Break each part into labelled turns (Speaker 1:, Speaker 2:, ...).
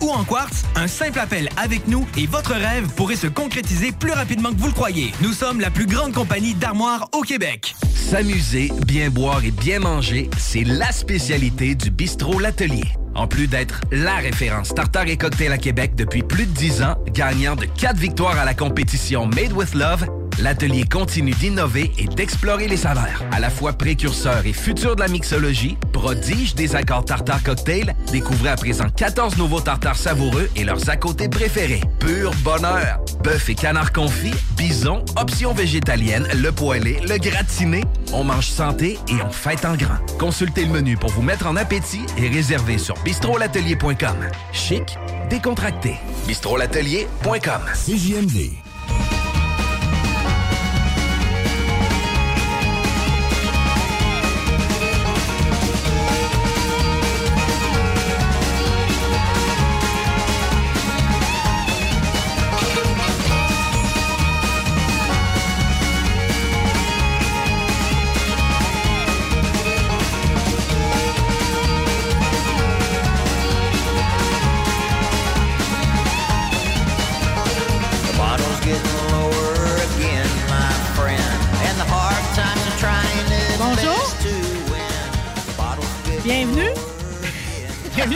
Speaker 1: Ou en quartz, un simple appel avec nous et votre rêve pourrait se concrétiser plus rapidement que vous le croyez. Nous sommes la plus grande compagnie d'armoires au Québec.
Speaker 2: S'amuser, bien boire et bien manger, c'est la spécialité du bistrot L'Atelier. En plus d'être la référence tartare et cocktail à Québec depuis plus de 10 ans, gagnant de 4 victoires à la compétition Made with Love, l'atelier continue d'innover et d'explorer les saveurs. À la fois précurseur et futur de la mixologie, prodige des accords tartare cocktail, découvrez à présent 14 nouveaux tartares savoureux et leurs à côté préférés. Pur bonheur! Bœuf et canard confit, bison, options végétaliennes, le poêlé, le gratiné. On mange santé et on fête en grand. Consultez le menu pour vous mettre en appétit et réservez sur bistrolatelier.com. Chic, décontracté. bistrolatelier.com.
Speaker 3: CJMD.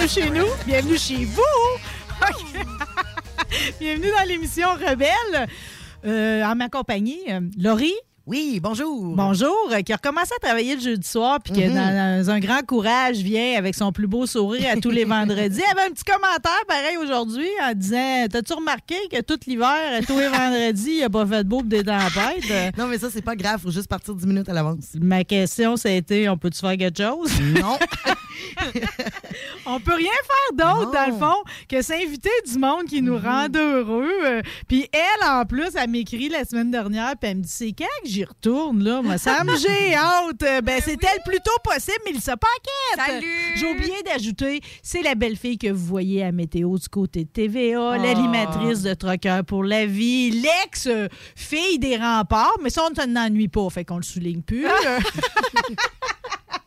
Speaker 4: Bienvenue chez nous. Bienvenue chez vous. Bienvenue dans l'émission Rebelle. Euh, en ma compagnie, euh, Laurie.
Speaker 5: Oui, bonjour.
Speaker 4: Bonjour, euh, qui a recommencé à travailler le jeudi soir, puis qui,
Speaker 5: Mhm.
Speaker 4: dans, dans un grand courage, vient avec son plus beau sourire à tous les vendredis. Elle avait un petit commentaire pareil aujourd'hui en disant T'as-tu remarqué que tout l'hiver, tous les vendredis, il a pas fait de beau des tempêtes?
Speaker 5: Non, mais ça, c'est pas grave. Faut juste partir 10 minutes à l'avance.
Speaker 4: Ma question, ça a été On peut-tu faire quelque chose?
Speaker 5: Non.
Speaker 4: On peut rien faire d'autre, dans le fond, que s'inviter du monde qui nous rend heureux. Puis elle, en plus, elle m'écrit la semaine dernière, puis elle me dit C'est quand que j'y retourne, là Moi, ça me j'ai hâte. Euh, Ben, c'est elle plus tôt possible, mais il se paquette.
Speaker 6: Salut!
Speaker 4: J'ai oublié d'ajouter c'est la belle fille que vous voyez à Météo du côté de TVA, l'animatrice de Troqueur pour la vie, l'ex-fille des remparts, mais ça, on ne s'ennuie pas, fait qu'on le souligne plus.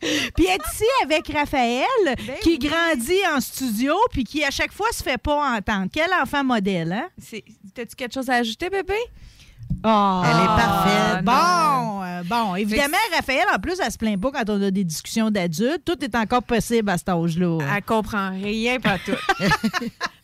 Speaker 4: Puis elle est ici avec Raphaël, qui grandit en studio, puis qui à chaque fois se fait pas entendre. Quel enfant modèle, hein?
Speaker 6: T'as-tu quelque chose à ajouter, bébé?
Speaker 4: Ah,
Speaker 5: Elle est parfaite.
Speaker 4: Bon, euh, bon, évidemment, Raphaël, en plus, elle se plaint pas quand on a des discussions d'adultes. Tout est encore possible à cet âge-là.
Speaker 6: Elle comprend rien, pas tout.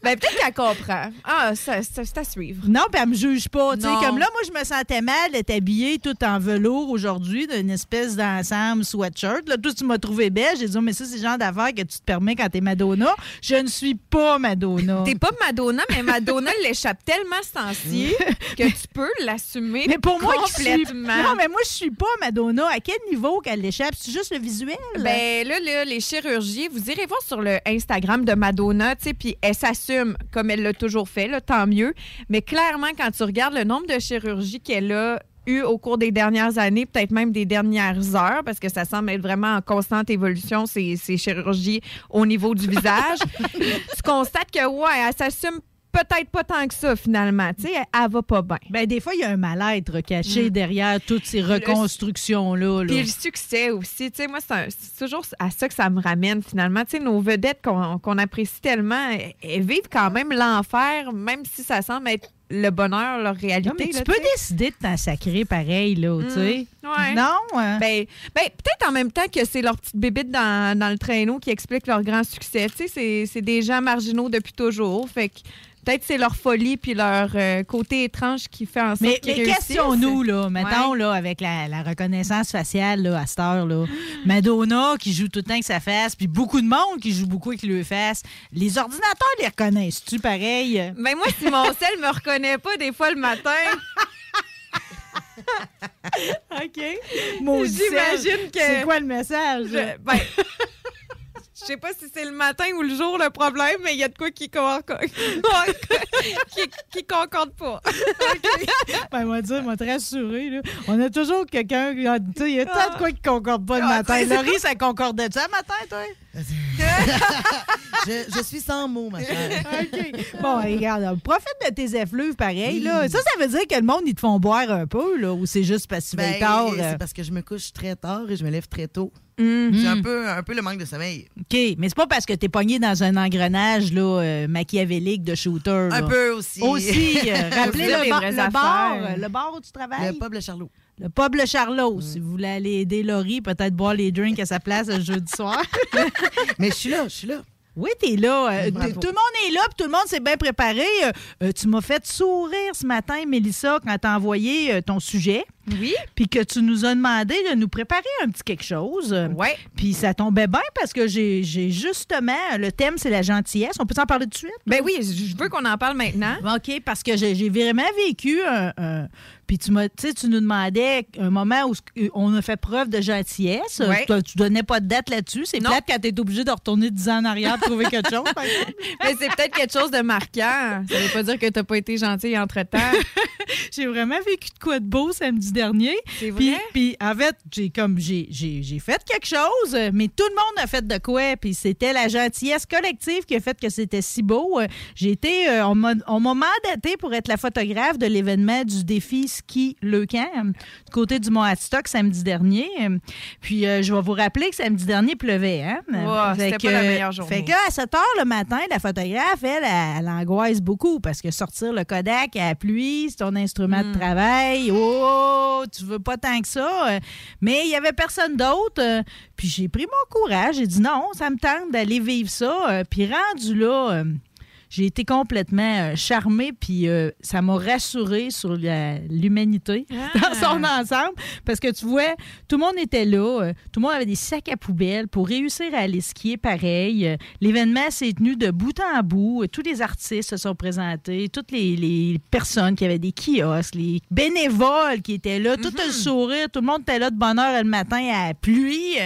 Speaker 6: ben, peut-être qu'elle comprend. Ah, c'est à suivre.
Speaker 4: Non, puis elle me juge pas. Tu sais, comme là, moi, je me sentais mal d'être habillée tout en velours aujourd'hui, d'une espèce d'ensemble sweatshirt. Là, toi, tu m'as trouvé belle. J'ai dit, oh, mais ça, c'est le genre d'affaires que tu te permets quand t'es Madonna. Je ne suis pas Madonna.
Speaker 6: T'es pas Madonna, mais Madonna l'échappe tellement ce temps-ci que tu peux l'assumer
Speaker 4: Mais pour moi, je suis...
Speaker 6: complètement.
Speaker 4: Non, mais moi, je suis pas Madonna. À quel niveau qu'elle l'échappe? C'est juste le visuel?
Speaker 6: Ben là, là, les chirurgies, vous irez voir sur le Instagram de Madonna, tu sais, puis elle s'assume comme elle l'a toujours fait, là, tant mieux. Mais clairement, quand tu regardes le nombre de chirurgies qu'elle a eu au cours des dernières années, peut-être même des dernières heures, parce que ça semble être vraiment en constante évolution, ces, ces chirurgies au niveau du visage, tu constates que, ouais, elle s'assume peut-être pas tant que ça, finalement. Tu sais, elle, elle va pas bien.
Speaker 4: Ben, des fois, il y a un mal-être caché
Speaker 6: Mm.
Speaker 4: derrière toutes ces reconstructions-là. là.
Speaker 6: Puis le succès aussi, tu sais, moi, c'est toujours à ça que ça me ramène finalement. Tu sais, nos vedettes qu'on qu'on apprécie tellement, elles, vivent quand même l'enfer, même si ça semble être le bonheur, leur
Speaker 4: Non,
Speaker 6: réalité.
Speaker 4: mais tu
Speaker 6: là,
Speaker 4: peux décider de t'en sacrer pareil, là, tu sais.
Speaker 6: Ouais.
Speaker 4: Non? hein?
Speaker 6: Ben, ben, peut-être en même temps que c'est leur petite bébite dans, dans le traîneau qui explique leur grand succès. Tu sais, c'est- c'est des gens marginaux depuis toujours. Fait que peut-être c'est leur folie puis leur euh, côté étrange qui fait en sorte
Speaker 4: Mais,
Speaker 6: qu'ils
Speaker 4: mais
Speaker 6: réussissent.
Speaker 4: questionnons-nous, là, mettons,
Speaker 6: Ouais.
Speaker 4: là, avec la, la reconnaissance faciale là, à cette heure, là. Madonna qui joue tout le temps avec sa face, puis beaucoup de monde qui joue beaucoup avec le face. Les ordinateurs les reconnaissent-tu pareil?
Speaker 6: Ben moi, si mon sel me reconnaît pas des fois le matin,
Speaker 4: OK. Maudit
Speaker 6: J'imagine
Speaker 4: sel.
Speaker 6: que-
Speaker 4: C'est quoi le message?
Speaker 6: je, ben, je sais pas si c'est le matin ou le jour le problème, mais il y a de quoi qui, concorde- qui, qui concorde pas.
Speaker 4: Ben, moi, dire, moi, te rassurer, là. On a toujours quelqu'un, il y a tant de quoi qui concorde pas le
Speaker 6: Ah,
Speaker 4: matin. Laurie, ça concordait ça le matin, toi?
Speaker 5: Je, je suis sans mots, ma chère.
Speaker 4: OK. Bon, regarde, profite de tes effluves pareil, là. Ça, ça veut dire que le monde, ils te font boire un peu, là, ou c'est juste parce que tu
Speaker 5: Ben,
Speaker 4: tard? euh?
Speaker 5: c'est parce que je me couche très tard et je me lève très tôt.
Speaker 6: Hum.
Speaker 5: C'est un peu, un peu le manque de sommeil.
Speaker 4: OK, mais c'est pas parce que t'es pogné dans un engrenage là, euh, machiavélique de shooter. là.
Speaker 5: Un peu aussi.
Speaker 4: Aussi, euh, rappelez le,
Speaker 6: vraies
Speaker 4: le bar, euh, le bar où tu travailles.
Speaker 5: Le pub Le Charlot.
Speaker 4: Le pub Le Charlot. Si vous voulez aller aider Laurie, peut-être boire les drinks à sa place le jeudi soir.
Speaker 5: Mais je suis là, je suis là.
Speaker 4: Oui, t'es là. Euh, t- tout le monde est là, puis tout le monde s'est bien préparé. Euh, euh, tu m'as fait sourire ce matin, Mélissa, quand t'as envoyé euh, ton sujet,
Speaker 6: Oui.
Speaker 4: puis que tu nous as demandé de nous préparer un petit quelque chose.
Speaker 6: Ouais.
Speaker 4: Puis ça tombait bien parce que j'ai justement, le thème, c'est la gentillesse. On peut en parler tout de suite?
Speaker 6: Ben oui, je veux qu'on en parle maintenant.
Speaker 4: OK, parce que j'ai j'ai vraiment vécu un. un- puis tu m'as, tu sais, tu nous demandais un moment où ce- on a fait preuve de gentillesse.
Speaker 6: Ouais.
Speaker 4: Tu, tu donnais pas de date là-dessus. C'est plate quand tu es obligé de retourner 10 ans en arrière pour trouver quelque chose. par exemple.
Speaker 6: Mais c'est peut-être quelque chose de marquant. Ça veut pas dire que t'as pas été gentil entre-temps.
Speaker 4: J'ai vraiment vécu de quoi de beau samedi dernier.
Speaker 6: C'est vrai?
Speaker 4: puis, en fait, j'ai comme j'ai, fait quelque chose, euh, mais tout le monde a fait de quoi. Puis c'était la gentillesse collective qui a fait que c'était si beau. Euh, J'ai été, euh, on m'a, on m'a mandaté pour être la photographe de l'événement du défi ski Le Camp, euh, du côté du Mont Adstock samedi dernier. Euh, Puis euh, je vais vous rappeler que samedi dernier il pleuvait. Hein?
Speaker 6: C'était pas la meilleure journée.
Speaker 4: Fait que à 7 heures le matin, la photographe, elle, elle, elle angoisse beaucoup parce que sortir le Kodak à la pluie, c'est ton instrument
Speaker 6: Hmm.
Speaker 4: de travail. Oh, tu veux pas tant que ça. Euh, Mais il y avait personne d'autre. Euh, Puis j'ai pris mon courage. J'ai dit non, ça me tente d'aller vivre ça. Euh, Puis rendu là. J'ai été complètement euh, charmée, puis euh, ça m'a rassurée sur l'humanité
Speaker 6: Ah.
Speaker 4: dans son ensemble. Parce que tu vois, tout le monde était là, euh, tout le monde avait des sacs à poubelle pour réussir à aller skier pareil. Euh, L'événement s'est tenu de bout en bout. Tous les artistes se sont présentés, toutes les, les personnes qui avaient des kiosques, les bénévoles qui étaient là, tout le sourire, tout le monde était là de bonne heure le matin à la pluie.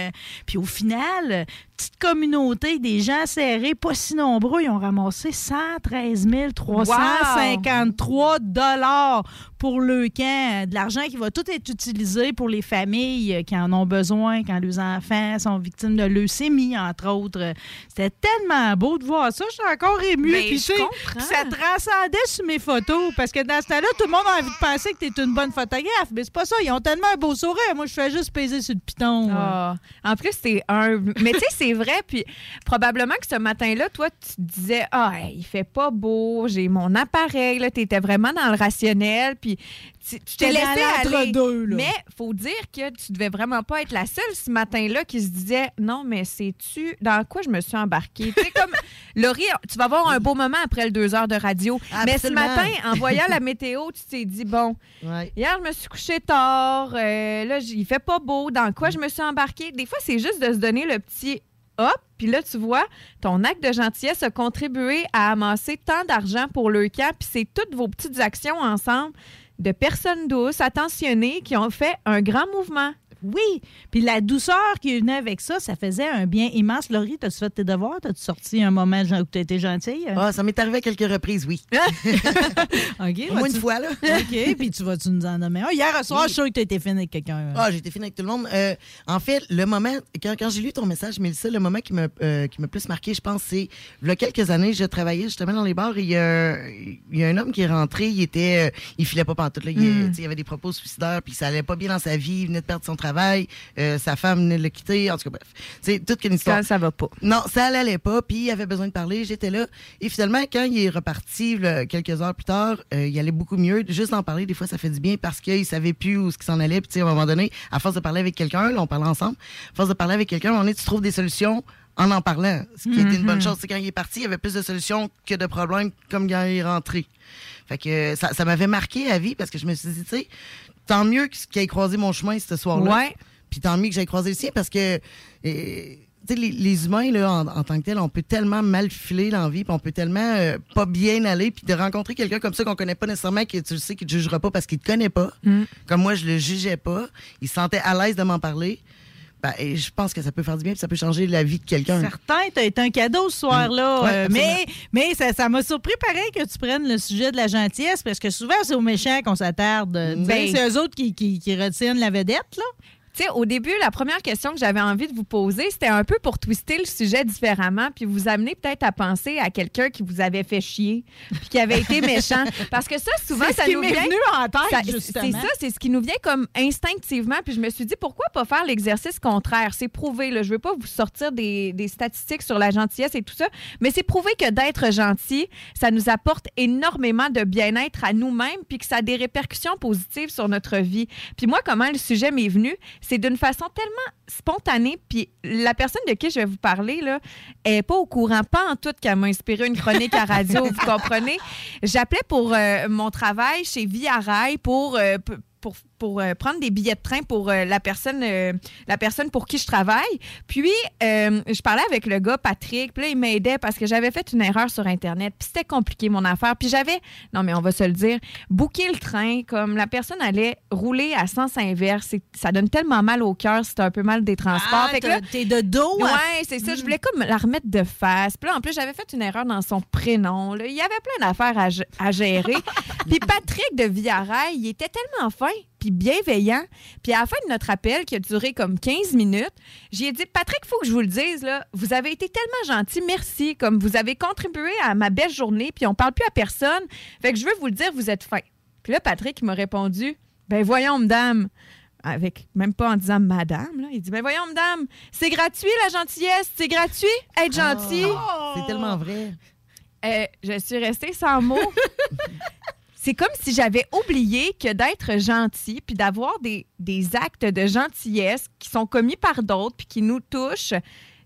Speaker 4: Puis au final, petite communauté, des gens serrés, pas si nombreux, ils ont ramassé 113 353 dollars pour le camp. De l'argent qui va tout être utilisé pour les familles euh, qui en ont besoin quand leurs enfants sont victimes de leucémie, entre autres. C'était tellement beau de voir ça. Je suis encore émue.
Speaker 6: Ben,
Speaker 4: Puis,
Speaker 6: je
Speaker 4: tu sais,
Speaker 6: comprends.
Speaker 4: puis ça transcendait sur mes photos. Parce que dans ce temps-là, tout le monde a envie de penser que tu es une bonne photographe. Mais c'est pas ça. Ils ont tellement un beau sourire. Moi, je fais juste peser sur le piton.
Speaker 6: Ah. En plus, c'est un. Mais tu sais, c'est vrai. Puis probablement que ce matin-là, toi, tu te disais Ah, hey, il fait pas beau, j'ai mon appareil. Tu étais vraiment dans le rationnel. Puis tu tu t'es laissé aller.
Speaker 4: là.
Speaker 6: Mais faut dire que tu devais vraiment pas être la seule ce matin-là qui se disait Non, mais sais-tu dans quoi je me suis embarquée? tu sais, comme Laurie, tu vas avoir un beau moment après le deux heures de radio. Mais ce matin, en voyant la météo, tu t'es dit Bon,
Speaker 5: Ouais.
Speaker 6: Hier, je me suis couchée tard. euh, là, il fait pas beau. Dans quoi je me suis embarquée? Des fois, c'est juste de se donner le petit hop. Puis là, tu vois, ton acte de gentillesse a contribué à amasser tant d'argent pour le camp. Puis c'est toutes vos petites actions ensemble de personnes douces, attentionnées, qui ont fait un grand mouvement.
Speaker 4: Oui. Puis la douceur qui venait avec ça, ça faisait un bien immense. Laurie, t'as-tu fait tes devoirs? T'as-tu sorti un moment où t'as été gentille?
Speaker 5: Ah, ça m'est arrivé à quelques reprises, oui.
Speaker 4: OK.
Speaker 5: Au moins une fois, là.
Speaker 4: OK. Puis tu vas-tu nous en nommer un? Hier soir, je suis sûre que t'as été fine avec quelqu'un.
Speaker 5: Ah, j'ai été fine avec tout le monde. Euh, en fait, le moment, quand, quand j'ai lu ton message, Mélissa, le moment qui m'a euh, qui plus marqué, je pense, c'est il y a quelques années, je travaillais justement dans les bars et il y a, il y a un homme qui est rentré, il était, euh, il filait pas pantoute, là. Il,
Speaker 4: Mm.
Speaker 5: il avait des propos suicidaires, puis ça allait pas bien dans sa vie, il venait de perdre son travail. Travail, euh, sa femme venait de le quitter, en tout cas, bref. C'est toute une histoire.
Speaker 6: Ça, ça va pas.
Speaker 5: Non, ça l'allait pas, puis il avait besoin de parler, j'étais là. Et finalement, quand il est reparti, là, quelques heures plus tard, euh, il allait beaucoup mieux. Juste d'en parler, des fois, ça fait du bien parce qu'il savait plus où ce qui s'en allait. Puis, à un moment donné, à force de parler avec quelqu'un, là, on parlait ensemble, à force de parler avec quelqu'un, on est, tu trouves des solutions en en parlant, ce qui était une bonne chose. C'est quand il est parti, il y avait plus de solutions que de problèmes comme quand il est rentré. Fait que euh, ça, ça m'avait marqué à vie parce que je me suis dit, tu sais, tant mieux qu'il ait croisé mon chemin ce soir-là.
Speaker 6: Ouais.
Speaker 5: Puis tant mieux que j'aille croiser le sien parce que euh, tu sais, les, les humains, là, en, en tant que tels, on peut tellement mal filer dans la vie, puis on peut tellement euh, pas bien aller, puis de rencontrer quelqu'un comme ça qu'on connaît pas nécessairement, que tu le sais qu'il te jugera pas parce qu'il te connaît pas. Comme moi, je le jugeais pas. Il se sentait à l'aise de m'en parler. Ben, je pense que ça peut faire du bien, puis ça peut changer la vie de quelqu'un.
Speaker 4: Certain, t'as été un cadeau ce soir-là.
Speaker 5: Mm. Ouais,
Speaker 4: euh, mais mais ça ça m'a surpris pareil que tu prennes le sujet de la gentillesse, parce que souvent, c'est aux méchants qu'on s'attarde.
Speaker 5: Mm.
Speaker 4: Ben,
Speaker 6: Ben-
Speaker 4: c'est eux autres qui, qui, qui retiennent la vedette, là.
Speaker 6: Tu sais, au début, la première question que j'avais envie de vous poser, c'était un peu pour twister le sujet différemment, puis vous amener peut-être à penser à quelqu'un qui vous avait fait chier, puis qui avait été méchant. Parce que ça, souvent,
Speaker 4: C'est ce
Speaker 6: ça
Speaker 4: qui
Speaker 6: nous
Speaker 4: m'est
Speaker 6: vient.
Speaker 4: venu en tête.
Speaker 6: C'est ça, c'est ce qui nous vient comme instinctivement. Puis je me suis dit, pourquoi pas faire l'exercice contraire? C'est prouvé. Là. Je veux pas vous sortir des, des statistiques sur la gentillesse et tout ça, mais c'est prouvé que d'être gentil, ça nous apporte énormément de bien-être à nous-mêmes, puis que ça a des répercussions positives sur notre vie. Puis moi, comment le sujet m'est venu, c'est d'une façon tellement spontanée. Puis la personne de qui je vais vous parler, là, est pas au courant, pas en tout qu'elle m'a inspiré une chronique à radio, vous comprenez? J'appelais pour euh, mon travail chez Via Rail pour, euh, pour euh, prendre des billets de train pour euh, la, personne, euh, la personne pour qui je travaille. Puis, je parlais avec le gars, Patrick, puis là, il m'aidait parce que j'avais fait une erreur sur Internet, puis c'était compliqué, mon affaire. Puis j'avais, non, mais on va se le dire, booké le train, comme la personne allait rouler à sens inverse. Ça donne tellement mal au cœur t'as un peu mal des transports.
Speaker 4: Ah,
Speaker 6: Fait que là,
Speaker 4: t'es de dos.
Speaker 6: Ouais,
Speaker 4: hein?
Speaker 6: c'est ça. Je voulais comme la remettre de face. Puis là, en plus, j'avais fait une erreur dans son prénom. là. Il y avait plein d'affaires à, gérer. puis Patrick de Villarail, il était tellement fin puis bienveillant. Puis à la fin de notre appel, qui a duré comme 15 minutes, j'ai dit, Patrick, il faut que je vous le dise, là, vous avez été tellement gentil, merci. Comme vous avez contribué à ma belle journée, puis on parle plus à personne. Fait que je veux vous le dire, vous êtes fin. Puis là, Patrick, il m'a répondu, ben voyons, madame avec même pas en disant madame, là. il dit ben voyons madame, c'est gratuit la gentillesse, c'est gratuit être gentil.
Speaker 5: C'est tellement vrai.
Speaker 6: Euh, je suis restée sans mots. c'est comme si j'avais oublié que d'être gentil puis d'avoir des, des actes de gentillesse qui sont commis par d'autres puis qui nous touchent,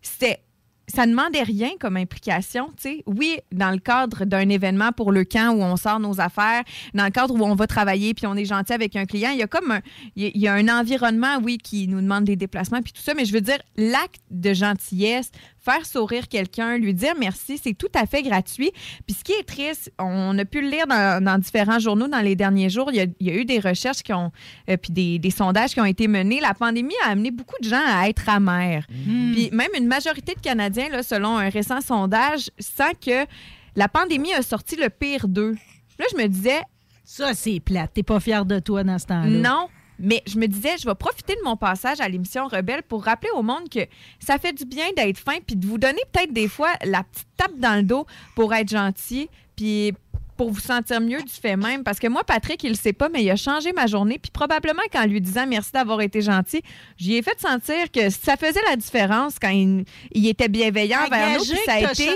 Speaker 6: c'était ça ne demandait rien comme implication, tu sais. Oui, dans le cadre d'un événement pour le camp où on sort nos affaires, dans le cadre où on va travailler puis on est gentil avec un client, il y a comme un, il y a un environnement, oui, qui nous demande des déplacements puis tout ça, mais je veux dire, l'acte de gentillesse, faire sourire quelqu'un, lui dire merci, c'est tout à fait gratuit. Puis ce qui est triste, on a pu le lire dans, dans différents journaux dans les derniers jours, il y a, il y a eu des recherches qui ont, euh, puis des, des sondages qui ont été menés. La pandémie a amené beaucoup de gens à être amers. Puis même une majorité de Canadiens, là, selon un récent sondage, sent que la pandémie a sorti le pire d'eux. Là, je me disais,
Speaker 4: Ça, c'est plate. T'es pas fier de toi dans ce temps-là.
Speaker 6: non. Mais je me disais, je vais profiter de mon passage à l'émission Rebelle pour rappeler au monde que ça fait du bien d'être fin, puis de vous donner peut-être des fois la petite tape dans le dos pour être gentil, puis pour vous sentir mieux du fait même. Parce que moi, Patrick, il le sait pas, mais il a changé ma journée. Puis probablement qu'en lui disant merci d'avoir été gentil, j'y ai fait sentir que ça faisait la différence quand il, il était bienveillant envers nous. Puis ça a été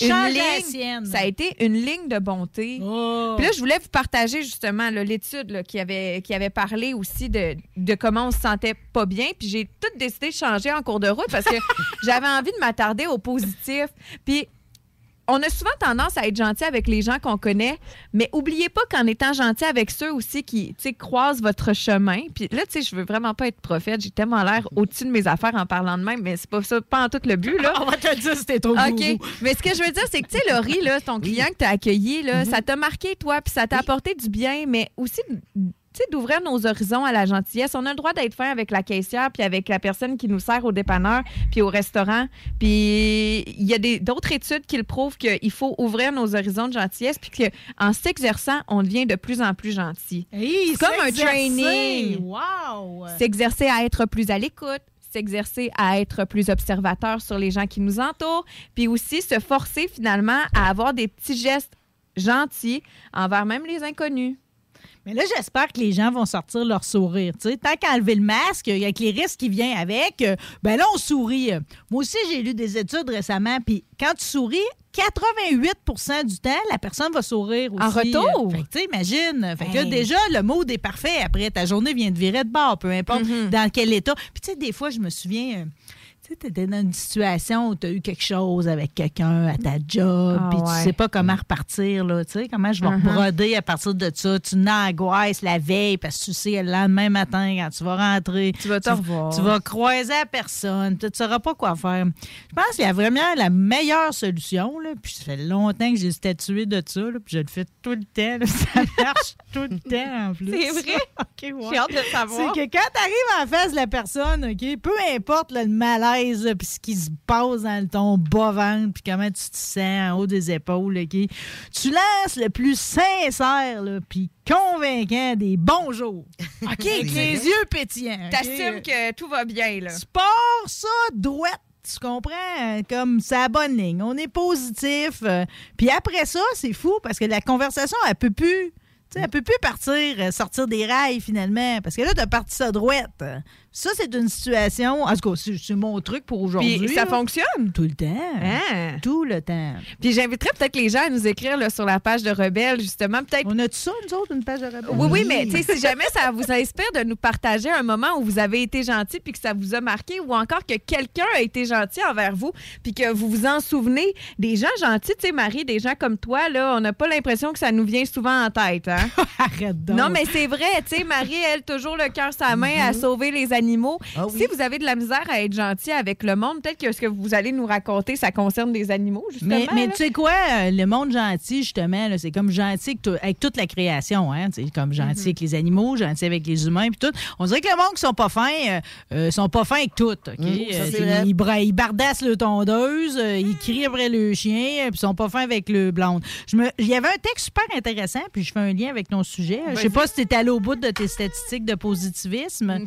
Speaker 6: une ligne- ça a été une ligne de bonté.
Speaker 4: Oh.
Speaker 6: Puis là, je voulais vous partager justement l'étude qui, avait, qui avait parlé aussi de, de comment on se sentait pas bien. Puis j'ai tout décidé de changer en cours de route parce que j'avais envie de m'attarder au positif. Puis on a souvent tendance à être gentil avec les gens qu'on connaît, mais oubliez pas qu'en étant gentil avec ceux aussi qui croisent votre chemin. Puis là, tu sais, je veux vraiment pas être prophète. J'ai tellement l'air au-dessus de mes affaires en parlant de même, mais c'est pas ça, pas en tout le but. Là.
Speaker 4: On va te dire si t'es trop
Speaker 6: OK.
Speaker 4: gourou.
Speaker 6: Mais ce que je veux dire, c'est que, tu sais, Laurie, là, ton client que tu as accueilli, là, ça t'a marqué, toi, puis ça t'a apporté du bien, mais aussi, sais, d'ouvrir nos horizons à la gentillesse. On a le droit d'être fin avec la caissière, puis avec la personne qui nous sert au dépanneur, puis au restaurant. Puis il y a des- d'autres études qui le prouvent qu'il faut ouvrir nos horizons de gentillesse, puis qu'en s'exerçant, on devient de plus en plus gentil.
Speaker 4: Hey,
Speaker 6: C'est comme un training.
Speaker 4: Wow!
Speaker 6: S'exercer à être plus à l'écoute, s'exercer à être plus observateur sur les gens qui nous entourent, puis aussi se forcer finalement à avoir des petits gestes gentils envers même les inconnus.
Speaker 4: Mais là, j'espère que les gens vont sortir leur sourire. Tant qu'à enlever le masque, avec les risques qui viennent avec, euh, ben là, on sourit. Moi aussi, j'ai lu des études récemment, puis quand tu souris, 88% du temps, la personne va sourire aussi.
Speaker 6: En retour?
Speaker 4: Fait que, tu sais, imagine. Fait que là,
Speaker 6: Hey.
Speaker 4: déjà, le mood est parfait. Après, ta journée vient de virer de bord, peu importe
Speaker 6: Mhm.
Speaker 4: dans quel état. Puis, tu sais, des fois, je me souviens. Tu sais, t'étais dans une situation où tu as eu quelque chose avec quelqu'un à ta job,
Speaker 6: Ah
Speaker 4: puis
Speaker 6: ouais.
Speaker 4: tu sais pas comment repartir, là, tu sais, comment je vais
Speaker 6: Mhm.
Speaker 4: broder à partir de ça. Tu n'angoisses la veille parce que tu sais, le lendemain matin, quand tu vas rentrer,
Speaker 6: Tu vas te revoir.
Speaker 4: tu vas croiser la personne, tu ne sauras pas quoi faire. Je pense qu'il y a vraiment la meilleure solution, là, puis ça fait longtemps que j'ai statué de ça, là, puis je le fais tout le temps, là, ça marche tout le temps en plus.
Speaker 6: C'est vrai?
Speaker 4: OK, ouais.
Speaker 6: J'ai hâte de
Speaker 4: C'est
Speaker 6: savoir.
Speaker 4: que quand tu arrives en face de la personne, OK, peu importe le malaise, puis ce qui se passe dans ton bas-ventre, puis comment tu te sens en haut des épaules, OK, tu lances le plus sincère, puis convaincant des bonjours. OK, avec les yeux pétillants. OK?
Speaker 6: T'assumes que tout va bien, là.
Speaker 4: Tu pars ça droite. Tu comprends? Comme c'est la bonne ligne. On est positif. euh, Puis après ça, c'est fou parce que la conversation, elle peut plus. tu sais, elle peut plus partir, euh, sortir des rails finalement. Parce que là, tu as parti ça droite. Ça, c'est une situation. En tout cas, c'est mon truc pour aujourd'hui.
Speaker 6: Ça
Speaker 4: là.
Speaker 6: fonctionne?
Speaker 4: Tout le temps.
Speaker 6: Hein?
Speaker 4: Tout le temps.
Speaker 6: Puis j'inviterais peut-être les gens à nous écrire là, sur la page de Rebelle, justement. Peut-être
Speaker 4: On a-tu ça, nous autres, une page de rebelle?
Speaker 6: Oui, oui, mais tu sais, si jamais ça vous inspire de nous partager un moment où vous avez été gentil puis que ça vous a marqué ou encore que quelqu'un a été gentil envers vous puis que vous vous en souvenez, des gens gentils, tu sais, Marie, des gens comme toi, là, on n'a pas l'impression que ça nous vient souvent en tête, hein?
Speaker 4: Arrête donc.
Speaker 6: Non, mais c'est vrai, tu sais, Marie, elle, toujours le cœur sa main à sauver les animaux.
Speaker 5: Ah oui.
Speaker 6: Si vous avez de la misère à être gentil avec le monde, peut-être que ce que vous allez nous raconter, ça concerne des animaux, justement.
Speaker 4: Mais, tu sais quoi, le monde gentil, justement, là, c'est comme gentil avec, tout- avec toute la création. Hein? C'est comme gentil avec les animaux, gentil avec les humains, puis tout. On dirait que le monde qui sont pas fins, euh, euh, sont pas fins avec tout. OK?
Speaker 5: Mm, ça,
Speaker 4: Euh, ils, bra- ils bardassent le tondeuse, euh, ils crient après le chien, puis ils sont pas fins avec le blonde. Il y avait un texte super intéressant, puis je fais un lien avec ton sujet. Je sais pas si tu allé au bout de tes statistiques de positivisme.
Speaker 6: On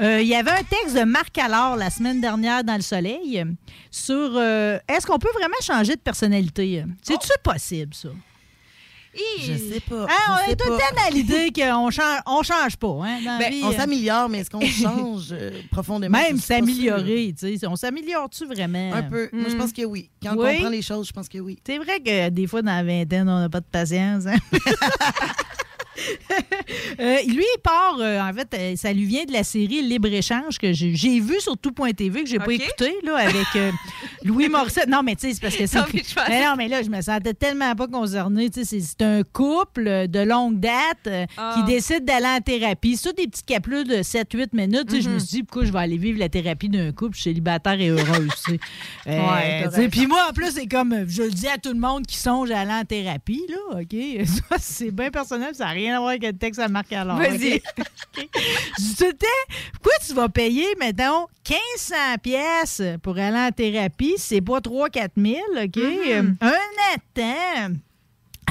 Speaker 4: Euh, Il y avait un texte de Marc Allard la semaine dernière dans Le Soleil sur euh, est-ce qu'on peut vraiment changer de personnalité? C'est-tu possible, ça?
Speaker 5: Je sais pas.
Speaker 4: Hein,
Speaker 5: je
Speaker 4: on est tout le
Speaker 5: pas.
Speaker 4: temps dans l'idée qu'on change, on change pas. Hein, dans
Speaker 6: Ben,
Speaker 4: vie,
Speaker 5: On
Speaker 4: euh,
Speaker 5: s'améliore, mais est-ce qu'on change euh, profondément?
Speaker 4: même s'améliorer. tu sais. On s'améliore-tu vraiment?
Speaker 5: Un peu. Moi, je pense que oui. Quand
Speaker 4: Oui?
Speaker 5: on comprend les choses, je pense que oui.
Speaker 4: C'est vrai que des fois, dans la vingtaine, on n'a pas de patience. hein? Euh, lui, il part, euh, en fait, euh, ça lui vient de la série Libre-Échange que j'ai vu sur tout.tv, que j'ai pas
Speaker 6: OK.
Speaker 4: écouté, là, avec euh, Louis Morissette. Non, mais tu sais, c'est parce que c'est.
Speaker 6: Non, mais
Speaker 4: non, mais là, je me sentais tellement pas concernée. Tu sais, c'est- un couple de longue date
Speaker 6: Ah.
Speaker 4: qui décide d'aller en thérapie. C'est des petits caplules de 7-8 minutes. Tu sais, Je me
Speaker 6: Mhm.
Speaker 4: suis dit, pourquoi je vais aller vivre la thérapie d'un couple célibataire et heureuse, tu sais. Puis moi, en plus, c'est comme, je le dis à tout le monde qui songe à aller en thérapie, là, OK? Ça, c'est bien personnel, ça n'a rien à voir avec le texte à Marc Allard.
Speaker 6: Vas-y.
Speaker 4: OK? OK? Je dis tout le temps, pourquoi tu vas payer, mettons, 1500 pièces pour aller en thérapie, c'est pas 3-4 000, OK? Euh, Un an de temps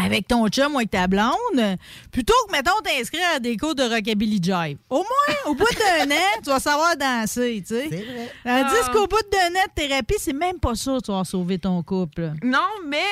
Speaker 4: avec ton chum ou avec ta blonde, plutôt que, mettons, t'inscrire à des cours de rockabilly jive. Au moins, au bout d'un an, tu vas savoir danser, tu sais.
Speaker 5: C'est vrai.
Speaker 4: Tandis
Speaker 6: Ah.
Speaker 4: qu'au bout d'un an de thérapie, c'est même pas ça que tu vas sauver ton couple.
Speaker 6: Non, mais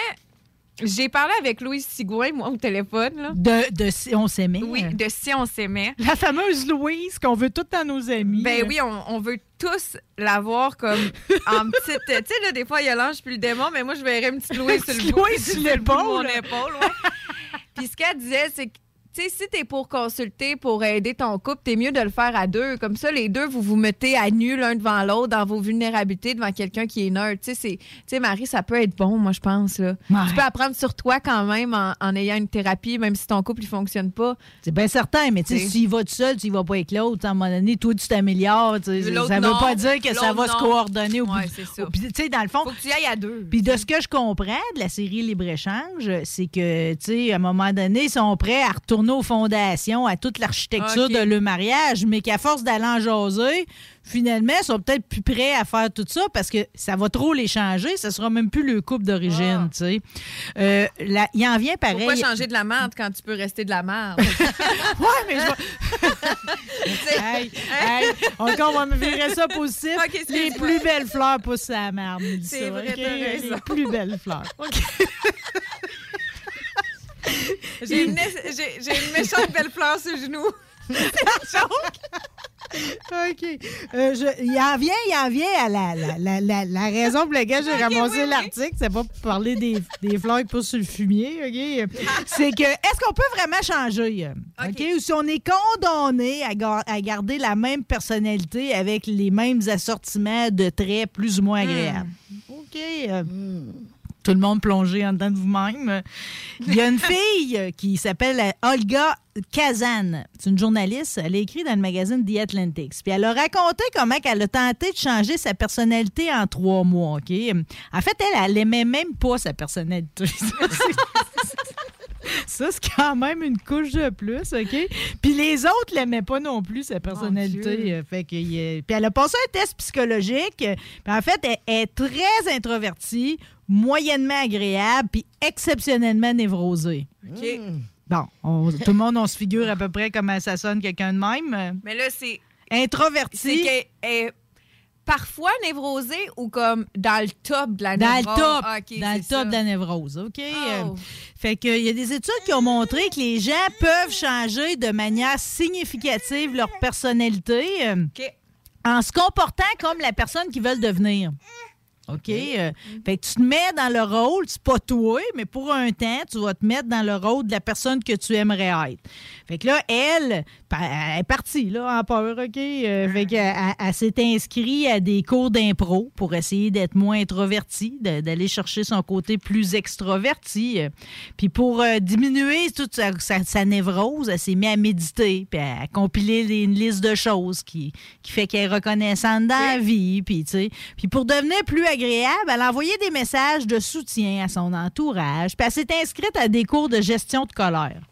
Speaker 6: j'ai parlé avec Louise Sigouin, moi, au téléphone. Là.
Speaker 4: De, de si on s'aimait.
Speaker 6: Oui, de si on s'aimait.
Speaker 4: La fameuse Louise qu'on veut toutes dans nos amis.
Speaker 6: Ben oui, on, on veut tous l'avoir comme en petite. Tu sais, là, des fois, il y a l'ange puis le démon, mais moi, je verrais une petite Louise sur le
Speaker 4: Petite
Speaker 6: bout.
Speaker 4: Louise sur l'épaule.
Speaker 6: mon épaule. ouais. puis ce qu'elle disait, c'est que. Tu sais, si t'es pour consulter, pour aider ton couple, t'es mieux de le faire à deux. Comme ça, les deux, vous vous mettez à nu l'un devant l'autre dans vos vulnérabilités devant quelqu'un qui est neutre. Tu sais, Marie, ça peut être bon, moi, je pense. Là.
Speaker 4: Ouais.
Speaker 6: Tu peux apprendre sur toi quand même en, en ayant une thérapie, même si ton couple ne fonctionne pas.
Speaker 4: C'est bien certain, mais tu sais, s'il va tout seul, tu y vas pas avec l'autre. À un moment donné, toi, tu t'améliores. Ça veut
Speaker 6: non.
Speaker 4: pas dire que ça va se coordonner au bout.
Speaker 6: Ouais,
Speaker 4: du-
Speaker 6: c'est ça.
Speaker 4: au- Puis, tu sais, dans le fond,
Speaker 6: Faut que tu y ailles à deux.
Speaker 4: Puis de ce que je comprends de la série Libre-Échange, c'est que, tu sais, à un moment donné, ils sont prêts à retourner aux fondations, à toute l'architecture de le mariage, mais qu'à force d'aller en jaser, finalement, ils sont peut-être plus prêts à faire tout ça parce que ça va trop les changer. Ça sera même plus le couple d'origine,
Speaker 6: Ah.
Speaker 4: tu sais. Euh, il en vient pareil.
Speaker 6: Pourquoi changer de la merde quand tu peux rester de la merde?
Speaker 4: Ouais, mais je hey, hey, encore, on va me virer ça positif. Les plus belles fleurs poussent à la merde.
Speaker 6: C'est vrai.
Speaker 4: Les plus belles fleurs.
Speaker 6: J'ai une, méchante belle fleur sur le genou.
Speaker 4: OK. Euh, je- il en vient, il en vient à la, la, la, raison pour laquelle j'ai ramassé l'article. C'est pas pour parler des, des fleurs qui poussent sur le fumier, OK? C'est que, est-ce qu'on peut vraiment changer? euh, OK? Ou si on est condamné à, gar- à garder la même personnalité avec les mêmes assortiments de traits plus ou moins agréables? OK. euh, tout le monde plongé en dedans de vous-même. Il y a une fille qui s'appelle Olga Kazan. C'est une journaliste. Elle a écrit dans le magazine The Atlantics. Puis elle a raconté comment elle a tenté de changer sa personnalité en trois mois. OK? En fait, elle, elle aimait même pas sa personnalité. Ça, c'est quand même une couche de plus, OK? Puis les autres l'aimaient pas non plus, sa personnalité. Euh, fait que, euh, puis elle a passé un test psychologique. Puis en fait, elle est très introvertie, moyennement agréable, puis exceptionnellement névrosée.
Speaker 6: OK.
Speaker 4: Bon, on- tout le monde, on se figure à peu près comment ça sonne quelqu'un de même.
Speaker 6: Mais là, c'est c'est
Speaker 4: Introverti.
Speaker 6: qu'elle est parfois névrosée ou comme dans le top de la
Speaker 4: Dans le
Speaker 6: névrose?
Speaker 4: top,
Speaker 6: Ah, OK,
Speaker 4: dans le
Speaker 6: c'est
Speaker 4: top
Speaker 6: ça.
Speaker 4: de la névrose, OK? Euh,
Speaker 6: Oh.
Speaker 4: Fait que il y a des études qui ont montré que les gens peuvent changer de manière significative leur personnalité euh,
Speaker 6: OK.
Speaker 4: en se comportant comme la personne qu'ils veulent devenir. OK? Euh, fait que tu te mets dans le rôle, c'est pas toi, mais pour un temps, tu vas te mettre dans le rôle de la personne que tu aimerais être. Fait que là, elle, est partie, là, en peur, OK? Euh, fait qu'elle elle- elle s'est inscrite à des cours d'impro pour essayer d'être moins introvertie, d'aller chercher son côté plus extroverti. Puis pour euh, diminuer toute sa, sa- sa névrose, elle s'est mise à méditer, puis à compiler les- une liste de choses qui, qui fait qu'elle est reconnaissante dans la vie. Puis, tu sais. Puis pour devenir plus agréable, elle a des messages de soutien à son entourage. Puis elle s'est inscrite à des cours de gestion de colère.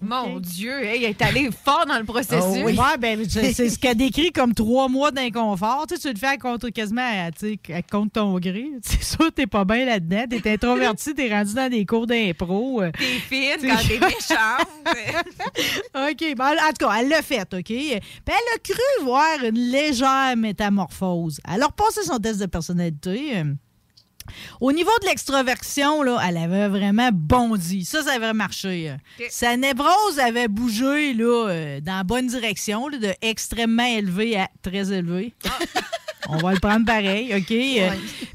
Speaker 6: Mon Dieu, hey, elle est allée fort dans le processus.
Speaker 4: Oh oui. Ouais, ben, c'est ce qu'elle décrit comme trois mois d'inconfort. Tu, sais, tu le fais à contre, quasiment à, tu sais, à contre ton gré. C'est sûr, t'es pas bien là-dedans. T'es introverti, t'es rendu dans des cours d'impro. euh.
Speaker 6: T'es fine quand t'es méchante.
Speaker 4: OK. Bon, en tout cas, elle l'a fait, OK? Puis elle a cru voir une légère métamorphose. Elle a repassé son test de personnalité. Au niveau de l'extroversion, là, elle avait vraiment bondi. Ça, ça avait marché. euh. Sa névrose avait bougé là, euh, dans la bonne direction, là, de extrêmement élevé à très élevé. On va le prendre pareil, OK? Euh,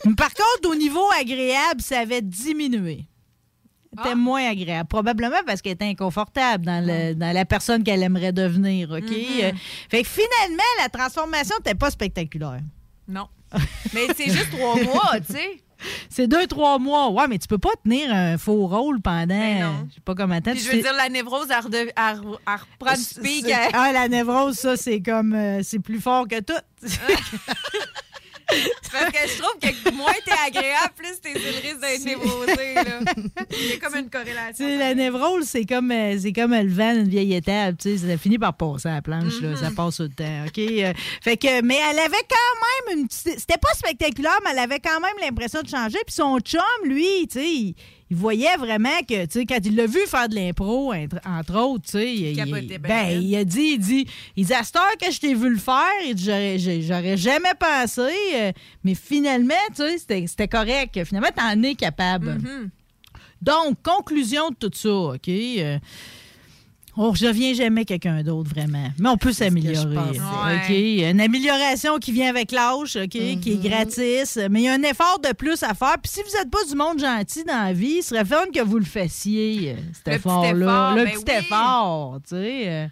Speaker 4: mais Par contre, au niveau agréable, ça avait diminué. C'était
Speaker 6: Ah.
Speaker 4: moins agréable. Probablement parce qu'elle était inconfortable dans, le- dans la personne qu'elle aimerait devenir, OK?
Speaker 6: Mm-hmm.
Speaker 4: Fait que finalement, la transformation n'était pas spectaculaire.
Speaker 6: Non. Mais c'est juste trois mois, tu sais.
Speaker 4: C'est deux, trois mois. Ouais, mais tu peux pas tenir un faux rôle pendant. Je sais pas comment tu
Speaker 6: je veux dire, la névrose, elle, rede- elle re- elle reprend du pic.
Speaker 4: Ah, la névrose, ça, c'est comme. euh, c'est plus fort que tout.
Speaker 6: Parce que je trouve que moins t'es agréable, plus t'es le risque d'être névrosé. Là. Il y a comme une corrélation.
Speaker 4: La névrose, c'est comme, euh, c'est comme le vent d'une vieille sais, ça finit par passer à la planche. là, ça passe tout le temps. OK? Euh, fait que, mais elle avait quand même une petite. C'était pas spectaculaire, mais elle avait quand même l'impression de changer. Puis son chum, lui, tu sais, il, voyait vraiment que, tu sais, quand il l'a vu faire de l'impro, entre, entre autres, tu sais, il, il- ben, il a dit, il dit, il dit, à cette heure que je t'ai vu le faire, il dit, j'aurais, jamais pensé, euh, mais finalement, tu sais, c'était, c'était correct. Finalement, t'en es capable.
Speaker 6: Mhm.
Speaker 4: Donc, conclusion de tout ça, OK? Euh, on ne revient jamais quelqu'un d'autre, vraiment. Mais on peut s'améliorer. OK? Une amélioration qui vient avec l'âge, OK? Qui est gratis. Mais il y a un effort de plus à faire. Puis si vous n'êtes pas du monde gentil dans la vie, il serait fun que vous le fassiez, euh, cet
Speaker 6: Le petit
Speaker 4: effort-là.
Speaker 6: effort,
Speaker 4: le
Speaker 6: ben
Speaker 4: petit
Speaker 6: oui.
Speaker 4: effort, tu sais. euh,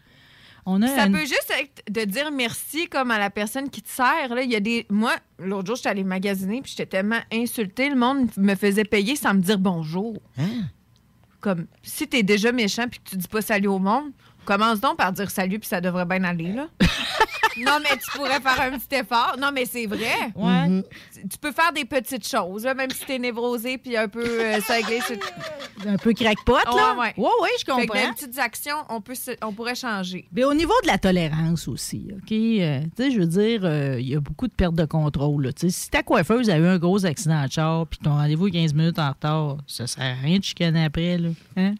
Speaker 4: on a
Speaker 6: Ça
Speaker 4: un-
Speaker 6: peut juste être de dire merci comme à la personne qui te sert. Là. Il y a des... Moi, l'autre jour, j'étais allée magasiner puis j'étais tellement insultée. Le monde me faisait payer sans me dire bonjour.
Speaker 5: Hein?
Speaker 6: Comme si t'es déjà méchant puis que tu dis pas salut au monde, commence donc par dire salut puis ça devrait bien aller, là. non, mais tu pourrais faire un petit effort. Non, mais c'est vrai.
Speaker 4: Ouais.
Speaker 5: Mhm.
Speaker 6: Tu- Tu peux faire des petites choses, là, même si t'es névrosé puis un peu euh, cinglé.
Speaker 4: Un peu crackpot, là.
Speaker 6: Ouais, ouais.
Speaker 4: Oui, oui, je
Speaker 6: Fait que
Speaker 4: comprends.
Speaker 6: des petites actions, on, peut se- on pourrait changer.
Speaker 4: Mais au niveau de la tolérance aussi, OK? euh, tu sais, je veux dire, euh, il y a beaucoup de perte de contrôle. là. Si ta coiffeuse a eu un gros accident de char puis ton rendez-vous est 15 minutes en retard, ça sert à rien de chicaner après, là. Hein?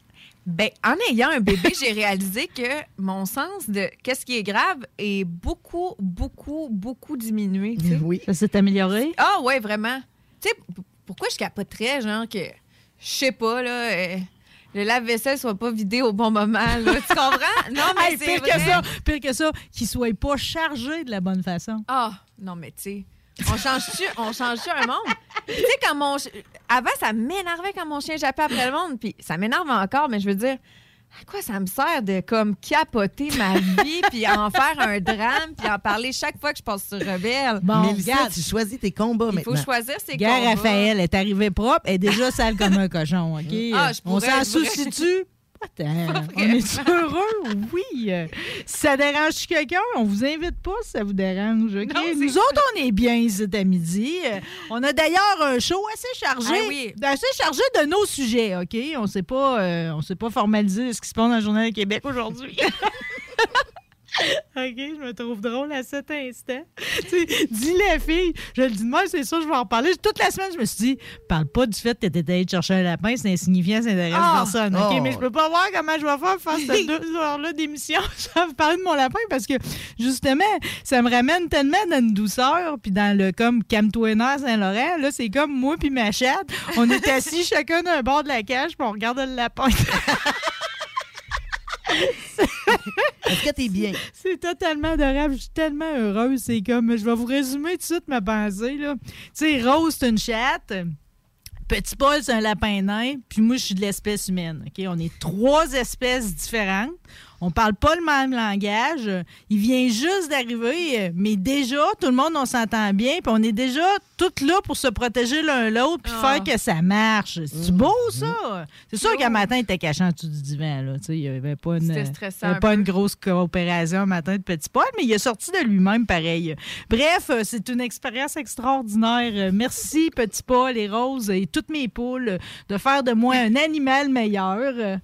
Speaker 6: Ben, en ayant un bébé, j'ai réalisé que mon sens de qu'est-ce qui est grave est beaucoup, beaucoup, beaucoup diminué. tu sais.
Speaker 5: Oui.
Speaker 4: Ça s'est amélioré?
Speaker 6: Ah ouais, vraiment. Tu sais, pourquoi je capoterais, genre, que, je sais pas, là, euh, le lave-vaisselle soit pas vidé au bon moment. là. Tu comprends? Non, mais
Speaker 4: Hey,
Speaker 6: c'est
Speaker 4: pire
Speaker 6: vrai.
Speaker 4: que ça, pire que ça, qu'il soit pas chargé de la bonne façon.
Speaker 6: Ah, non, mais tu sais, on change-tu change un monde? Tu sais, quand mon... Avant, ça m'énervait quand mon chien jappait après le monde, puis ça m'énerve encore, mais je veux dire, à quoi ça me sert de comme capoter ma vie, puis en faire un drame, puis en parler chaque fois que je passe sur Rebelle?
Speaker 4: Bon,
Speaker 5: Mélissa,
Speaker 4: regarde.
Speaker 5: tu choisis tes combats
Speaker 6: Il faut choisir ses
Speaker 4: Gare
Speaker 6: combats.
Speaker 4: Raphaël est arrivée propre, elle est déjà sale comme un cochon, OK?
Speaker 6: Ah, je
Speaker 4: On s'en soucie-tu? Attends, on est heureux? Oui. Si ça dérange quelqu'un, on vous invite pas si ça vous dérange, OK?
Speaker 6: Non, c'est
Speaker 4: Nous autres, on est bien ici à midi. On a d'ailleurs un show assez chargé.
Speaker 6: Ah oui.
Speaker 4: Assez chargé de nos sujets, OK? On sait pas, euh, on pas formaliser ce qui se passe dans le Journal de Québec aujourd'hui. OK, je me trouve drôle à cet instant. Tu sais, dis la fille, je le dis de moi, c'est ça, je vais en parler. Toute la semaine, je me suis dit, parle pas du fait que t'étais allé chercher un lapin, c'est insignifiant, ça n'intéresse
Speaker 6: Ah!
Speaker 4: personne. OK,
Speaker 5: Oh.
Speaker 4: mais je peux pas voir comment je vais faire pour faire ces deux heures-là d'émission. Je vais vous parler de mon lapin parce que, justement, ça me ramène tellement dans une douceur, puis dans le comme Camtoiner Saint-Laurent. Là, c'est comme moi puis ma chatte. On est assis chacun d'un bord de la cage, puis on regarde le lapin.
Speaker 5: Est-ce que t'es bien?
Speaker 4: C'est totalement adorable. Je suis tellement heureuse. C'est comme, je vais vous résumer tout de suite ma pensée. là. Tu sais, Rose, c'est une chatte. Petit Paul, c'est un lapin nain. Puis moi, je suis de l'espèce humaine. OK? On est trois espèces différentes. On parle pas le même langage. Il vient juste d'arriver, mais déjà, tout le monde, on s'entend bien. Puis on est déjà toutes là pour se protéger l'un l'autre puis
Speaker 6: Ah.
Speaker 4: faire que ça marche. C'est beau, ça? C'est sûr qu'un matin, il était caché en dessous du divan. Là. Il n'y avait pas une... Avait pas grosse coopération un matin de Petit Paul, mais il est sorti de lui-même pareil. Bref, euh, c'est une expérience extraordinaire. Euh, Merci, Petit Paul et Rose et toutes mes poules de faire de moi un animal meilleur.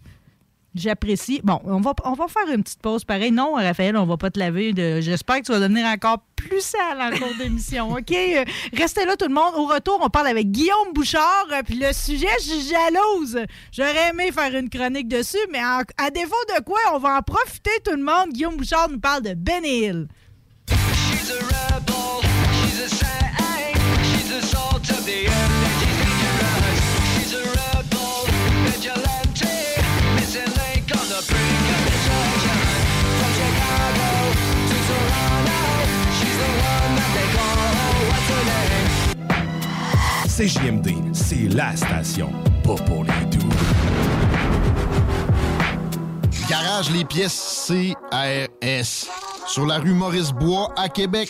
Speaker 4: J'apprécie. Bon, on va, on va faire une petite pause pareil. Non, Raphaël, on va pas te laver. J'espère que tu vas devenir encore plus sale en cours d'émission. OK? Euh, Restez là, tout le monde. Au retour, on parle avec Guillaume Bouchard. Euh, Puis le sujet, je suis jalouse. J'aurais aimé faire une chronique dessus, mais à défaut de quoi, on va en profiter, tout le monde. Guillaume Bouchard nous parle de Ben Hill.
Speaker 7: CJMD, c'est la station, pas pour les doux.
Speaker 8: Garage les pièces CRS. Sur la rue Maurice-Bois à Québec.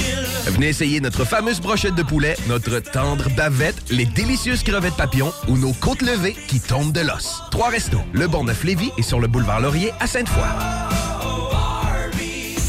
Speaker 2: Venez essayer notre fameuse brochette de poulet, notre tendre bavette, les délicieuses crevettes papillons ou nos côtes levées qui tombent de l'os. Trois restos, le Bonneuf Lévis et sur le boulevard Laurier à Sainte-Foy.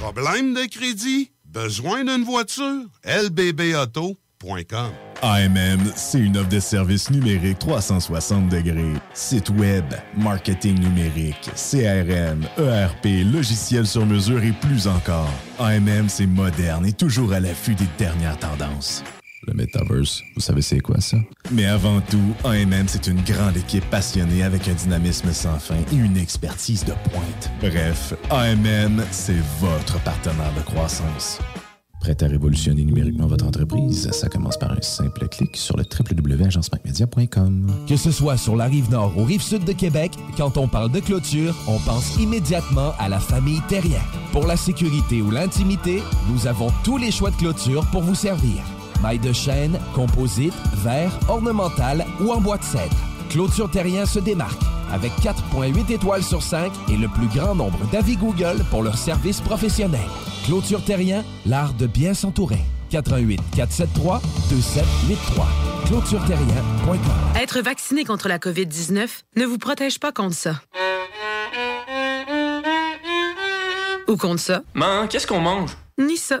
Speaker 9: Problème de crédit? Besoin d'une voiture? lbbauto.com
Speaker 7: AMM, c'est une offre de services numériques 360 degrés. Site web, marketing numérique, CRM, ERP, logiciel sur mesure et plus encore. AMM, c'est moderne et toujours à l'affût des dernières tendances.
Speaker 10: Le Metaverse, vous savez c'est quoi ça?
Speaker 7: Mais avant tout, AMM, c'est une grande équipe passionnée avec un dynamisme sans fin et une expertise de pointe. Bref, AMM, c'est votre partenaire de croissance.
Speaker 10: Prêt à révolutionner numériquement votre entreprise? Ça commence par un simple clic sur le www.agencemacmedia.com.
Speaker 11: Que ce soit sur la rive nord ou rive sud de Québec, quand on parle de clôture, on pense immédiatement à la famille Terrien. Pour la sécurité ou l'intimité, nous avons tous les choix de clôture pour vous servir. Maille de chêne, composite, verre, ornemental ou en bois de cèdre. Clôture Terrien se démarque avec 4.8 étoiles sur 5 et le plus grand nombre d'avis Google pour leur service professionnel. Clôture Terrien, l'art de bien s'entourer. 88 473 2783. ClôtureTerrien.com.
Speaker 12: Être vacciné contre la COVID-19 ne vous protège pas contre ça. Ou contre ça.
Speaker 13: Man, qu'est-ce qu'on mange?
Speaker 12: Ni ça.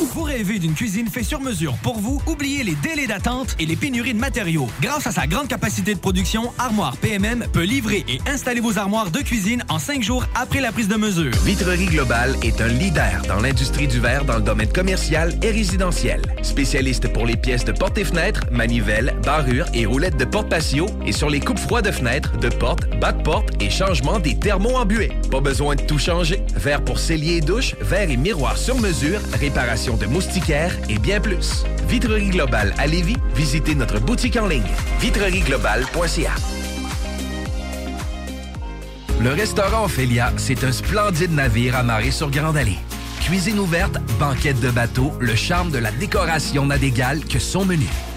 Speaker 1: Vous rêvez d'une cuisine faite sur mesure pour vous? Oubliez les délais d'attente et les pénuries de matériaux. Grâce à sa grande capacité de production, Armoire PMM peut livrer et installer vos armoires de cuisine en cinq jours après la prise de mesure.
Speaker 2: Vitrerie Globale est un leader dans l'industrie du verre dans le domaine commercial et résidentiel. Spécialiste pour les pièces de portes et fenêtres, manivelles, barrures et roulettes de porte patio et sur les coupes froides de fenêtres, de portes, bas de porte et changement des thermos embués. Pas besoin de tout changer. Verre pour cellier et douche, verre et miroir sur mesure, réparation de moustiquaires et bien plus. Vitrerie Globale à Lévis, visitez notre boutique en ligne vitrerieglobale.ca. Le restaurant Ophélia, c'est un splendide navire amarré sur Grande Allée. Cuisine ouverte, banquette de bateau, le charme de la décoration n'a d'égal que son menu.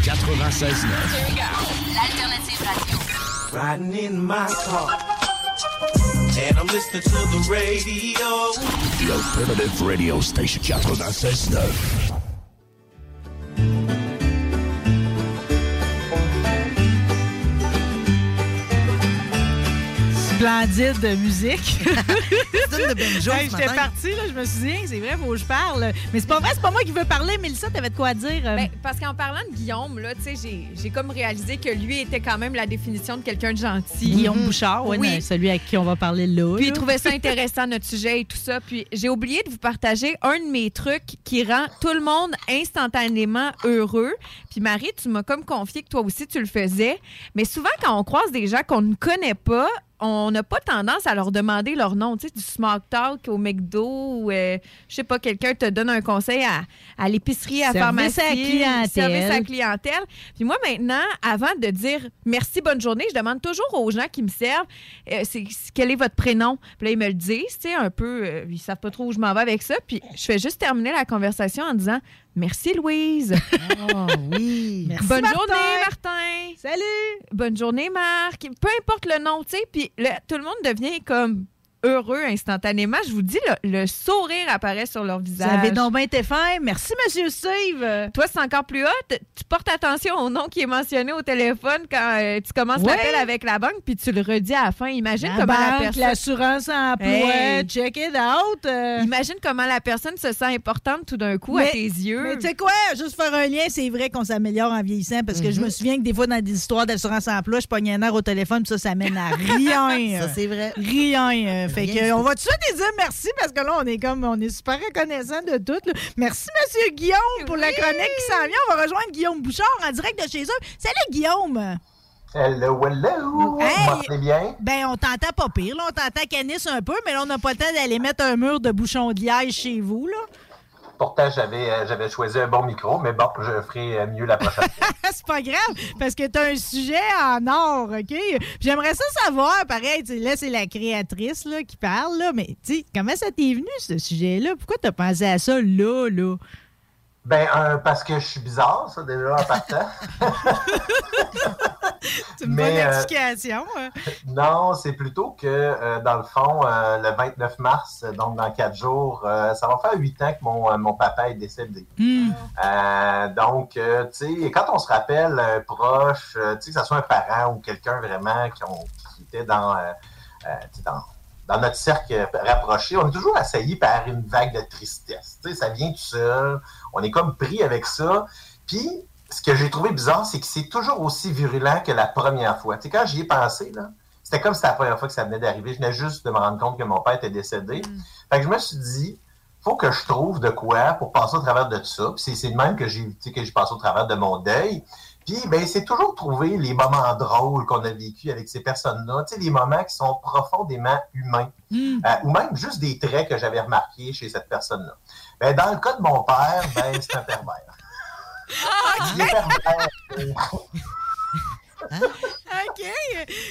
Speaker 3: 96
Speaker 14: L'alternative radio.
Speaker 3: Riding in my car. And I'm listening to the radio.
Speaker 15: The Alternative Radio Station 96.9.
Speaker 4: Splendide de musique.
Speaker 5: De
Speaker 4: Hey, J'étais partie, là, je me souviens, c'est vrai, faut que je parle. Mais c'est pas vrai, c'est pas moi qui veux parler. Mélissa, t'avais de quoi dire? euh?
Speaker 6: Ben, parce qu'en parlant de Guillaume, là, tu sais, j'ai- j'ai comme réalisé que lui était quand même la définition de quelqu'un de gentil.
Speaker 4: Guillaume Bouchard, ouais,
Speaker 6: oui.
Speaker 4: celui à qui on va parler là.
Speaker 6: Puis il trouvait ça intéressant, notre sujet et tout ça. Puis j'ai oublié de vous partager un de mes trucs qui rend tout le monde instantanément heureux. Puis Marie, tu m'as comme confié que toi aussi tu le faisais. Mais souvent, quand on croise des gens qu'on ne connaît pas, on n'a pas tendance à leur demander leur nom. Tu sais, du smoke talk au McDo ou, euh, je sais pas, quelqu'un te donne un conseil à, à l'épicerie, à la
Speaker 4: Service
Speaker 6: pharmacie.
Speaker 4: à la clientèle.
Speaker 6: Service à la clientèle. Puis moi, maintenant, avant de dire merci, bonne journée, je demande toujours aux gens qui me servent euh, c'est- quel est votre prénom? Puis là, ils me le disent, tu sais, un peu, euh, ils savent pas trop où je m'en vais avec ça. Puis je fais juste terminer la conversation en disant merci, Louise.
Speaker 5: Oh oui.
Speaker 4: Merci,
Speaker 6: Bonne
Speaker 4: Martin.
Speaker 6: journée, Martin.
Speaker 4: Salut.
Speaker 6: Bonne journée, Marc. Peu importe le nom, tu sais. Puis tout le monde devient comme heureux instantanément. Je vous dis, le, le sourire apparaît sur leur
Speaker 4: Vous
Speaker 6: visage.
Speaker 4: avez donc bien été fin. Merci, Monsieur Steve.
Speaker 6: Toi, c'est encore plus hot. Tu portes attention au nom qui est mentionné au téléphone quand euh, tu commences
Speaker 4: Ouais.
Speaker 6: l'appel avec la banque, puis tu le redis à la fin. Imagine
Speaker 4: La
Speaker 6: comment la
Speaker 4: banque,
Speaker 6: personne.
Speaker 4: l'assurance emploi,
Speaker 6: Hey.
Speaker 4: check it out. euh.
Speaker 6: Imagine comment la personne se sent importante tout d'un coup à tes yeux.
Speaker 4: Mais tu sais quoi, juste faire un lien, c'est vrai qu'on s'améliore en vieillissant parce que je me souviens que des fois, dans des histoires d'assurance emploi, je pognais un air au téléphone, puis ça, ça mène à rien.
Speaker 5: Ça, c'est vrai.
Speaker 4: Rien. Fait que, on va tout de dire merci? Parce que là, on est comme, on est super reconnaissant de tout. là. Merci, Monsieur Guillaume, pour la chronique qui s'en vient. On va rejoindre Guillaume Bouchard en direct de chez eux. Salut, Guillaume.
Speaker 13: Hello, hello!
Speaker 4: Hey!
Speaker 13: Vous m'entendez bien?
Speaker 4: Ben, on t'entend pas pire, là. On t'entend canis un peu, mais là, on n'a pas le temps d'aller mettre un mur de bouchon de liège chez vous, là.
Speaker 13: Pourtant, j'avais euh, j'avais choisi un bon micro, mais bon, je ferai euh, mieux la prochaine fois.
Speaker 4: c'est pas grave, parce que t'as un sujet en or, OK? J'aimerais ça savoir, pareil, tu là, c'est la créatrice là, qui parle, là, mais tu comment ça t'est venu, ce sujet-là? Pourquoi t'as pensé à ça là, là?
Speaker 13: Ben, un, parce que je suis bizarre, ça, déjà, en partant.
Speaker 4: C'est une
Speaker 13: Mais,
Speaker 4: bonne
Speaker 13: euh,
Speaker 4: explication. hein?
Speaker 13: Non, c'est plutôt que, euh, dans le fond, euh, le 29 mars, donc dans quatre jours, euh, ça va faire huit ans que mon, euh, mon papa est décédé.
Speaker 4: Hmm.
Speaker 13: Euh, donc, euh, tu sais, quand on se rappelle un proche, euh, tu sais, que ce soit un parent ou quelqu'un vraiment qui, ont- qui était dans, euh, euh, tu sais, dans, dans notre cercle rapproché, on est toujours assailli par une vague de tristesse. Ça vient tout seul. On est comme pris avec ça. Puis, ce que j'ai trouvé bizarre, c'est que c'est toujours aussi virulent que la première fois. Quand j'y ai pensé, là, c'était comme si c'était la première fois que ça venait d'arriver. Je venais juste de me rendre compte que mon père était décédé. Fait que je me suis dit, faut que je trouve de quoi pour passer au travers de tout ça. Puis c'est- c'est de même que j'ai que j'ai passé au travers de mon deuil. Puis ben c'est toujours trouver les moments drôles qu'on a vécu avec ces personnes-là, tu sais, les moments qui sont profondément humains,
Speaker 4: Hmm.
Speaker 13: Euh, ou même juste des traits que j'avais remarqués chez cette personne-là. Ben, dans le cas de mon père, ben c'est un pervers. Il est pervers.
Speaker 4: OK.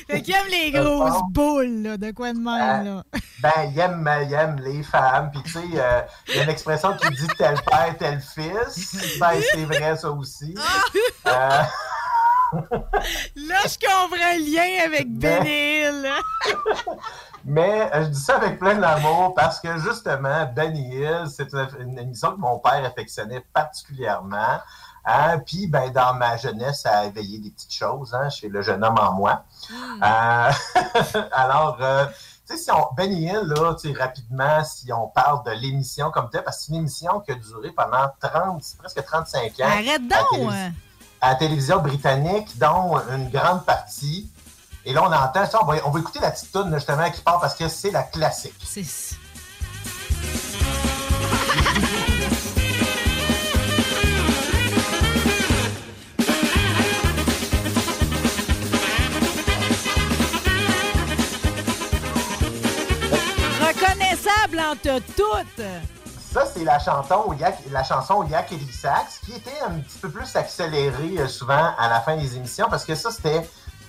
Speaker 4: Fait qu'il aime les grosses boules, là, de quoi de même, là.
Speaker 13: Ben, il aime, il aime les femmes. Puis, tu sais, euh, il y a une expression qui dit tel père, tel fils. Ben, c'est vrai, ça aussi. Euh,
Speaker 4: Là, je comprends le lien avec Ben Hill.
Speaker 13: mais euh, je dis ça avec plein d'amour parce que, justement, Benny Hill, c'est une, une émission que mon père affectionnait particulièrement. Hein? Puis, ben, dans ma jeunesse, ça a éveillé des petites choses hein, chez le jeune homme en moi. Euh, alors, euh, tu sais, si on, Benny Hill, là, tu sais, rapidement, si on parle de l'émission comme telle, parce que c'est une émission qui a duré pendant 30, presque 35 ans.
Speaker 4: Arrête donc!
Speaker 13: télévision-
Speaker 4: hein.
Speaker 13: à la télévision britannique, dont une grande partie. Et là, on entend ça. On va, on va écouter la petite toune, justement, qui part parce que c'est la classique.
Speaker 4: C'est Toutes.
Speaker 13: Ça, c'est la chanson Yak, la chanson Yak et les Sax, qui était un petit peu plus accélérée euh, souvent à la fin des émissions, parce que ça, c'était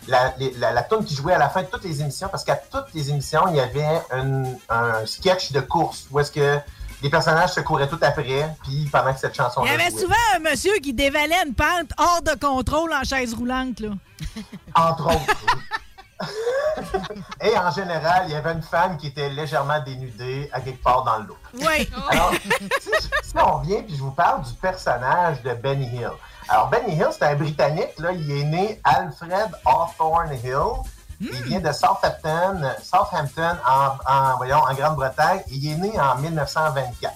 Speaker 13: la, la, la tune qui jouait à la fin de toutes les émissions, parce qu'à toutes les émissions, il y avait un, un sketch de course où est-ce que les personnages se couraient tout après, puis pendant que cette chanson
Speaker 4: Il y avait souvent un monsieur qui dévalait une pente hors de contrôle en chaise roulante, là.
Speaker 13: Entre autres. Et en général, il y avait une femme qui était légèrement dénudée à quelque part dans l'eau.
Speaker 4: Oui.
Speaker 13: Alors, si, si on revient puis je vous parle du personnage de Benny Hill. Alors, Benny Hill, c'est un Britannique, là, il est né Alfred Hawthorne Hill. Il vient de Southampton, Southampton en, en, voyons, en Grande-Bretagne. et Il est né en 1924.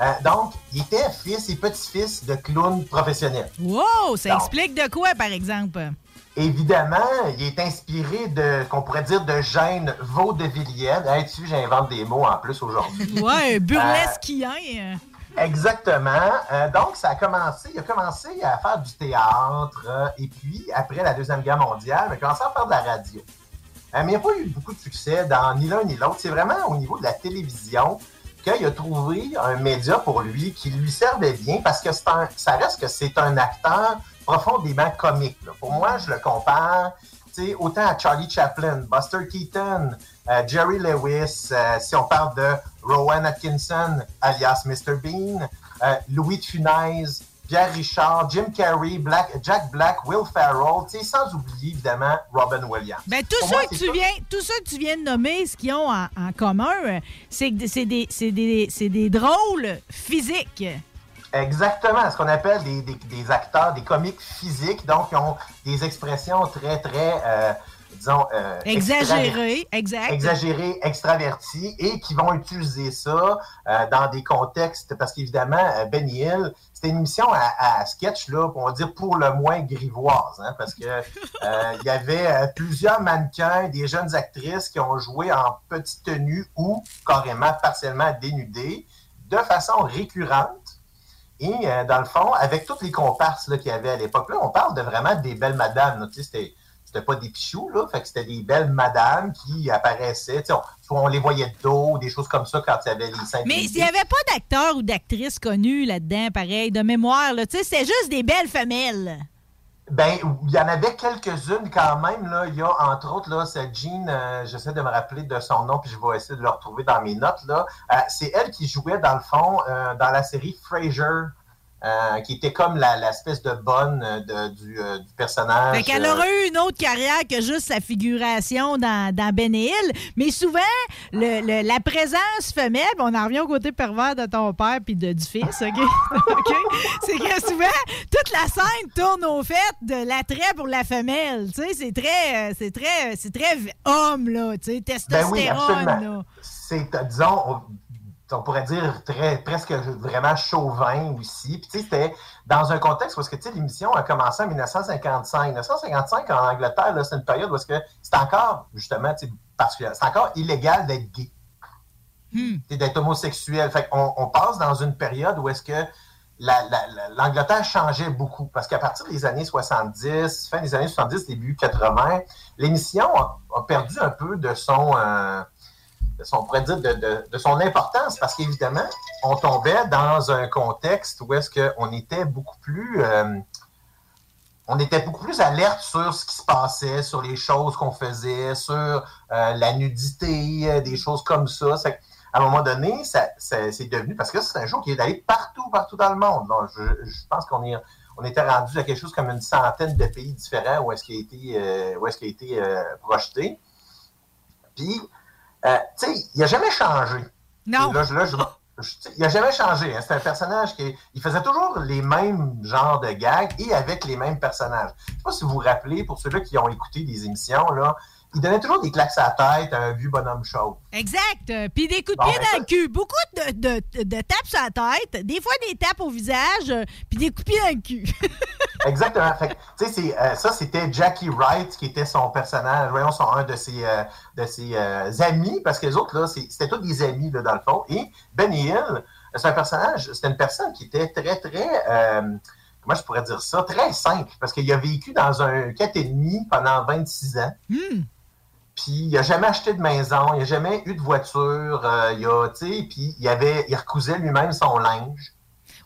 Speaker 13: Euh, donc, il était fils et petit-fils de clown professionnels.
Speaker 4: Wow, ça
Speaker 13: Donc,
Speaker 4: explique de quoi, par exemple?
Speaker 13: Évidemment, il est inspiré de, qu'on pourrait dire, de Gênes Vaudevillienne. Hey, tu sais, j'invente des mots en plus aujourd'hui.
Speaker 4: Ouais,
Speaker 13: Euh,
Speaker 4: burlesquien.
Speaker 13: Exactement. Euh, donc, ça a commencé, il a commencé à faire du théâtre, euh, et puis, après la Deuxième Guerre mondiale, il a commencé à faire de la radio. Euh, mais il n'y a pas eu beaucoup de succès dans ni l'un ni l'autre. C'est vraiment au niveau de la télévision qu'il a trouvé un média pour lui qui lui servait bien, parce que ça reste que c'est un acteur profondément comique. Pour moi, je le compare autant à Charlie Chaplin, Buster Keaton, euh, Jerry Lewis, euh, si on parle de Rowan Atkinson, alias Mr. Bean, euh, Louis de Funès, Pierre Richard, Jim Carrey, Black, Jack Black, Will sais, sans oublier évidemment Robin Williams.
Speaker 4: Ben, tous ceux,
Speaker 13: moi,
Speaker 4: que tu
Speaker 13: ça.
Speaker 4: viens, tous ceux que tu viens de nommer, ce qu'ils ont en, en commun, c'est que c'est des, c'est des, c'est des drôles physiques.
Speaker 13: Exactement, ce qu'on appelle des, des- des acteurs, des comiques physiques, donc ils ont des expressions très, très, euh, disons... euh,
Speaker 4: Exagérés, exact.
Speaker 13: exagérés, extravertis, et qui vont utiliser ça euh, dans des contextes, parce qu'évidemment, euh, Benny Hill, c'était une émission à, à sketch, là, on va dire pour le moins grivoise, hein, parce que euh, il y avait plusieurs mannequins, des jeunes actrices qui ont joué en petite tenue ou carrément partiellement dénudées, de façon récurrente. Et euh, dans le fond, avec toutes les comparses qu'il y avait à l'époque, là, on parle de vraiment des belles madames. là. Tu sais, c'était, c'était pas des pichous, là. Fait que c'était des belles madames qui apparaissaient. On, soit on les voyait de dos, des choses comme ça quand il y avait les seins.
Speaker 4: Mais s'il n'y avait pas d'acteurs ou d'actrices connus là-dedans, pareil, de mémoire, là, tu sais, c'était juste des belles femelles.
Speaker 13: Ben, il y en avait quelques-unes quand même. Là. Il y a entre autres là, cette Jean, euh, j'essaie de me rappeler de son nom, puis je vais essayer de le retrouver dans mes notes. Là. Euh, c'est elle qui jouait dans le fond euh, dans la série Frasier, euh, qui était comme la- l'espèce de bonne euh, de- du, euh, du personnage.
Speaker 4: Fait qu'elle
Speaker 13: euh,
Speaker 4: aurait eu une autre carrière que juste la figuration dans, dans Ben Hill. Mais souvent, le- le- la présence femelle, on en revient au côté pervers de ton père puis de, du fils, OK? C'est que souvent, toute la scène tourne au fait de l'attrait pour la femelle. Tu sais, c'est très, c'est très, c'est très homme, là, tu sais,
Speaker 13: Ben oui,
Speaker 4: testostérone,
Speaker 13: absolument.
Speaker 4: là.
Speaker 13: C'est, disons, on, on pourrait dire très, presque vraiment chauvin aussi. Puis, tu sais, c'était dans un contexte parce que, tu sais, l'émission a commencé en 1955. 1955, en Angleterre, c'est une période où est-ce que c'est encore, justement, tu sais, parce que c'est encore illégal d'être gay. Sais, d'être homosexuel. Fait qu'on on passe dans une période où est-ce que la- la- la- l'Angleterre changeait beaucoup. Parce qu'à partir des années 70, fin des années 70, début 80, l'émission a, a perdu un peu de son, euh, de son, on pourrait dire, de, de- son importance. Parce qu'évidemment, on tombait dans un contexte où est-ce qu'on était beaucoup plus... euh, on était beaucoup plus alerte sur ce qui se passait, sur les choses qu'on faisait, sur euh, la nudité, euh, des choses comme ça. À un moment donné, ça, c'est devenu, parce que c'est un show qui est allé partout, partout dans le monde. Donc, je, je pense qu'on est, on était rendu à quelque chose comme une centaine de pays différents où est-ce qu'il a été, où est-ce qu'il a été projeté. Puis, euh, tu sais, il n'a jamais changé.
Speaker 4: Non.
Speaker 13: Là, là, je- il n'a jamais changé. hein. C'est un personnage qui il faisait toujours les mêmes genres de gags et avec les mêmes personnages. Je ne sais pas si vous vous rappelez, pour ceux-là qui ont écouté des émissions, là, il donnait toujours des claques à la tête à un vieux bonhomme chauve.
Speaker 4: Exact. Euh, Puis des coups de
Speaker 13: Bon,
Speaker 4: pied
Speaker 13: ben,
Speaker 4: dans le cul. Beaucoup de, de, de tapes sur la tête, des fois des tapes au visage, euh, puis des coups de pied dans le cul.
Speaker 13: Exactement. Fait que, tu sais, c'est, euh, ça, c'était Jackie Wright qui était son personnage. Voyons, son, un de ses, euh, de ses euh, amis, parce que les autres, là, c'était tous des amis, là, dans le fond. Et Benny Hill, c'est un personnage, c'était une personne qui était très, très, comment je pourrais dire ça, très simple, parce qu'il a vécu dans un 4,5 pendant 26 ans. Puis il n'a jamais acheté de maison, il n'a jamais eu de voiture, euh, il a, tu sais, puis il avait, il recousait lui-même son linge.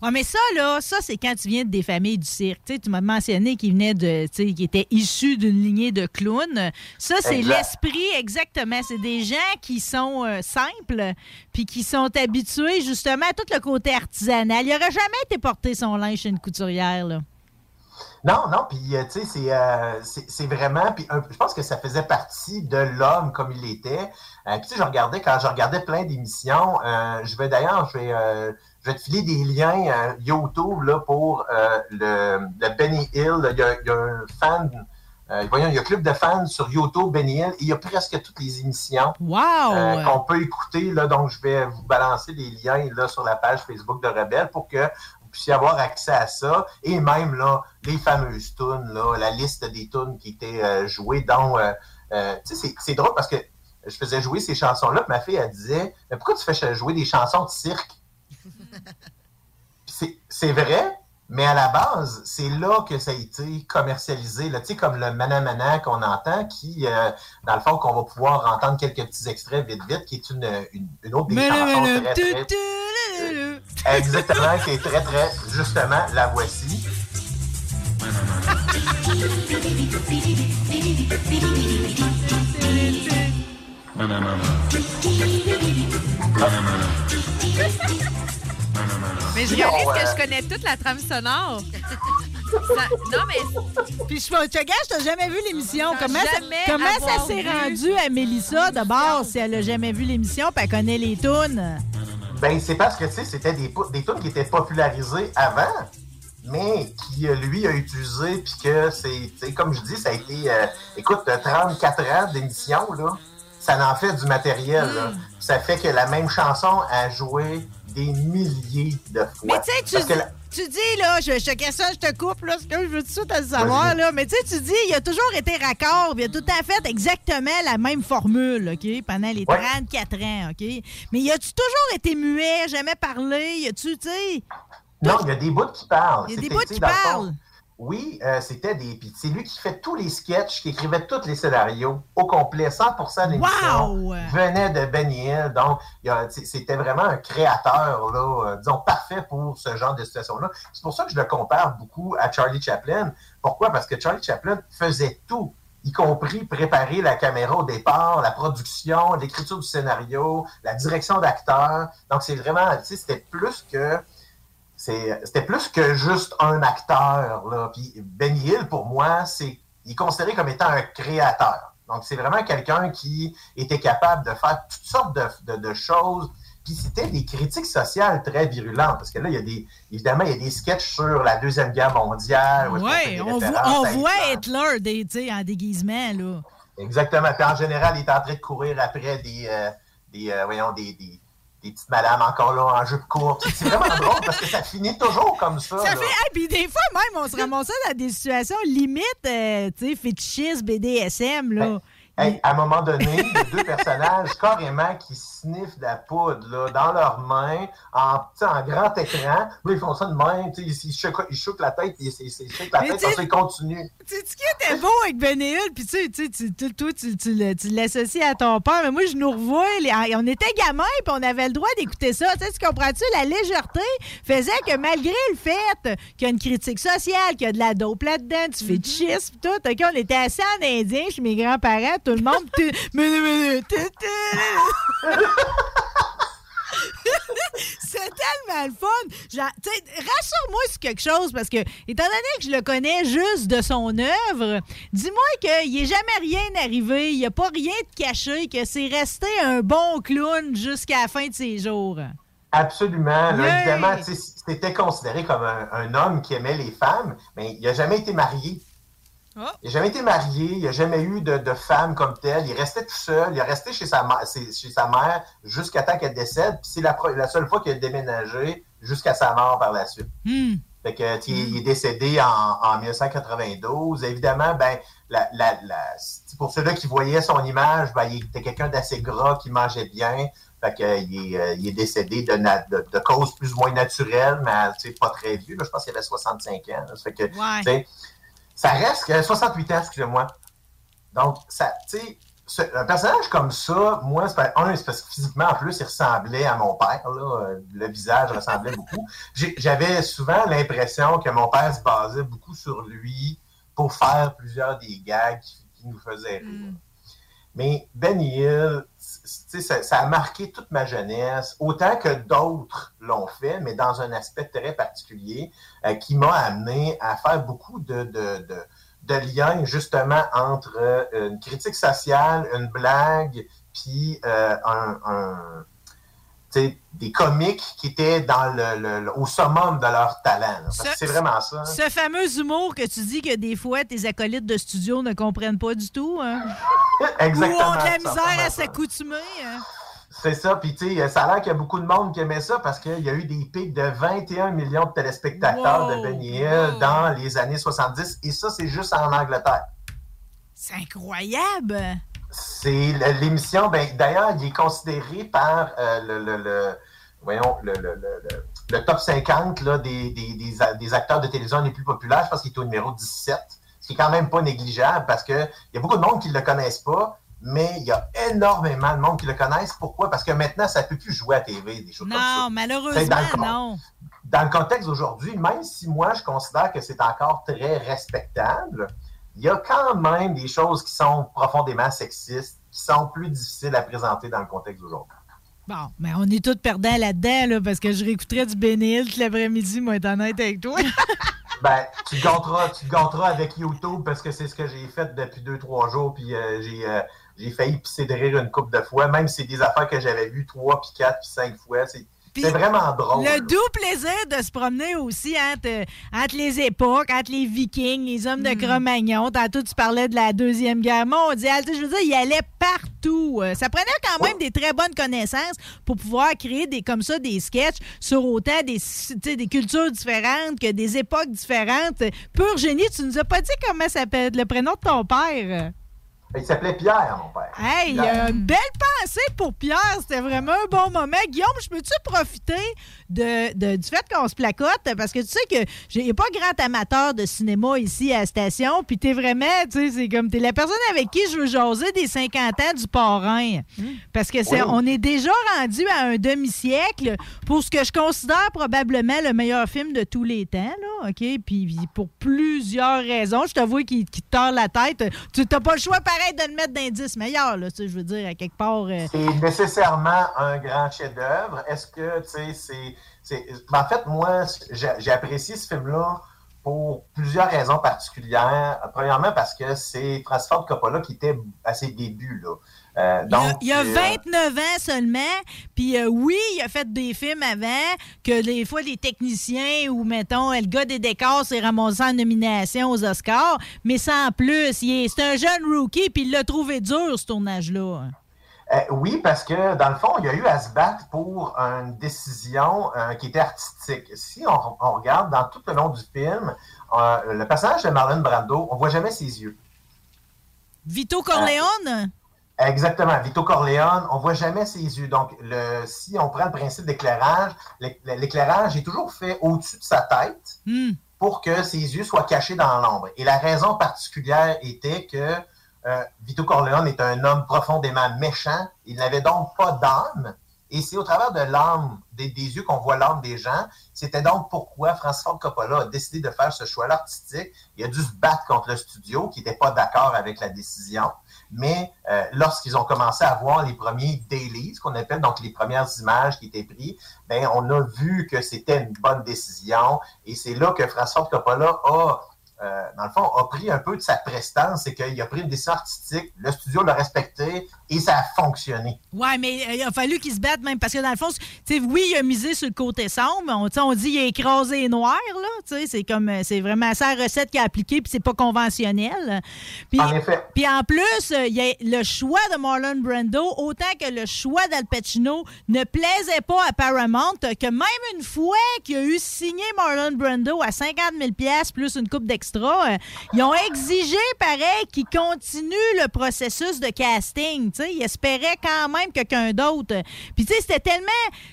Speaker 4: Ouais, mais ça, là, ça, c'est quand tu viens des familles du cirque. Tu m'as mentionné qu'il venait de, qu'il était issu d'une lignée de clowns. Ça, c'est l'esprit, exactement. C'est des gens qui sont euh, simples, puis qui sont habitués, justement, à tout le côté artisanal. Il n'aurait jamais été porté son linge chez une couturière, là.
Speaker 13: Non, non, puis euh, tu sais, c'est, euh, c'est vraiment, puis je pense que ça faisait partie de l'homme comme il était. Euh, puis tu sais, je regardais, quand je regardais plein d'émissions, euh, je vais d'ailleurs, je vais, je vais te filer des liens YouTube là, pour le, le Benny Hill. Il y a, il y a un fan, voyons, il y a un club de fans sur YouTube, Benny Hill, et il y a presque toutes les émissions
Speaker 4: Wow!
Speaker 13: qu'on peut écouter. Là, donc, je vais vous balancer des liens là, sur la page Facebook de Rebelle pour que puissiez avoir accès à ça. Et même là, les fameuses tunes, là, la liste des tunes qui étaient euh, jouées. dont, euh, euh, tu sais, c'est- drôle parce que je faisais jouer ces chansons-là, ma fille, elle disait Mais pourquoi tu fais jouer des chansons de cirque C'est vrai, mais à la base, c'est là que ça a été commercialisé. Là, tu sais, comme le Manamana qu'on entend, qui, euh, dans le fond, qu'on va pouvoir entendre quelques petits extraits vite, vite, qui est une, une, une autre des chansons très, très- Exactement, qui est très, très, justement, la voici.
Speaker 6: Mais je réalise que
Speaker 13: euh,
Speaker 6: je connais toute la trame sonore. Ça- non, mais.
Speaker 4: Puis je te gage, t'as jamais vu l'émission? Comment, ça,
Speaker 6: jamais
Speaker 4: comment ça s'est rendu à Mélissa d'abord si elle a jamais vu l'émission puis elle connaît les tunes?
Speaker 13: Ben, c'est parce que, tu sais, c'était des, des tunes qui étaient popularisées avant, mais qui, euh, lui, a utilisé, puis que c'est, tu sais, comme je dis, ça a été, euh, écoute, euh, 34 ans d'émission, là, ça en fait du matériel, là. Ça fait que la même chanson a joué des milliers de fois.
Speaker 4: Mais tu sais, tu,
Speaker 13: la-
Speaker 4: dis, là, je, je te question, je te coupe, là, que je veux tout de suite le savoir, là. Mais tu sais, tu dis, il a toujours été raccord, il a tout à fait exactement la même formule, OK, pendant les
Speaker 13: Ouais.
Speaker 4: 34 ans, OK? Mais il a-tu toujours été muet, jamais parlé? Y a-tu, tu sais?
Speaker 13: Non, il y a des bouts qui parlent.
Speaker 4: Il y a des bouts qui parlent.
Speaker 13: Oui, euh, c'était des. Puis c'est lui qui fait tous les sketchs, qui écrivait tous les scénarios au complet, 100% de l'émission
Speaker 4: Wow!
Speaker 13: venait de Benny Hill. Donc, c'était vraiment un créateur, là, euh, disons, parfait pour ce genre de situation-là. C'est pour ça que je le compare beaucoup à Charlie Chaplin. Pourquoi? Parce que Charlie Chaplin faisait tout, y compris préparer la caméra au départ, la production, l'écriture du scénario, la direction d'acteur. Donc, c'est vraiment, tu sais, c'était plus que c'était plus que juste un acteur. Là. Puis Benny Hill, pour moi, c'est il est considéré comme étant un créateur. Donc, c'est vraiment quelqu'un qui était capable de faire toutes sortes de, de- de choses. Puis c'était des critiques sociales très virulentes. Parce que là, il y a des. Évidemment, il y a des sketchs sur la Deuxième Guerre mondiale.
Speaker 4: Oui, on, voit, on voit
Speaker 13: Hitler.
Speaker 4: Des, sais, en déguisement, là.
Speaker 13: Exactement. Puis en général, il est en train de courir après des, euh, des euh, voyons, des, des, des petites madames encore là en jupe courte. C'est vraiment drôle parce que ça finit toujours comme ça.
Speaker 4: Ça
Speaker 13: là.
Speaker 4: fait. Hey, puis des fois, même, on se ramassait dans des situations limite, euh, tu sais, fétichistes, BDSM, là.
Speaker 13: Hey, à un moment donné, il y a deux personnages carrément qui sniffent de la poudre là, dans leurs mains, en, en grand écran. Là, ils font ça de même, ils, ils, chouquent- ils chouquent la tête, ils, ils, ils chouquent la
Speaker 4: Mais
Speaker 13: tête,
Speaker 4: tu sais-
Speaker 13: après ça, ils continuent.
Speaker 4: Tu sais, ce qui était beau avec Hill, puis tu sais, tu toi, l'associes à ton père, mais moi, je nous revois, les- on était gamins, puis on avait le droit d'écouter ça. Tu sais, tu comprends-tu? La légèreté faisait que malgré le fait qu'il y a une critique sociale, qu'il y a de la dope là-dedans, tu fais puis tout, OK, on était assis en indien chez mes grands-parents, tout le monde, C'est tellement le fun. Rassure-moi sur quelque chose parce que, étant donné que je le connais juste de son œuvre, dis-moi qu'il n'est jamais rien arrivé, il n'y a pas rien de caché, que c'est resté un bon clown jusqu'à la fin de ses jours.
Speaker 13: Absolument. Là, évidemment, c'était considéré comme un, un homme qui aimait les femmes, mais il n'a jamais été marié.
Speaker 4: Oh.
Speaker 13: Il n'a jamais été marié, il n'a jamais eu de, de femme comme telle. Il restait tout seul. Il est resté chez sa, chez mère jusqu'à temps qu'elle décède. Puis c'est la, seule fois qu'il a déménagé jusqu'à sa mort par la suite.
Speaker 4: Hmm.
Speaker 13: Fait que, il est décédé en, en 1992. Évidemment, ben, la, la, pour ceux-là qui voyaient son image, ben, il était quelqu'un d'assez gras, qui mangeait bien. Fait que, il, est, euh, il est décédé de, de, de causes plus ou moins naturelles, mais pas très vieux. là. je pense qu'il avait 65 ans. là. Fait que, ça reste que 68 ans, excusez-moi. Donc, ça, tu sais, un personnage comme ça, moi, c'est pas- un, c'est parce que physiquement, en plus, il ressemblait à mon père. Là, Euh, le visage ressemblait beaucoup. J'avais souvent l'impression que mon père se basait beaucoup sur lui pour faire plusieurs des gags qui, qui nous faisaient rire. Mais Benny Hill, ça, ça a marqué toute ma jeunesse, autant que d'autres l'ont fait, mais dans un aspect très particulier, euh, qui m'a amené à faire beaucoup de, de, de, de liens justement entre euh, une critique sociale, une blague, puis euh, un, un- des comiques qui étaient dans le, le- le- au summum de leur talent. c'est vraiment ça.
Speaker 4: Ce fameux humour que tu dis que des fois tes acolytes de studio ne comprennent pas du tout. Hein?
Speaker 13: Exactement.
Speaker 4: Ou ont de la misère à s'accoutumer. hein?
Speaker 13: C'est ça, puis tu sais, ça a l'air qu'il y a beaucoup de monde qui aimait ça parce qu'il y a eu des pics de 21 millions de téléspectateurs
Speaker 4: Wow,
Speaker 13: de Benny Hill dans les années 70, et ça, c'est juste en Angleterre.
Speaker 4: C'est incroyable.
Speaker 13: C'est l'émission, ben, d'ailleurs, il est considéré par euh, le, le- le- voyons, le, top 50 là, des, des- des acteurs de télévision les plus populaires. Je pense qu'il est au numéro 17, ce qui est quand même pas négligeable parce qu'il y a beaucoup de monde qui ne le connaissent pas, mais il y a énormément de monde qui le connaissent. Pourquoi? Parce que maintenant, ça ne peut plus jouer à TV, des choses comme ça.
Speaker 4: Non, malheureusement,
Speaker 13: dans
Speaker 4: non.
Speaker 13: Dans le contexte d'aujourd'hui, même si moi, je considère que c'est encore très respectable, il y a quand même des choses qui sont profondément sexistes, qui sont plus difficiles à présenter dans le contexte d'aujourd'hui.
Speaker 4: Bon, mais on est tous perdants là-dedans, là, parce que je réécouterais du tout l'après-midi, moi, être honnête avec toi.
Speaker 13: Ben, tu te gâteras, tu te gâteras avec YouTube parce que c'est ce que j'ai fait depuis deux, trois jours, puis euh, j'ai, euh, j'ai failli pisser de rire une couple de fois, même si c'est des affaires que j'avais vues trois, puis quatre, puis cinq fois. C'est, c'est vraiment drôle.
Speaker 4: Le doux plaisir de se promener aussi entre, entre les époques, entre les Vikings, les hommes de Cro-Magnon. Tantôt, tu parlais de la Deuxième Guerre mondiale. Je veux dire, il allait partout. Euh, Ça prenait quand même des très bonnes connaissances pour pouvoir créer des comme ça des sketchs sur autant des, tu sais, des cultures différentes que des époques différentes. Pur génie, tu nous as pas dit comment s'appelle le prénom de ton père?
Speaker 13: Il s'appelait Pierre, mon père.
Speaker 4: Hey, il y a une belle pensée pour Pierre. C'était vraiment un bon moment. Guillaume, je peux-tu profiter de, de- du fait qu'on se placote? Parce que tu sais que j'ai pas grand amateur de cinéma ici à la station. Puis t'es vraiment, tu sais, c'est comme t'es la personne avec qui je veux jaser des 50 ans du parrain. Parce que c'est,
Speaker 13: Oui.
Speaker 4: on est déjà rendu à un demi-siècle pour ce que je considère probablement le meilleur film de tous les temps, là, OK? Puis pour plusieurs raisons, je t'avoue qu'il qu'il te tord la tête. Tu n'as pas le choix, pareil, de le mettre d'indice meilleur, là, je veux dire, à quelque part... euh,
Speaker 13: C'est nécessairement un grand chef-d'œuvre. Est-ce que, tu sais, c'est. ben, En fait, moi, apprécié ce film-là pour plusieurs raisons particulières. Premièrement, parce que c'est Francis Ford Coppola qui était à ses débuts, là. Euh,
Speaker 4: Il a-
Speaker 13: donc,
Speaker 4: il y a,
Speaker 13: euh,
Speaker 4: 29 ans seulement. Puis euh, oui, il a fait des films avant que des fois les techniciens ou mettons le gars des décors s'est ramassé en nomination aux Oscars, mais sans plus. C'est un jeune rookie puis il l'a trouvé dur ce tournage-là.
Speaker 13: Oui, parce que dans le fond, il y a eu à se battre pour une décision qui était artistique. Si on, on regarde dans tout le long du film, le personnage de Marlon Brando, on voit jamais ses yeux.
Speaker 4: Vito Corleone?
Speaker 13: Exactement. Vito Corleone, on voit jamais ses yeux. Donc, le, si on prend le principe d'éclairage, l'é- l'éclairage est toujours fait au-dessus de sa tête
Speaker 4: Hmm.
Speaker 13: pour que ses yeux soient cachés dans l'ombre. Et la raison particulière était que euh, Vito Corleone est un homme profondément méchant. Il n'avait donc pas d'âme. Et c'est au travers de l'âme, des, des yeux qu'on voit l'âme des gens. C'était donc pourquoi Francis Ford Coppola a décidé de faire ce choix-là artistique. Il a dû se battre contre le studio qui n'était pas d'accord avec la décision. Mais euh, lorsqu'ils ont commencé à voir les premiers dailies, ce qu'on appelle donc les premières images qui étaient prises, ben, on a vu que c'était une bonne décision. Et c'est là que Ford Coppola a, euh, dans le fond, a pris un peu de sa prestance. C'est qu'il a pris une décision artistique, le studio l'a respecté et ça a fonctionné.
Speaker 4: Ouais, mais euh, il a fallu qu'il se batte même parce que dans le fond, oui, il a misé sur le côté sombre, on, on dit qu'il a écrasé les noirs, là. C'est comme, euh, c'est vraiment la recette qu'il a appliquée, puis c'est pas conventionnel. Puis,
Speaker 13: En effet.
Speaker 4: Puis en plus, il y a le choix de Marlon Brando, autant que le choix d'Al Pacino ne plaisait pas à Paramount, que même une fois qu'il a eu signé Marlon Brando à 50 000 plus une coupe d'extra, euh, ils ont exigé, pareil, qu'il continue le processus de casting. Ils espéraient quand même quelqu'un d'autre. Puis tu sais, c'était tellement...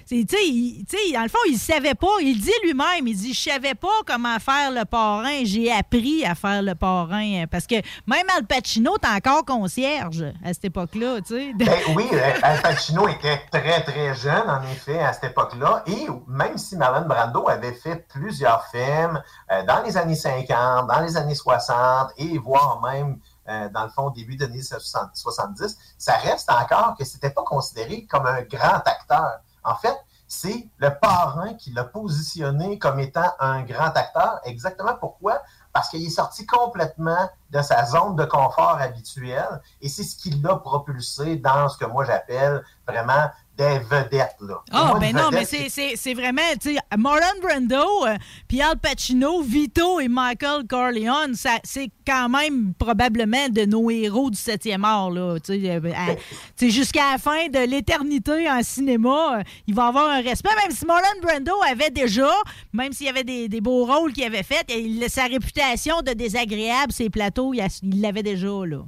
Speaker 4: Tu sais, dans le fond, il savait pas. Il dit lui-même, il dit, je savais pas comment faire le parrain. J'ai appris à faire le parrain. Parce que même Al Pacino, t'es encore concierge à cette époque-là.
Speaker 13: Ben oui, euh, Al Pacino était très, très jeune, en effet, à cette époque-là. Et même si Marlon Brando avait fait plusieurs films euh, dans les années 50, dans les années 60, et voire même, euh, dans le fond, début des années 60 70, ça reste encore que c'était pas considéré comme un grand acteur. En fait, c'est le parrain qui l'a positionné comme étant un grand acteur. Exactement pourquoi? Parce qu'il est sorti complètement de sa zone de confort habituelle et c'est ce qui l'a propulsé dans ce que moi j'appelle vraiment des vedettes. Là.
Speaker 4: Ah,
Speaker 13: moi,
Speaker 4: ben non, mais c'est- vraiment, tu sais, Marlon Brando, euh, puis Al Pacino, Vito et Michael Corleone, c'est quand même probablement de nos héros du 7e art, là. Tu sais, euh, tu sais, jusqu'à la fin de l'éternité en cinéma, euh, il va avoir un respect, même si Marlon Brando avait déjà, même s'il y avait des, des beaux rôles qu'il avait fait, il- sa réputation de désagréable, ses plateaux, il l'avait déjà, là.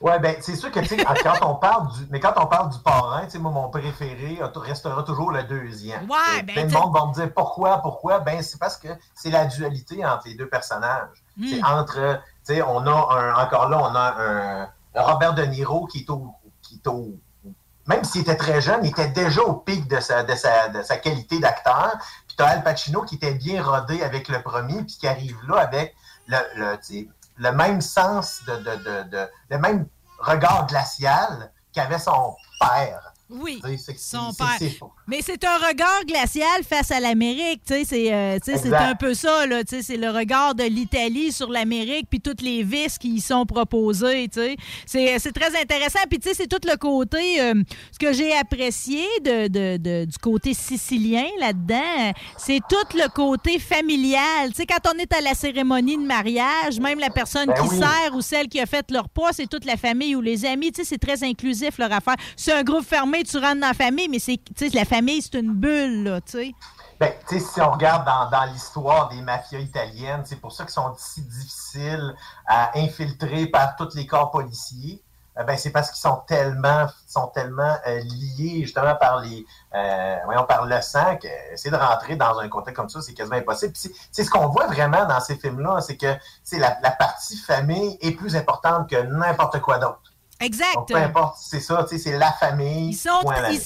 Speaker 13: Ouais, ben c'est sûr que quand on parle du, mais quand on parle du parrain, tu sais, moi mon préféré restera toujours le deuxième.
Speaker 4: Ouais, ben, t'sais-
Speaker 13: monde va me dire pourquoi, pourquoi? Ben c'est parce que c'est la dualité entre les deux personnages.
Speaker 4: Mm.
Speaker 13: C'est entre, tu sais, on a un, encore là, on a un, Robert De Niro qui est au, qui est au même s'il était très jeune, il était déjà au pic de sa, de sa, de sa qualité d'acteur. Puis tu as Al Pacino qui était bien rodé avec le premier, puis qui arrive là avec le, le, le même sens, de, de, de, le même regard glacial qu'avait son père.
Speaker 4: Oui,
Speaker 13: c'est-
Speaker 4: son père. Mais c'est un regard glacial face à l'Amérique, tu sais, c'est euh, un peu ça là, tu sais, c'est le regard de l'Italie sur l'Amérique puis toutes les vices qui y sont proposés, tu sais. C'est c'est très intéressant puis tu sais c'est tout le côté euh, ce que j'ai apprécié de, de- de- du côté sicilien là-dedans, c'est tout le côté familial, tu sais quand on est à la cérémonie de mariage, même la personne
Speaker 16: Ben
Speaker 4: qui
Speaker 16: oui.
Speaker 4: sert ou celle qui a fait leur pas, c'est toute la famille ou les amis, tu sais c'est très inclusif leur affaire. C'est un groupe fermé, tu rentres dans la famille, mais c'est la famille c'est une bulle là, tu sais.
Speaker 13: Ben, tu sais, si on regarde dans, l'histoire des mafias italiennes, c'est pour ça qu'ils sont si difficiles à infiltrer par tous les corps policiers. euh, ben, c'est parce qu'ils sont tellement, sont tellement euh, liés justement par les, euh, par le sang que essayer de rentrer dans un contexte comme ça, c'est quasiment impossible. C'est- ce qu'on voit vraiment dans ces films-là, c'est que c'est la, la partie famille est plus importante que n'importe quoi d'autre.
Speaker 4: Exact.
Speaker 13: Donc, peu importe, c'est ça, c'est la famille.
Speaker 4: Ils sont, ils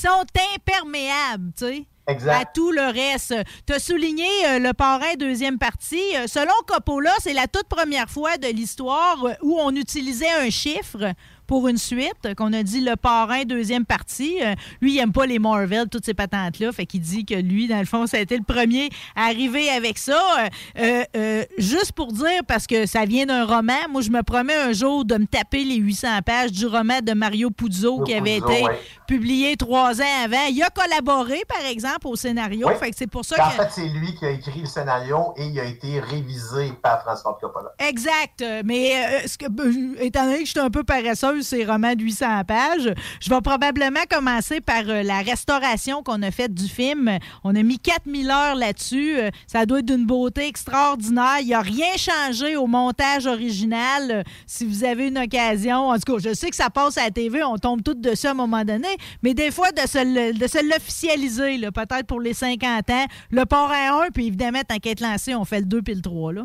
Speaker 4: imperméables, tu sais.
Speaker 13: Exact.
Speaker 4: À tout le reste. Tu as souligné euh, le parrain deuxième partie. Euh, selon Coppola, c'est la toute première fois de l'histoire où on utilisait un chiffre pour une suite, qu'on a dit le parrain deuxième partie. Euh, lui, il aime pas les Marvel, toutes ces patentes-là. Fait qu'il dit que lui, dans le fond, ça a été le premier à arriver avec ça. Euh, euh, euh, juste pour dire, parce que ça vient d'un roman, moi, je me promets un jour de me taper les 800 pages du roman de Mario Puzo qui avait
Speaker 13: Puzo,
Speaker 4: été
Speaker 13: ouais.
Speaker 4: publié trois ans avant. Il a collaboré, par exemple, au scénario. Fait que c'est pour ça
Speaker 13: En
Speaker 4: que.
Speaker 13: fait, c'est lui qui a écrit le scénario et il a été révisé par François Coppola.
Speaker 4: Exact. Euh, Mais euh, ce que, euh, étant donné que je suis un peu paresseuse, ces romans de 800 pages, je vais probablement commencer par euh, la restauration qu'on a faite du film. On a mis 4000 heures là-dessus. Euh, ça doit être d'une beauté extraordinaire. Il n'y a rien changé au montage original. Euh, Si vous avez une occasion, en tout cas, je sais que ça passe à la TV, on tombe tout dessus à un moment donné, mais des fois, de se, de se l'officialiser, peut-être pour les 50 ans, le parrain 1, puis évidemment, tant qu'être lancé, on fait le 2 puis le 3. Là.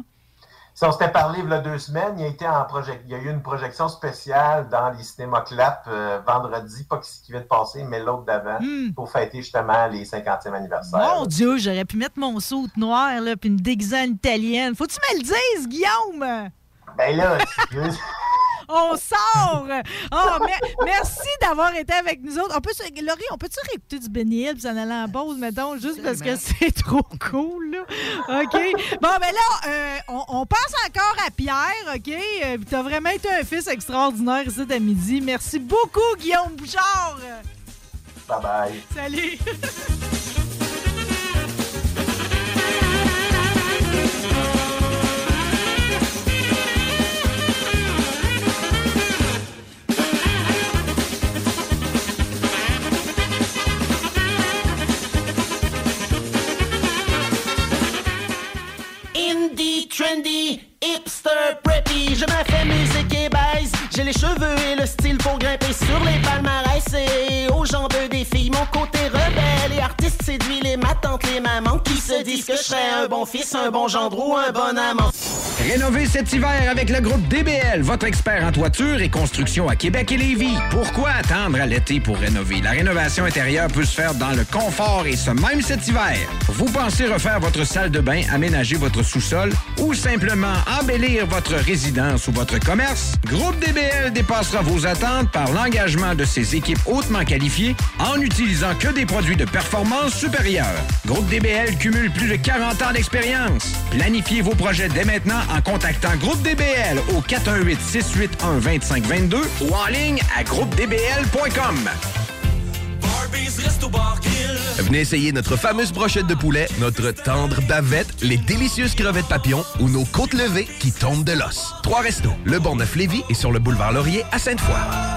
Speaker 13: Si on s'était parlé il y a deux semaines, il y a, été en project... il y a eu une projection spéciale dans les cinémas Clap euh, vendredi, pas ce qui vient de passer, mais l'autre d'avant, pour fêter justement les 50e anniversaire.
Speaker 4: Mon Dieu, j'aurais pu mettre mon saut noir là, puis me déguiser en italienne. Faut-tu me le dises, Guillaume?
Speaker 13: Ben là.
Speaker 4: On sort! Oh, mer- merci d'avoir été avec nous autres. On peut, se- Laurie, on peut-tu réécouter du Benny Hill puis s'en aller en pause, mettons, juste parce que c'est trop cool, là? OK. Bon, ben là, euh, on, on passe encore à Pierre, OK? Euh, T'as vraiment été un fils extraordinaire ici à midi. Merci beaucoup, Guillaume Bouchard!
Speaker 13: Bye bye.
Speaker 4: Salut!
Speaker 3: Trendy, hipster, preppy, je me fais musique et baise. J'ai les cheveux et le style pour grimper sur les palmarès et aux jambes des filles. Mon côté rebelle et artiste séduit les matantes, les mamans qui se disent que je serais un bon fils, un bon gendre ou un bon amant.
Speaker 17: Rénovez cet hiver avec le groupe DBL, votre expert en toiture et construction à Québec et Lévis. Pourquoi attendre à l'été pour rénover? La rénovation intérieure peut se faire dans le confort et ce même cet hiver. Vous pensez refaire votre salle de bain, aménager votre sous-sol ou simplement embellir votre résidence ou votre commerce? Groupe DBL dépassera vos attentes par l'engagement de ses équipes hautement qualifiées en n'utilisant que des produits de performance supérieure. Groupe DBL cumule plus de 40 ans d'expérience. Planifiez vos projets dès maintenant en contactant Groupe DBL au 418-681-2522 ou en ligne à groupedbl.com.
Speaker 2: Venez essayer notre fameuse brochette de poulet, notre tendre bavette, les délicieuses crevettes papillons ou nos côtes levées qui tombent de l'os. Trois restos, le Bonneuf Lévis et sur le boulevard Laurier à Sainte-Foy.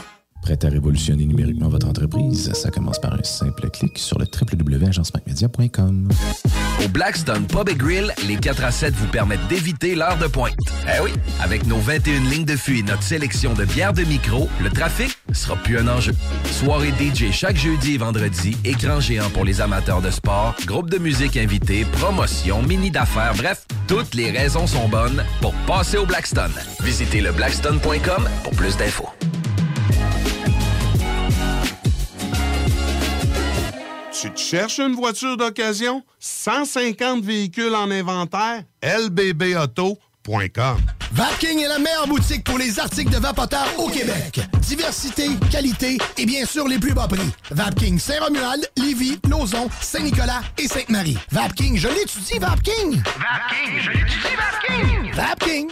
Speaker 18: Prêt à révolutionner numériquement votre entreprise? Ça commence par un simple clic sur le www.agencemacmedia.com.
Speaker 2: Au Blackstone Pub et Grill, les 4 à 7 vous permettent d'éviter l'heure de pointe. Eh oui, avec nos 21 lignes de fût et notre sélection de bières de micro, le trafic sera plus un enjeu. Soirée DJ chaque jeudi et vendredi, écran géant pour les amateurs de sport, groupe de musique invité, promotion, mini d'affaires, bref, toutes les raisons sont bonnes pour passer au Blackstone. Visitez le blackstone.com pour plus d'infos.
Speaker 8: Tu te cherches une voiture d'occasion? 150 véhicules en inventaire? lbbauto.com
Speaker 19: Vapking est la meilleure boutique pour les articles de vapoteurs au Québec. Diversité, qualité et bien sûr les plus bas prix. Vapking Saint-Romuald, Lévis, Lauson, Saint-Nicolas et Sainte-Marie. Vapking, je l'étudie, Vapking!
Speaker 3: Vapking, je l'étudie, Vapking!
Speaker 19: Vapking!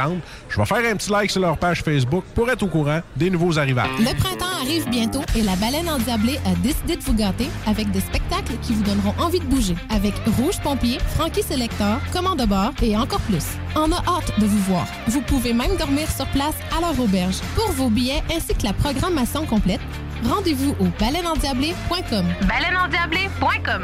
Speaker 20: Je vais faire un petit like sur leur page Facebook pour être au courant des nouveaux arrivages.
Speaker 21: Le printemps arrive bientôt et la baleine endiablée a décidé de vous gâter avec des spectacles qui vous donneront envie de bouger. Avec Rouge Pompier, Frankie Selector, Commande de bord et encore plus. On a hâte de vous voir. Vous pouvez même dormir sur place à leur auberge. Pour vos billets ainsi que la programmation complète, rendez-vous au baleineendiablée.com.
Speaker 14: Baleineendiablée.com.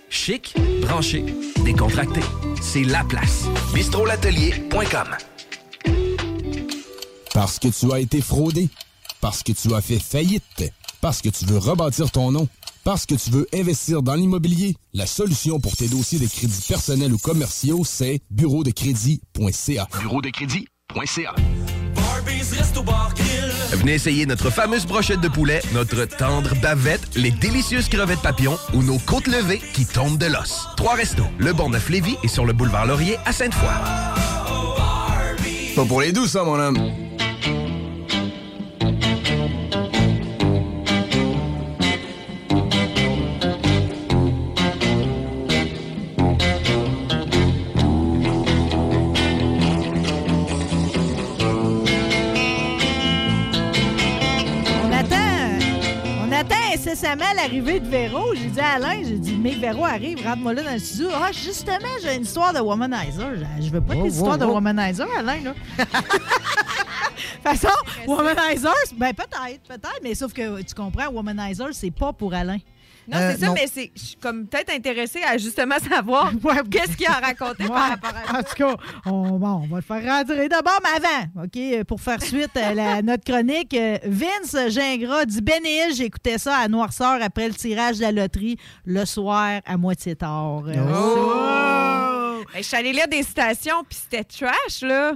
Speaker 2: Chic, branché, décontracté. C'est la place. bistrolatelier.com.
Speaker 22: Parce que tu as été fraudé. Parce que tu as fait faillite. Parce que tu veux rebâtir ton nom. Parce que tu veux investir dans l'immobilier. La solution pour tes dossiers de crédits personnels ou commerciaux, c'est bureau de crédit.ca.
Speaker 2: Bureau de crédit.ca. Venez essayer notre fameuse brochette de poulet, notre tendre bavette, les délicieuses crevettes papillons ou nos côtes levées qui tombent de l'os. Trois restos, le Bonneuf Lévis et sur le boulevard Laurier à Sainte-Foy.
Speaker 23: Pas pour les douces, ça, mon homme.
Speaker 4: Incessamment l'arrivée de Véro. J'ai dit à Alain, j'ai dit, mais Véro arrive, rentre-moi là dans le studio. Ah, justement, j'ai une histoire de womanizer. Je- veux pas
Speaker 5: Oh,
Speaker 4: des histoires
Speaker 5: oh,
Speaker 4: de
Speaker 5: oh.
Speaker 4: womanizer, Alain, là. De toute façon, womanizer, ben peut-être, peut-être, mais sauf que tu comprends, womanizer, c'est pas pour Alain.
Speaker 6: Non,
Speaker 4: Euh,
Speaker 6: c'est ça,
Speaker 4: non.
Speaker 6: mais c'est je suis comme peut-être intéressée à justement savoir qu'est-ce qu'il a raconté par rapport à
Speaker 4: En tout cas, on, bon, on va le faire rentrer d'abord, mais avant, OK, pour faire suite à la- notre chronique, Vince Gingras dit Ben et il, j'écoutais ça à Noirceur après le tirage de la loterie le soir à moitié tard.
Speaker 6: Oh! Ben, je suis allée lire des citations, puis c'était trash, là.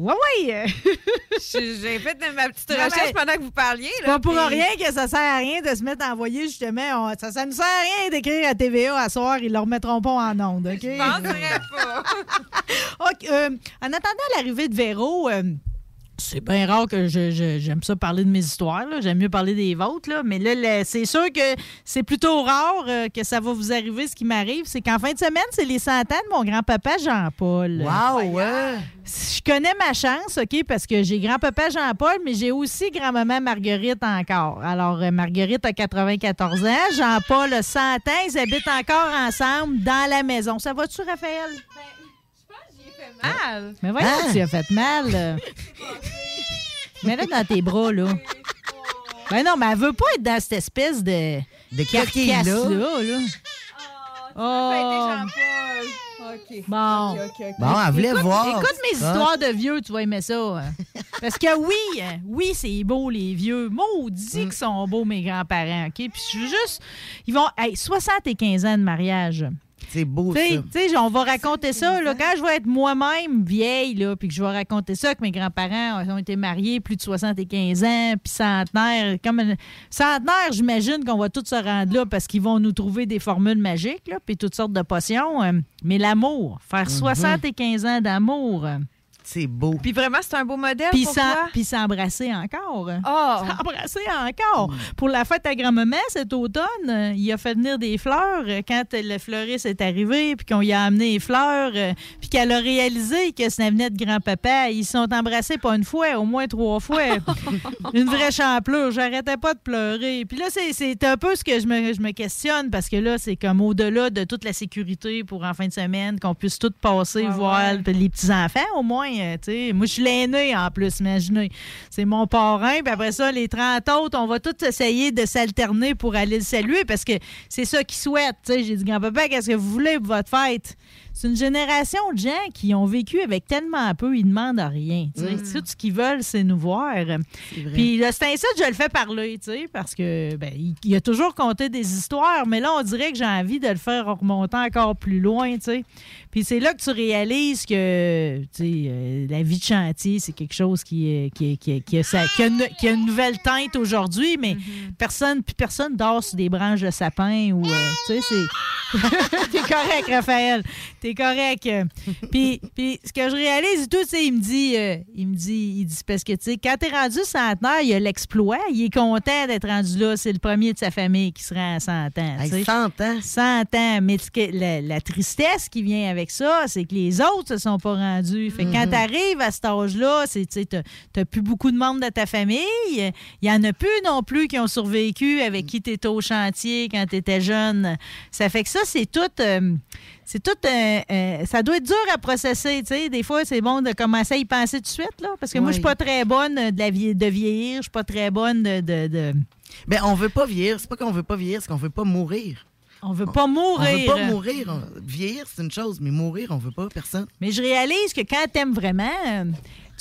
Speaker 4: Oui, oui.
Speaker 6: J'ai fait ma petite
Speaker 4: Non,
Speaker 6: recherche pendant que vous parliez.
Speaker 4: C'est
Speaker 6: Là,
Speaker 4: pas pour rien que ça sert à rien de se mettre à envoyer justement. on- ça, ça ne sert à rien d'écrire à TVA à soir, ils le remettront pas en onde, OK?
Speaker 6: Je penserais pas.
Speaker 4: OK, euh, en attendant l'arrivée de Véro, euh, c'est bien rare que je- je- j'aime ça parler de mes histoires. là. J'aime mieux parler des vôtres. là. Mais là, c'est sûr que c'est plutôt rare euh, que ça va vous arriver. Ce qui m'arrive, c'est qu'en fin de semaine, c'est les 100 ans de mon grand-papa Jean-Paul.
Speaker 5: Wow, ouais.
Speaker 4: Je connais ma chance, OK, parce que j'ai grand-papa Jean-Paul, mais j'ai aussi grand-maman Marguerite encore. Alors, euh, Marguerite a 94 ans, Jean-Paul a 100 ans. Ils habitent encore ensemble dans la maison. Ça va-tu, Raphaël?
Speaker 6: Mal.
Speaker 4: Mais voyons,
Speaker 5: Ah!
Speaker 4: tu as fait mal. là. Mets-le dans tes bras, là. Ben non, mais elle veut pas être dans cette espèce de,
Speaker 5: De
Speaker 4: carcasse-là. Là.
Speaker 6: Oh.
Speaker 4: OK. Bon.
Speaker 5: Bon, elle voulait
Speaker 4: écoute,
Speaker 5: voir.
Speaker 4: Écoute mes
Speaker 5: Hein?
Speaker 4: histoires de vieux, tu vas aimer ça. hein. Parce que oui, hein, oui, c'est beau, les vieux. Maudit
Speaker 5: Mm.
Speaker 4: qu'ils sont beaux, mes grands-parents, OK? Puis je veux juste... Ils vont... Hey, 75 ans de mariage.
Speaker 5: C'est beau,
Speaker 4: Tu sais-
Speaker 5: ça.
Speaker 4: tu sais, on va raconter ça là, quand je vais être moi-même vieille, là, puis que je vais raconter ça, que mes grands-parents ont été mariés plus de 75 ans, puis centenaire. Comme une- centenaire, j'imagine qu'on va tous se rendre là parce qu'ils vont nous trouver des formules magiques, là, puis toutes sortes de potions. euh, mais l'amour, faire
Speaker 5: Mhm.
Speaker 4: 75 ans d'amour.
Speaker 5: C'est beau.
Speaker 6: Puis vraiment, c'est un beau modèle
Speaker 4: Puis
Speaker 6: pour
Speaker 4: s'en-
Speaker 6: toi?
Speaker 4: puis s'embrasser encore.
Speaker 6: Oh.
Speaker 4: S'embrasser encore. Pour la fête à grand-maman cet automne, euh, il a fait venir des fleurs euh, quand le fleuriste est arrivé, puis qu'on lui a amené les fleurs, euh, puis qu'elle a réalisé que ça venait de grand-papa. Ils se sont embrassés pas une fois, au moins trois fois. une vraie champlure. J'arrêtais pas de pleurer. Puis là, c'est- c'est un peu ce que je me, je me questionne, parce que là, c'est comme au-delà de toute la sécurité pour en fin de semaine, qu'on puisse tout passer,
Speaker 6: Ouais,
Speaker 4: voir les petits-enfants, au moins, euh. Moi, je suis l'aîné, en plus, imaginez. C'est mon parrain, puis après ça, les 30 autres, on va tous essayer de s'alterner pour aller le saluer, parce que c'est ça qu'ils souhaitent. J'ai dit, grand-papa, qu'est-ce que vous voulez pour votre fête? C'est une génération de gens qui ont vécu avec tellement peu, ils demandent rien. tu sais.
Speaker 5: Mm.
Speaker 4: Tout ce qu'ils veulent, c'est nous voir. Puis le Stincet, je le fais parler, tu sais, parce que ben, il, il a toujours conté des histoires, mais là, on dirait que j'ai envie de le faire remonter encore plus loin, tu sais. Puis c'est là que tu réalises que, tu sais, euh, la vie de chantier, c'est quelque chose qui, a, sa- qui a une, qui a une nouvelle teinte aujourd'hui, mais personne, puis personne dort sur des branches de sapin ou, euh, tu sais, c'est... T'es correct, Raphaël. T'es correct. Puis, puis ce que je réalise tout, c'est il me dit, euh, il me dit, il dit, parce que, tu sais, quand t'es rendu centenaire, il y a l'exploit. Il est content d'être rendu là. C'est le premier de sa famille qui sera à 100 ans.
Speaker 5: Hey,
Speaker 4: sais.
Speaker 5: 100 ans?
Speaker 4: 100 ans. Mais la, la tristesse qui vient avec ça, c'est que les autres se sont pas rendus. Fait que quand
Speaker 5: Mhm.
Speaker 4: t'arrives à cet âge-là, c'est, t'as, plus beaucoup de membres de ta famille. Il y en a plus non plus qui ont survécu, avec qui tu étais au chantier quand tu étais jeune. Ça fait que ça, c'est tout. euh, c'est tout. euh, ça doit être dur à processer. tu sais. Des fois, c'est bon de commencer à y penser tout de suite. Là, parce que moi, je suis pas très bonne de, la vie- de vieillir. Je suis pas très bonne de. de, de-
Speaker 5: Ben, on veut pas vieillir. C'est pas qu'on veut pas vieillir, c'est qu'on veut pas mourir.
Speaker 4: On veut pas
Speaker 5: On
Speaker 4: mourir.
Speaker 5: veut pas mourir. On- Vieillir, c'est une chose, mais mourir, on veut pas, personne.
Speaker 4: Mais je réalise que quand t'aimes vraiment,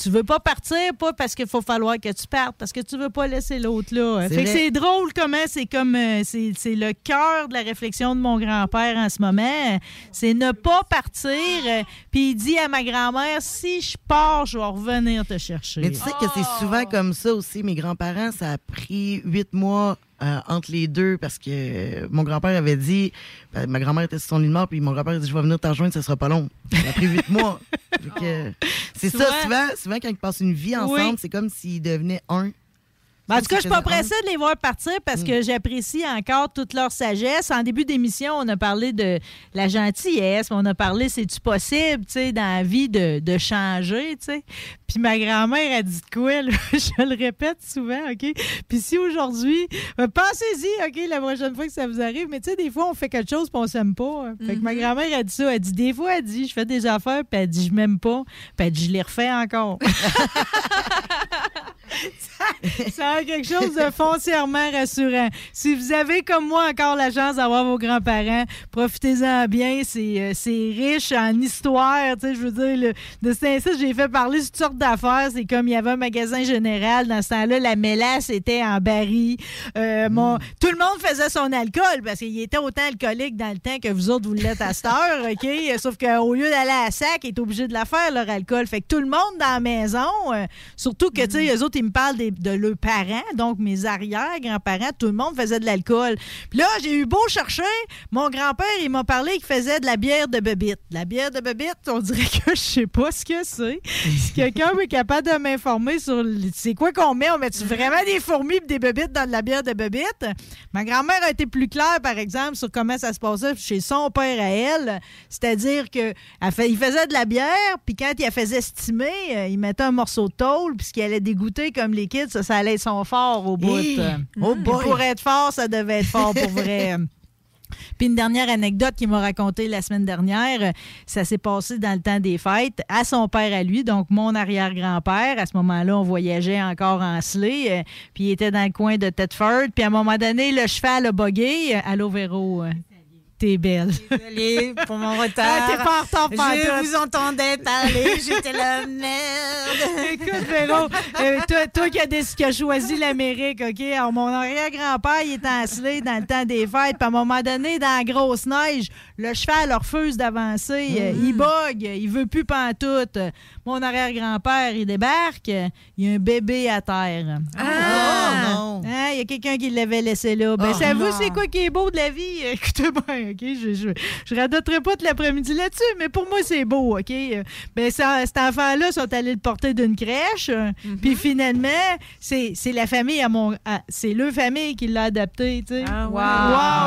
Speaker 4: tu veux pas partir, pas parce qu'il faut falloir que tu partes, parce que tu veux pas laisser l'autre là.
Speaker 5: C'est
Speaker 4: Fait que
Speaker 5: vrai.
Speaker 4: c'est drôle comment c'est comme euh, c'est c'est le cœur de la réflexion de mon grand-père en ce moment. C'est ne pas partir. Puis il dit à ma grand-mère si je pars, je vais revenir te chercher.
Speaker 5: Mais tu sais que c'est souvent comme ça aussi. Mes grands-parents, ça a pris huit mois euh, entre les deux parce que euh, mon grand-père avait dit, ben, ma grand-mère était sur son lit de mort, puis mon grand-père a dit, je vais venir te rejoindre, ça sera pas long. Ça a pris huit mois. C'est ça,
Speaker 4: Souvent-
Speaker 5: souvent, souvent, quand ils passent une vie ensemble,
Speaker 4: Oui.
Speaker 5: c'est comme s'ils devenaient un.
Speaker 4: En tout cas, je suis pas pressée de les voir partir parce que j'apprécie encore toute leur sagesse. En début d'émission, on a parlé de la gentillesse, mais on a parlé, c'est-tu possible, tu sais, dans la vie de, de changer, tu sais. Puis ma grand-mère a dit de quoi, là? je le répète souvent, OK? Puis si aujourd'hui, euh, pensez-y, OK, la prochaine fois que ça vous arrive, mais tu sais, des fois, on fait quelque chose puis on s'aime pas. hein. Fait que ma grand-mère a dit ça, elle dit, des fois, elle dit, je fais des affaires, puis elle dit, je m'aime pas, puis elle dit, je les refais encore. Ça a quelque chose de foncièrement rassurant. Si vous avez, comme moi, encore la chance d'avoir vos grands-parents, profitez-en bien. C'est euh, riche en histoire. Tu sais, je veux dire, le- de instant, j'ai fait parler de toutes sortes d'affaires. C'est comme il y avait un magasin général. Dans ce temps-là, la mélasse était en baril. Euh, mon- Tout le monde faisait son alcool parce qu'il était autant alcoolique dans le temps que vous autres, vous l'êtes à cette heure. OK? Sauf qu'au lieu d'aller à sac, ils étaient obligés de la faire, leur alcool. Fait que tout le monde dans la maison, euh, surtout que, tu sais, eux autres, ils me parlent des- de leurs parents, donc mes arrière-grands-parents, tout le monde faisait de l'alcool. Puis là, j'ai eu beau chercher, mon grand-père, il m'a parlé qu'il faisait de la bière de bebite. La bière de bebite, on dirait que je sais pas ce que c'est. Si quelqu'un est capable de m'informer sur c'est quoi qu'on met, on met-tu vraiment des fourmis et des bebites dans de la bière de bebite? Ma grand-mère a été plus claire, par exemple, sur comment ça se passait chez son père à elle. C'est-à-dire que faisait de la bière, puis quand il la faisait stimer, euh, il mettait un morceau de tôle, puis ce qui allait dégoûter comme ça, ça allait être son fort au bout.
Speaker 5: Hey!
Speaker 4: Oh
Speaker 5: Oh!
Speaker 4: Pour être fort, ça devait être fort pour vrai. Puis une dernière anecdote qu'il m'a racontée la semaine dernière, euh, ça s'est passé dans le temps des fêtes à son père à lui, donc mon arrière-grand-père. À ce moment-là, on voyageait encore en sleigh, euh, puis il était dans le coin de Thetford. Puis à un moment donné, le cheval a bogué. Euh, Allô, Véro? T'es belle.
Speaker 24: Désolée pour mon retard.
Speaker 4: Ah, t'es pas en retard,
Speaker 24: Je
Speaker 4: pantoute.
Speaker 24: vous entendais parler, j'étais la merde.
Speaker 4: Écoute, Véro, euh, toi, toi qui as, déc- qui as choisi l'Amérique, OK? Alors, mon arrière-grand-père, il était en sleigh dans le temps des fêtes. Puis à un moment donné, dans la grosse neige, le cheval refuse d'avancer. Euh, Il bug, il veut plus pantoute. Mon arrière-grand-père, il débarque. Il y a un bébé à terre.
Speaker 24: Ah!
Speaker 5: non.
Speaker 4: Hein, Il y a quelqu'un qui l'avait laissé là. Ben,
Speaker 5: Oh,
Speaker 4: savez-vous,
Speaker 24: non.
Speaker 4: c'est quoi qui est beau de la vie? Écoutez bien, OK? Je, je, je radoterai pas tout l'après-midi là-dessus, mais pour moi, c'est beau, OK? Ben, ça, cet enfant-là sont allés le porter d'une crèche. euh,
Speaker 24: Mhm.
Speaker 4: Puis finalement, c'est c'est la famille à mon. c'est le famille qui l'a adopté, tu sais.
Speaker 24: Ah,
Speaker 4: wow.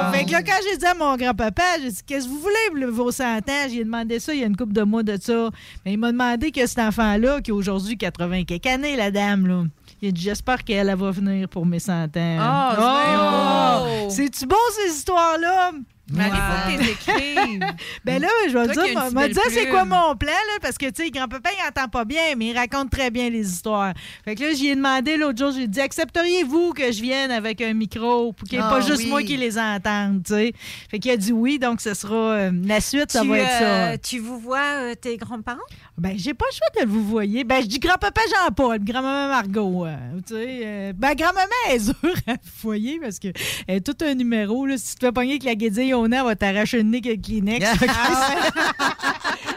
Speaker 24: wow.
Speaker 4: Fait que là, quand j'ai dit à mon grand-papa, j'ai dit, qu'est-ce que vous voulez, le- vos 100 ans? J'ai demandé ça il y a une couple de mois de ça. Mais il m'a demandé que cet enfant-là, qui a aujourd'hui 80 quelques années, la dame, là. Il a dit, j'espère qu'elle elle va venir pour mes 100 ans.
Speaker 6: Oh, c'est beau.
Speaker 4: C'est-tu beau, ces histoires-là?
Speaker 6: Mais il faut que tu les écrives.
Speaker 4: Ben là, je vais dire, dire c'est quoi mon plan, là, parce que, tu sais, grand-papa, il entend pas bien, mais il raconte très bien les histoires. Fait que là, j'y ai demandé l'autre jour, j'ai dit, accepteriez-vous que je vienne avec un micro pour qu'il n'y ait
Speaker 5: Ah
Speaker 4: pas juste
Speaker 5: oui.
Speaker 4: moi qui les entende, tu sais? Fait qu'il a dit oui, donc ce sera, euh, la suite, ça
Speaker 24: tu,
Speaker 4: va être ça.
Speaker 24: euh, tu vous vois euh, tes grands-parents?
Speaker 4: Ben, j'ai pas le choix de vous voyez. Ben, je dis grand-papa Jean-Paul, grand-maman Margot. tu sais, euh, ben, grand-maman est dure à vous voyez parce que elle est tout un numéro. Là, si tu te fais pogner avec la guédille elle va t'arracher le nez avec le Kleenex.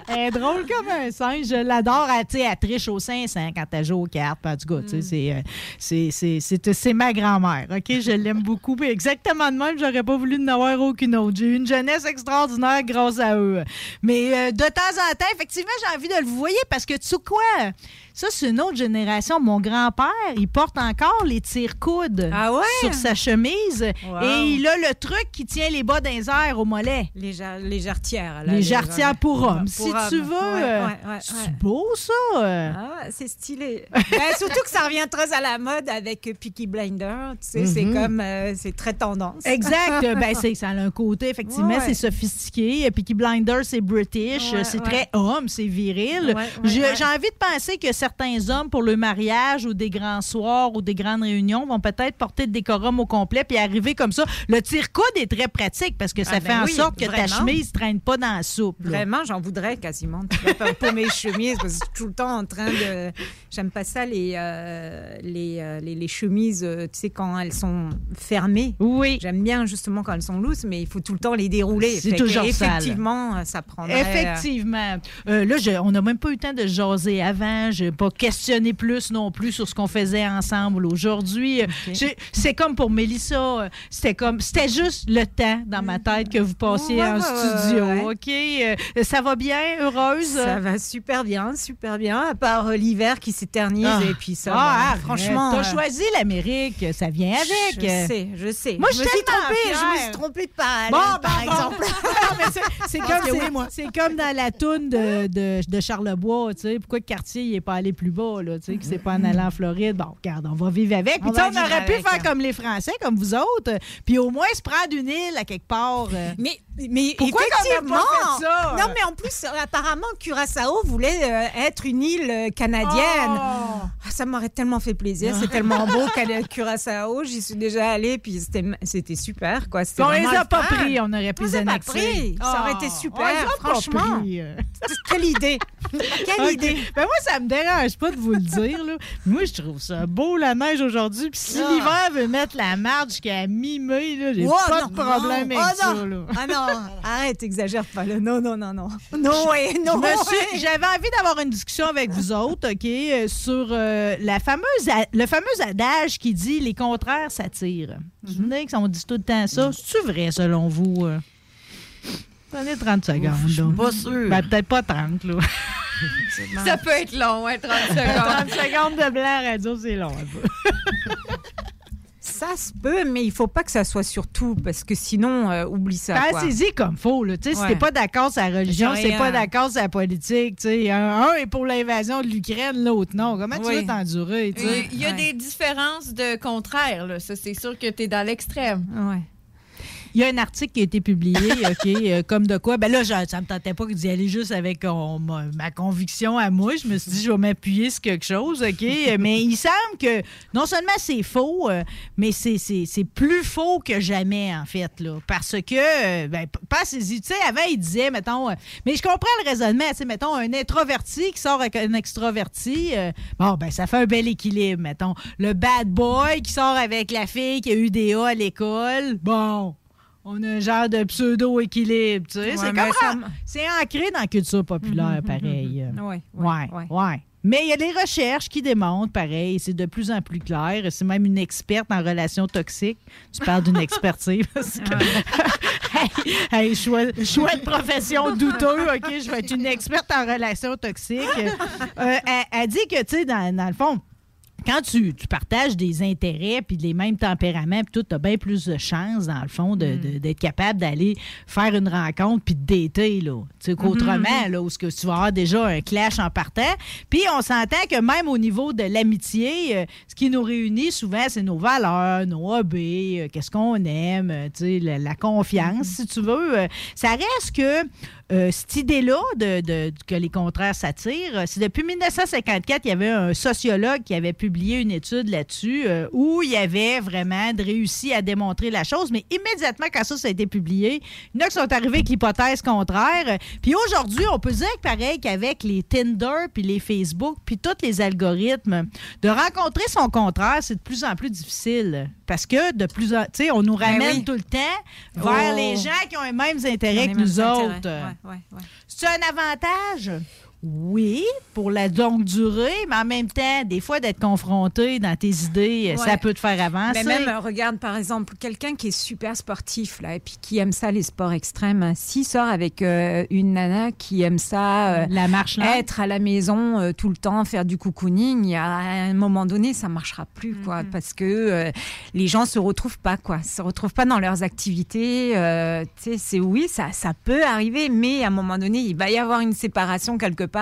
Speaker 4: Elle est drôle comme un singe. Je l'adore. Elle, elle triche au 500 quand elle joue aux cartes. Puis, En tout cas, c'est, euh, c'est, c'est, c'est, c'est ma grand-mère. OK? Je l'aime beaucoup. Puis exactement de même, j'aurais pas voulu n'avoir aucune autre. J'ai eu une jeunesse extraordinaire grâce à eux. Mais euh, de temps en temps, effectivement, j'ai envie de le vous voyez parce que tu sais quoi? Ça, c'est une autre génération. Mon grand-père, il porte encore les tire-coudes sur sa chemise
Speaker 24: Wow.
Speaker 4: et il a le truc qui tient les bas d'un air au mollet.
Speaker 24: Les, les jarretières. là,
Speaker 4: Les jarretières pour hommes.
Speaker 24: pour
Speaker 4: si tu veux.
Speaker 24: Ouais, ouais, ouais,
Speaker 4: c'est beau, ça?
Speaker 24: Ah c'est stylé. Ben, surtout que ça revient très à la mode avec Peaky Blinder. Tu sais, c'est
Speaker 4: Mhm.
Speaker 24: comme, euh, c'est très tendance.
Speaker 4: Exact. ben, c'est, ça a un côté, effectivement, c'est sophistiqué. Peaky Blinders, c'est british. C'est très homme, c'est viril. J'ai envie de penser que certains hommes, pour le mariage ou des grands soirs ou des grandes réunions, vont peut-être porter le décorum au complet puis arriver comme ça. Le tire-coude est très pratique parce que ça
Speaker 24: Ah,
Speaker 4: fait
Speaker 24: ben
Speaker 4: en sorte que ta chemise ne traîne pas dans la soupe. là.
Speaker 24: Vraiment, j'en voudrais quasiment. Pour, mes chemises, parce que je suis tout le temps en train de. J'aime pas ça, les, euh, les, euh, les, les chemises, euh, tu sais, quand elles sont fermées.
Speaker 4: Oui.
Speaker 24: J'aime bien justement quand elles sont lousses, mais il faut tout le temps les dérouler.
Speaker 4: C'est toujours sale.
Speaker 24: Effectivement, euh, ça prendrait.
Speaker 4: Effectivement. Euh, là, je- on n'a même pas eu le temps de jaser avant. Je pas questionné plus non plus sur ce qu'on faisait ensemble aujourd'hui. C'est comme pour Mélissa. C'était comme, c'était juste le temps dans ma tête que vous passiez
Speaker 24: Ouais,
Speaker 4: en studio.
Speaker 24: ouais.
Speaker 4: OK? Euh, ça va bien? Heureuse?
Speaker 24: Ça va super bien, super bien, à part euh, l'hiver qui s'éternise
Speaker 4: Ah.
Speaker 24: et puis ça.
Speaker 4: Ah, arrête.
Speaker 24: franchement.
Speaker 4: T'as
Speaker 24: euh,
Speaker 4: choisi l'Amérique. Ça vient avec.
Speaker 24: Je sais, je sais.
Speaker 4: Moi,
Speaker 24: je me
Speaker 4: suis
Speaker 24: trompée, je me suis trompée de parallèle,
Speaker 4: Bon,
Speaker 24: par
Speaker 4: bon,
Speaker 24: exemple.
Speaker 4: C'est- comme,
Speaker 24: oui,
Speaker 4: comme dans la toune de, de, de Charlebois, tu sais. Pourquoi le quartier n'est pas allé plus bas, là, tu sais, que c'est pas en allant en Floride. Bon, regarde, on va vivre avec. Puis,
Speaker 24: On
Speaker 4: on aurait pu faire
Speaker 24: hein.
Speaker 4: comme les Français, comme vous autres, puis au moins se prendre une île à quelque part. euh.
Speaker 24: Mais, mais
Speaker 4: Pourquoi pas
Speaker 24: effectivement,
Speaker 4: fait ça?
Speaker 24: Non, mais en plus, apparemment, Curaçao voulait euh, être une île euh, canadienne.
Speaker 4: Oh!
Speaker 24: Ah, ça m'aurait tellement fait plaisir. C'est tellement beau, Curaçao. J'y suis déjà allée, puis c'était super, quoi.
Speaker 4: On les a pas
Speaker 24: fun.
Speaker 4: pris, on aurait pu les annexer.
Speaker 24: Ça aurait été super,
Speaker 4: on les a pas
Speaker 24: franchement. Quelle idée. Quelle idée.
Speaker 4: Ben moi, ça me dérange pas de vous le dire. Là. Moi, je trouve ça beau, la neige aujourd'hui. Puis si
Speaker 24: Ah.
Speaker 4: l'hiver veut mettre la marge jusqu'à mi-mai, j'ai
Speaker 24: Oh,
Speaker 4: pas
Speaker 24: non,
Speaker 4: de problème
Speaker 24: non.
Speaker 4: avec
Speaker 24: Oh,
Speaker 4: ça. Là.
Speaker 24: Ah non, arrête, exagère pas. Là. Non, non, non, non. Non, ouais, non.
Speaker 4: J'avais envie d'avoir une discussion avec vous autres, OK, euh, sur euh, la fameuse, le fameux adage qui dit les contraires s'attirent. Vous vous souvenez qu'on dit tout le temps ça? C'est-tu vrai, selon vous? euh? Prenez 30 secondes. Je suis
Speaker 5: pas sûre.
Speaker 4: Ben, peut-être pas 30, là.
Speaker 6: Ça peut être long, hein, 30
Speaker 4: 30
Speaker 6: secondes.
Speaker 4: secondes de blanc à radio, c'est long un peu.
Speaker 24: Ça se peut, mais il faut pas que ça soit sur tout, parce que sinon, euh, oublie ça. quoi.
Speaker 4: Pensez-y comme faut. Là. Tu sais, Si
Speaker 24: Ouais.
Speaker 4: t'es pas d'accord sur la religion,
Speaker 24: c'est rien.
Speaker 4: pas d'accord sur la politique. tu sais. Un, un est pour l'invasion de l'Ukraine, l'autre non. Comment tu veux t'endurer? tu sais?
Speaker 6: Il y a
Speaker 24: Ouais.
Speaker 6: des différences de contraire, là. Ça, c'est sûr que tu es dans l'extrême.
Speaker 24: Ouais.
Speaker 4: Il y a un article qui a été publié, OK, euh, comme de quoi. Ben là, je- ça me tentait pas d'y aller juste avec euh, ma, conviction à moi. Je me suis dit, je vais m'appuyer sur quelque chose, OK? Euh, mais il semble que non seulement c'est faux, mais c'est- plus faux que jamais, en fait, là. Parce que, ben, p- pensez-y. Tu sais, avant, il disait, mettons, mais je comprends le raisonnement, tu sais, mettons, un introverti qui sort avec un extroverti, bon, ben, ça fait un bel équilibre, mettons. Le bad boy qui sort avec la fille qui a eu des A à l'école, bon. On a un genre de pseudo-équilibre, tu sais.
Speaker 24: Ouais,
Speaker 4: c'est comme c'est ancré dans la culture populaire, pareil.
Speaker 24: Ouais,
Speaker 4: Ouais, ouais. Mais il y a des recherches qui démontrent, pareil, c'est de plus en plus clair. C'est même une experte en relations toxiques. Tu parles d'une expertise. parce que- hey, hey, choix, choix de profession douteux, OK? Je vais être une experte en relations toxiques. Euh, elle, elle dit que, tu sais, dans, dans le fond, quand tu, tu partages des intérêts puis les mêmes tempéraments, puis tout, tu as bien plus de chances, dans le fond, de- de- d'être capable d'aller faire une rencontre puis de dater, là. Tu sais, qu'autrement, là, où ce que tu vas avoir déjà un clash en partant. Puis on s'entend que même au niveau de l'amitié, euh, ce qui nous réunit souvent, c'est nos valeurs, nos hobbies, euh, qu'est-ce qu'on aime, euh, tu sais, la, la confiance, si tu veux. Ça reste que euh, cette idée-là de, de- que les contraires s'attirent, euh, c'est depuis 1954, il y avait un sociologue qui avait publié une étude là-dessus euh, où il y avait vraiment réussi à démontrer la chose, mais immédiatement quand ça, ça a été publié, il y en a qui sont arrivés avec l'hypothèse contraire. Puis aujourd'hui, on peut dire que pareil qu'avec les Tinder, puis les Facebook, puis tous les algorithmes, de rencontrer son contraire, c'est de plus en plus difficile. Parce que de plus en... Tu sais, on nous
Speaker 24: Ben
Speaker 4: ramène
Speaker 24: oui.
Speaker 4: tout le temps vers
Speaker 24: Oh.
Speaker 4: les gens qui ont les mêmes intérêts
Speaker 24: Les
Speaker 4: que nous
Speaker 24: intérêts.
Speaker 4: autres.
Speaker 24: Ouais, ouais.
Speaker 4: C'est un avantage? Oui, pour la longue durée, mais en même temps, des fois, d'être confronté dans tes idées, ça
Speaker 24: Ouais.
Speaker 4: peut te faire avancer.
Speaker 24: Mais même, euh, regarde, par exemple, quelqu'un qui est super sportif, là, et puis qui aime ça, les sports extrêmes, hein, s'il sort avec euh, une nana qui aime ça, euh,
Speaker 4: La marche
Speaker 24: être à la maison euh, tout le temps, faire du cocooning, à un moment donné, ça marchera plus, quoi, parce que euh, les gens se retrouvent pas, quoi, se retrouvent pas dans leurs activités. euh, tu sais, c'est oui, ça, ça peut arriver, mais à un moment donné, il va y avoir une séparation quelque part,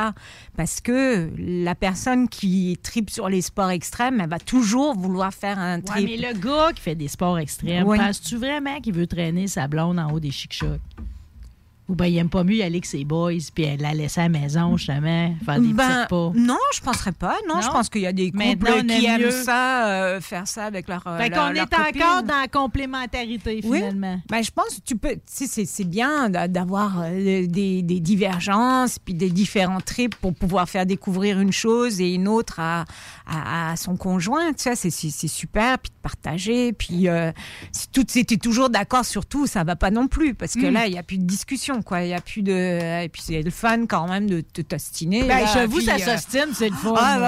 Speaker 24: parce que la personne qui tripe sur les sports extrêmes, elle va toujours vouloir faire un
Speaker 4: Ouais,
Speaker 24: trip.
Speaker 4: mais le gars qui fait des sports extrêmes,
Speaker 24: Oui.
Speaker 4: penses-tu vraiment qu'il veut traîner sa blonde en haut des chic-chocs? Ou bien il aime pas mieux y aller avec ses boys puis elle la laisser à la maison, justement, faire des
Speaker 24: Ben,
Speaker 4: petites pas?
Speaker 24: Non, je penserais pas. Non, je pense qu'il y a des couples qui
Speaker 4: aime
Speaker 24: aiment
Speaker 4: mieux.
Speaker 24: ça, euh, faire ça avec leur. euh,
Speaker 4: Fait
Speaker 24: leur-
Speaker 4: qu'on
Speaker 24: leur
Speaker 4: est encore dans la complémentarité,
Speaker 24: Oui.
Speaker 4: finalement.
Speaker 24: Ben, je pense que tu peux. C'est c'est bien d'a- d'avoir euh, des, des divergences puis des différents trips pour pouvoir faire découvrir une chose et une autre à, à, à son conjoint. Tu sais, c'est- c'est super. Puis de partager. Puis euh, si tout c'était toujours d'accord sur tout, ça va pas non plus parce que
Speaker 4: Mm.
Speaker 24: là, il y a plus de discussion. Quoi. Il y a plus de. Et puis c'est le fun quand même de te t'ostiner.
Speaker 4: Ben, chez vous, ça
Speaker 24: euh,
Speaker 4: s'ostine, c'est le fun.
Speaker 24: Ah,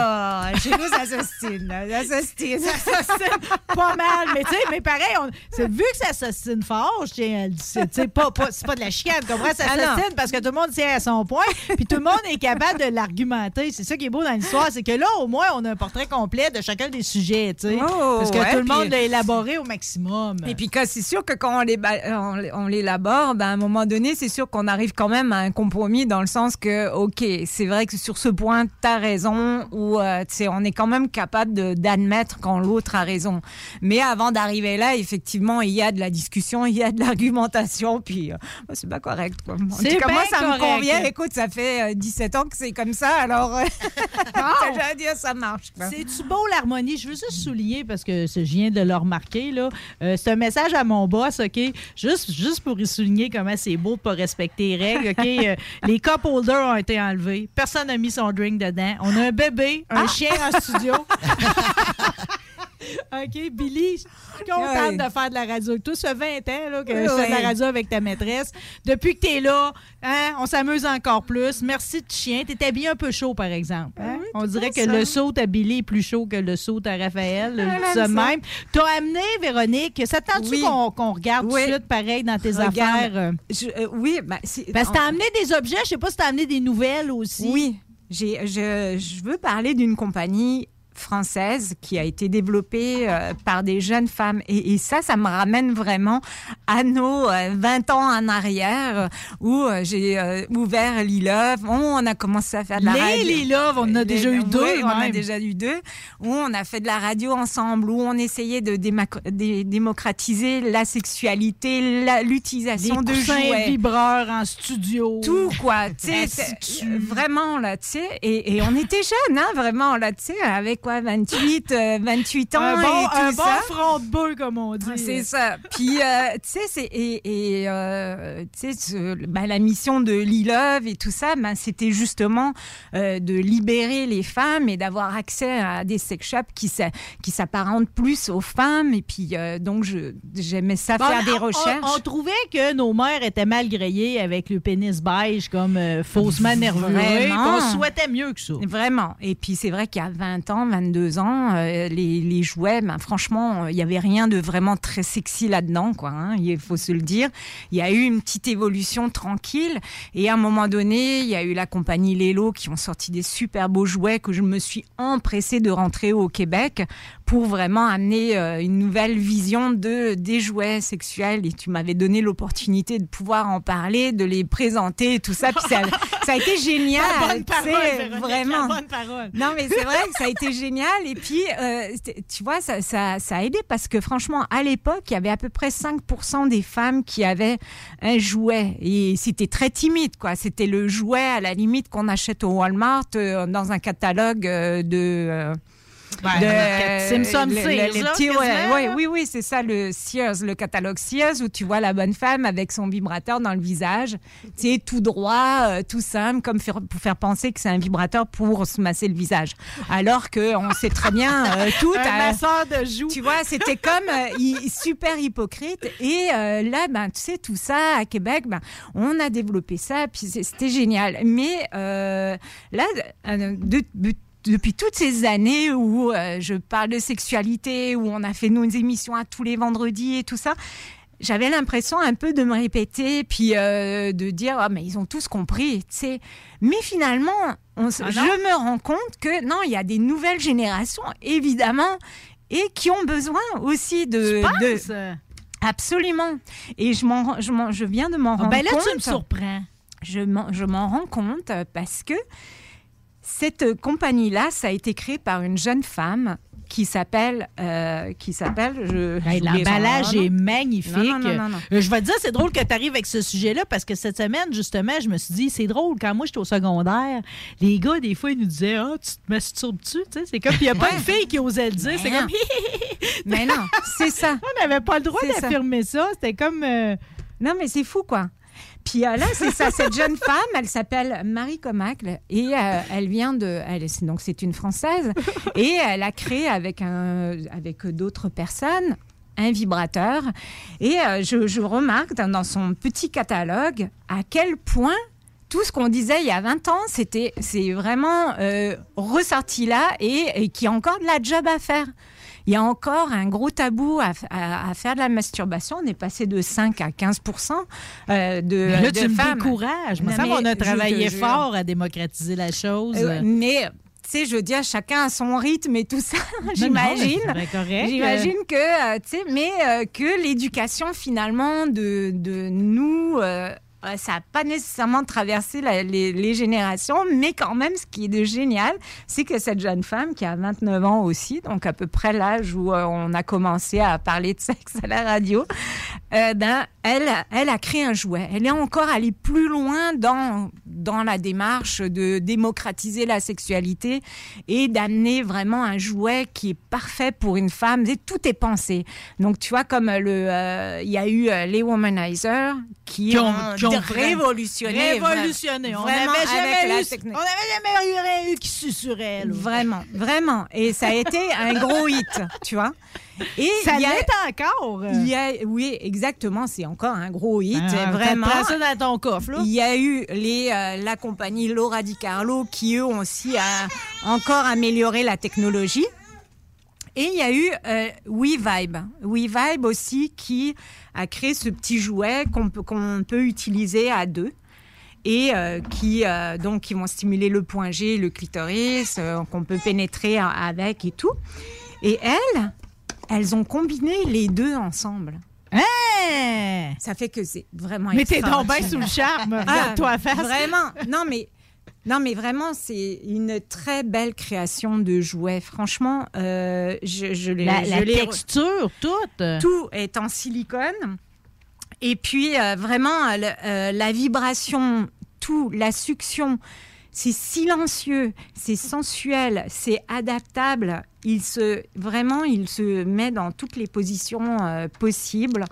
Speaker 24: bah, chez nous, ça s'ostine. Ça s'ostine.
Speaker 4: Ça s'ostine pas mal. Mais tu sais, mais pareil, on- c'est vu que ça s'ostine fort, je tiens à le dire. Pas, pas- c'est pas de la chicane, tu comprends? Ça
Speaker 24: Ah
Speaker 4: s'ostine parce que tout le monde tient à son point, puis tout le monde est capable de l'argumenter. C'est ça qui est beau dans l'histoire, c'est que là, au moins, on a un portrait complet de chacun des sujets, tu sais.
Speaker 24: Oh,
Speaker 4: parce que
Speaker 24: ouais,
Speaker 4: tout le monde l'a élaboré au maximum.
Speaker 24: Et puis c'est sûr que quand on l'élabore, ben, à un moment donné, c'est sûr qu'on arrive quand même à un compromis dans le sens que, ok, c'est vrai que sur ce point, tu as raison, ou euh, on est quand même capable d'admettre quand l'autre a raison. Mais avant d'arriver là, effectivement, il y a de la discussion, il y a de l'argumentation, puis euh, bah, c'est pas correct. Quoi. En tout cas, moi, ça me convient. Écoute, ça fait euh, 17 ans que c'est comme ça, alors euh, à dire, ça marche.
Speaker 4: C'est-tu beau l'harmonie? Je veux juste souligner, parce que je viens de le remarquer, là. Euh, c'est un message à mon boss, OK? Juste, juste pour y souligner comment c'est beau de pas respecter les règles. OK? Euh, les cup holders ont été enlevés. Personne n'a mis son drink dedans. On a un bébé, un chien en studio. OK, Billy, je suis contente de faire de la radio. Tout ce 20 ans là, que je fais de la radio avec ta maîtresse. Depuis que tu es là, hein, on s'amuse encore plus. Merci de chien. Tu bien un peu chaud, par exemple. hein? on dirait que
Speaker 24: ça.
Speaker 4: le saut à Billy est plus chaud que le saut à Raphaël. Dis
Speaker 24: aime
Speaker 4: ça même. Tu as amené, Véronique, ça te tente-tu
Speaker 24: Oui.
Speaker 4: qu'on regarde
Speaker 24: Oui.
Speaker 4: tout de suite pareil dans tes
Speaker 24: Regarde.
Speaker 4: affaires? euh?
Speaker 24: Je- euh, oui, c'est-
Speaker 4: Parce que tu as amené des objets. Je sais pas si tu as amené des nouvelles aussi.
Speaker 24: Oui, je veux parler d'une compagnie française qui a été développée euh, par des jeunes femmes. Et, et ça, ça me ramène vraiment à nos euh, 20 ans en arrière où euh, j'ai euh, ouvert Lilove. On a commencé à faire de la
Speaker 4: Les
Speaker 24: radio.
Speaker 4: Lilove, on en a
Speaker 24: Les-
Speaker 4: déjà eu deux,
Speaker 24: oui, on a déjà eu deux. Où on a fait de la radio ensemble, où on essayait de démocratiser la sexualité, l'utilisation
Speaker 4: Des
Speaker 24: de jouets
Speaker 4: vibreurs en studio.
Speaker 24: tout quoi tu sais vraiment là tu sais et, et on était jeunes hein vraiment là tu sais avec quoi 28 euh, 28 ans
Speaker 4: un bon,
Speaker 24: et tout
Speaker 4: un bon front de bœuf, comme on dit.
Speaker 24: c'est ça. Puis, euh, tu sais, et, et, euh, ben, la mission de Lilove et tout ça, ben, c'était justement euh, de libérer les femmes et d'avoir accès à des sex shops qui s'a- qui s'apparentent plus aux femmes. Et puis, euh, donc, j'aimais ça
Speaker 4: Bon,
Speaker 24: faire des recherches.
Speaker 4: On, trouvait que nos mères étaient mal grillées avec le pénis beige comme faussement nerveux. On souhaitait mieux que ça.
Speaker 24: Vraiment. Et puis c'est vrai qu'il y a 20 ans, 22 ans, euh, les, les jouets, ben, franchement, euh, il n'y avait rien de vraiment très sexy là-dedans, quoi. hein, il faut se le dire. Il y a eu une petite évolution tranquille. Et à un moment donné, il y a eu la compagnie Lelo qui ont sorti des super beaux jouets que je me suis empressée de rentrer au Québec pour vraiment amener euh, une nouvelle vision de des jouets sexuels. Et tu m'avais donné l'opportunité de pouvoir en parler, de les présenter et tout ça. Puis ça, ça a été génial.
Speaker 4: La bonne parole, Véronique,
Speaker 24: vraiment.
Speaker 4: la bonne parole.
Speaker 24: Non, mais c'est vrai que ça a été génial. Et puis, euh, tu vois, ça, ça, ça a aidé parce que franchement, à l'époque, il y avait à peu près 5% des femmes qui avaient un jouet. Et c'était très timide, quoi. C'était le jouet, à la limite, qu'on achète au Walmart euh, dans un catalogue euh, de... de-
Speaker 4: Simpson
Speaker 24: le- le-
Speaker 4: Sears,
Speaker 24: les
Speaker 4: là,
Speaker 24: petits- ouais,
Speaker 4: quasiment,
Speaker 24: ouais,
Speaker 4: là.
Speaker 24: oui, oui, c'est ça, le Sears, le catalogue Sears, où tu vois la bonne femme avec son vibrateur dans le visage, tu sais, tout droit, euh, tout simple, comme faire- pour faire penser que c'est un vibrateur pour se masser le visage. Alors que on sait très bien euh, tout.
Speaker 4: Un masseur de joues.
Speaker 24: Tu vois, c'était comme euh, super hypocrite. Et là, ben, tu sais, tout ça à Québec, ben, on a développé ça, puis c'était génial. Mais là, de- de- depuis toutes ces années où euh, je parle de sexualité, où on a fait nos émissions à tous les vendredis et tout ça, j'avais l'impression un peu de me répéter, puis euh, de dire ah mais ils ont tous compris, tu sais. Mais finalement, on
Speaker 4: Ah
Speaker 24: je me rends compte que non, il y a des nouvelles générations, évidemment, et qui ont besoin aussi de.
Speaker 4: Tu
Speaker 24: de-? Absolument. Et je, m'en, je, m'en- je viens de m'en
Speaker 4: Ah,
Speaker 24: rendre
Speaker 4: ben là,
Speaker 24: compte.
Speaker 4: tu me surprends.
Speaker 24: Je m'en, je m'en rends compte parce que cette compagnie-là, ça a été créé par une jeune femme qui s'appelle, euh, qui s'appelle, son
Speaker 4: L'emballage est magnifique.
Speaker 24: Non, non, non.
Speaker 4: Euh, Je vais te dire, c'est drôle que tu arrives avec ce sujet-là parce que cette semaine, justement, je me suis dit, c'est drôle, quand moi j'étais au secondaire, les gars, des fois, ils nous disaient, ah, tu te masturbes-tu? Tu sais, C'est comme, il n'y a pas
Speaker 24: Ouais.
Speaker 4: une fille qui osait le dire. C'est
Speaker 24: Mais
Speaker 4: comme,
Speaker 24: Mais non, c'est ça.
Speaker 4: on n'avait pas le droit
Speaker 24: ça.
Speaker 4: d'affirmer ça. C'était comme. euh,
Speaker 24: Non, mais c'est fou, quoi. Puis euh, là, c'est ça, cette jeune femme, elle s'appelle Marie Comacle et euh, elle vient de, donc c'est une française et elle a créé avec avec d'autres personnes un vibrateur et euh, je, remarque dans, son petit catalogue à quel point tout ce qu'on disait il y a 20 ans, c'était, c'est vraiment ressorti là et, et qu'il y a encore de la job à faire. Il y a encore un gros tabou à, à- à faire de la masturbation. On est passé de 5 à 15 euh, de,
Speaker 4: Mais là,
Speaker 24: de
Speaker 4: tu me
Speaker 24: femmes.
Speaker 4: décourages. Me
Speaker 24: Non,
Speaker 4: semble
Speaker 24: mais
Speaker 4: qu'on a travaillé fort à démocratiser la chose.
Speaker 24: Euh, mais tu sais, je veux dire, chacun a son rythme et tout ça.
Speaker 4: non,
Speaker 24: J'imagine. J'imagine que, euh, tu sais, mais euh, que l'éducation finalement de, de nous, euh, ça n'a pas nécessairement traversé les, générations, mais quand même, ce qui est de génial, c'est que cette jeune femme qui a 29 ans aussi, donc à peu près l'âge où euh, on a commencé à parler de sexe à la radio, euh, ben, elle, a créé un jouet. Elle est encore allée plus loin dans, la démarche de démocratiser la sexualité et d'amener vraiment un jouet qui est parfait pour une femme. Et tout est pensé. Donc, tu vois, comme euh, il y a eu les Womanizer qui,
Speaker 4: Qui ont- qui ont
Speaker 24: révolutionné.
Speaker 4: Révolutionné. On n'avait jamais,
Speaker 24: la
Speaker 4: eu- on avait jamais eu eu qui susurrait. là.
Speaker 24: Vraiment, vraiment. Et ça a été un gros hit, tu vois. Et
Speaker 4: Ça l'est encore.
Speaker 24: y a- oui, exactement. C'est encore un gros hit,
Speaker 4: Ah,
Speaker 24: vraiment.
Speaker 4: ça dans ton coffre.
Speaker 24: Il y a eu les, euh, la compagnie Laura Di Carlo qui, eux, ont aussi euh, encore amélioré la technologie. Et il y a eu euh, WeVibe. WeVibe aussi qui a créé ce petit jouet qu'on peut, qu'on peut utiliser à deux et euh, qui euh, donc qui vont stimuler le point G, le clitoris, euh, qu'on peut pénétrer avec et tout. Et elles, elles ont combiné les deux ensemble. Ça fait que c'est vraiment
Speaker 4: Mais t'es bien
Speaker 24: extraordinaire.
Speaker 4: sous le charme.
Speaker 24: Ah,
Speaker 4: Regarde-toi à face.
Speaker 24: Vraiment. Non, mais. Non, mais vraiment, c'est une très belle création de jouets. Franchement, euh, je, je l'ai.
Speaker 4: La-
Speaker 24: je
Speaker 4: la texture, toute.
Speaker 24: Tout est en silicone. Et puis, euh, vraiment, le- euh, la vibration, tout, la succion, c'est silencieux, c'est sensuel, c'est adaptable. Il se, vraiment, il se met dans toutes les positions euh, possibles.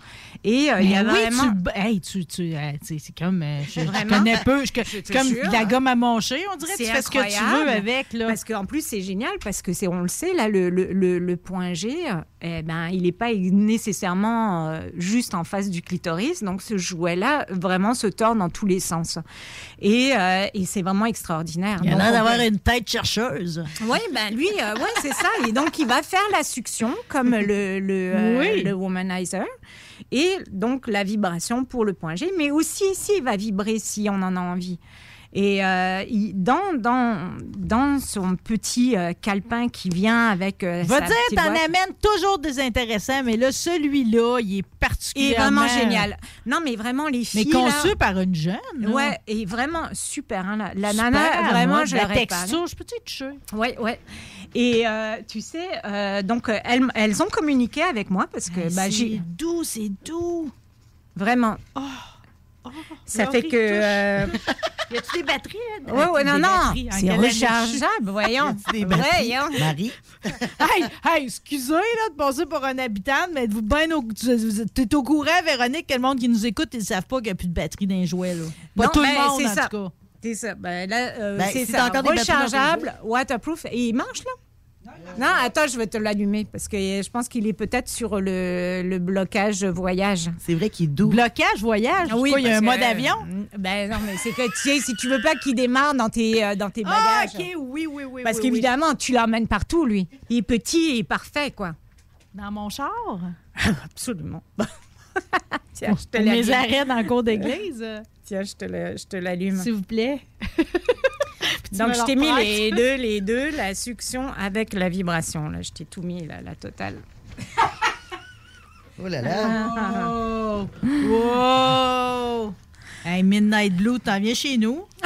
Speaker 24: Et euh, il y a
Speaker 4: oui,
Speaker 24: vraiment.
Speaker 4: tu, hey, tu, tu, euh, c'est comme, je, je
Speaker 24: Vraiment?
Speaker 4: connais peu, je-
Speaker 24: Je
Speaker 4: comme la gomme à manger, on dirait, tu fais ce que tu veux avec, là.
Speaker 24: Parce qu'en plus, c'est génial parce que c'est, on le sait, là, le, le, le- le point G, eh ben, il n'est pas nécessairement juste en face du clitoris. Donc, ce jouet-là, vraiment, se tord dans tous les sens. Et, et c'est vraiment extraordinaire.
Speaker 4: Il a
Speaker 24: Donc,
Speaker 4: l'air
Speaker 24: on
Speaker 4: d'avoir une tête chercheuse.
Speaker 24: Oui, ben lui, ouais, c'est ça. Et donc, il va faire la succion comme le, le, euh, le womanizer. Et donc, la vibration pour le point G. Mais aussi, ici, il va vibrer si on en a envie. Et euh, il- dans, dans, dans son petit euh, calepin qui vient avec. Euh,
Speaker 4: Va dire, t'en amènes toujours des intéressants, mais là, celui-là, il est
Speaker 24: est
Speaker 4: particulièrement...
Speaker 24: vraiment génial. Non, mais vraiment, les
Speaker 4: Mais
Speaker 24: filles.
Speaker 4: conçu
Speaker 24: là-
Speaker 4: par une jeune. là.
Speaker 24: Ouais, et vraiment super. hein, la, la
Speaker 4: Super,
Speaker 24: nana, vraiment,
Speaker 4: moi,
Speaker 24: je
Speaker 4: la texture, je peux te toucher.
Speaker 24: Oui, oui. Et euh, tu sais, euh, donc elles, elles ont communiqué avec moi parce que bah,
Speaker 4: c'est doux, c'est doux.
Speaker 24: vraiment. Ça
Speaker 4: Laurie
Speaker 24: fait que. euh,
Speaker 4: Y a-tu des batteries? là?
Speaker 24: Ouais,
Speaker 4: Des
Speaker 24: non, non, c'est rechargeable, voyons.
Speaker 4: Des batteries?
Speaker 24: Voyons.
Speaker 5: Marie?
Speaker 4: hey, hey, excusez là, de passer pour un habitant, mais êtes-vous bien au, tu- t'es au courant, Véronique, que le monde qui nous écoute, ils savent pas qu'il n'y a plus de batterie dans les jouets. Là. Pas
Speaker 24: Non,
Speaker 4: tout
Speaker 24: ben,
Speaker 4: le monde,
Speaker 24: c'est
Speaker 4: en
Speaker 24: ça.
Speaker 4: tout cas.
Speaker 24: C'est ça. Ben, là, euh,
Speaker 5: Ben,
Speaker 24: c'est ça.
Speaker 5: encore
Speaker 24: Rechargeable, waterproof. Et il marche, là? Non, attends, je vais te l'allumer parce que je pense qu'il est peut-être sur le, le blocage voyage.
Speaker 5: C'est vrai qu'il est doux.
Speaker 4: Blocage, voyage,
Speaker 24: Ah oui,
Speaker 4: quoi, il y a un
Speaker 24: que,
Speaker 4: mode avion?
Speaker 24: euh, Ben non, mais c'est que tu sais, si tu veux pas qu'il démarre dans tes, euh, dans tes
Speaker 4: Ah,
Speaker 24: bagages.
Speaker 4: OK, oui, oui, oui.
Speaker 24: Parce
Speaker 4: oui,
Speaker 24: qu'évidemment, tu l'emmènes partout, lui. Il est petit et parfait, quoi.
Speaker 4: Dans mon char?
Speaker 24: Absolument. Tiens, je te
Speaker 4: mes
Speaker 24: l'allume.
Speaker 4: arrêts dans le cours d'église?
Speaker 24: Tiens, je te le- je te l'allume.
Speaker 4: S'il vous plaît.
Speaker 24: Donc, je t'ai mis les deux, les deux, la succion avec la vibration. Là, je t'ai tout mis, là, la totale.
Speaker 5: Oh là là.
Speaker 4: Oh! Wow! Hey, Midnight Blue, t'en viens chez nous?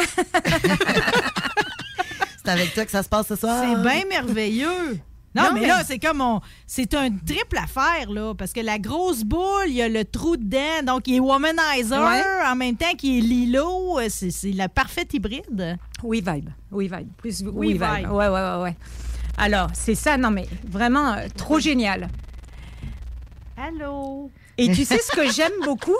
Speaker 5: C'est avec toi que ça se passe ce soir?
Speaker 4: C'est bien merveilleux. Non,
Speaker 5: Non,
Speaker 4: mais,
Speaker 5: mais-
Speaker 4: là, c'est comme on. C'est un triple affaire, là. Parce que la grosse boule, il y a le trou dedans. Donc, il est womanizer
Speaker 24: Ouais.
Speaker 4: en même temps qu'il est lilo. euh, C'est c'est la parfaite hybride.
Speaker 24: Oui, vibe. Oui, vibe. Plus Oui, vibe.
Speaker 4: vibe.
Speaker 24: Ouais, ouais, ouais, ouais. Alors, c'est ça, non, mais vraiment euh, trop génial.
Speaker 4: Allô?
Speaker 24: Et tu sais ce que j'aime beaucoup?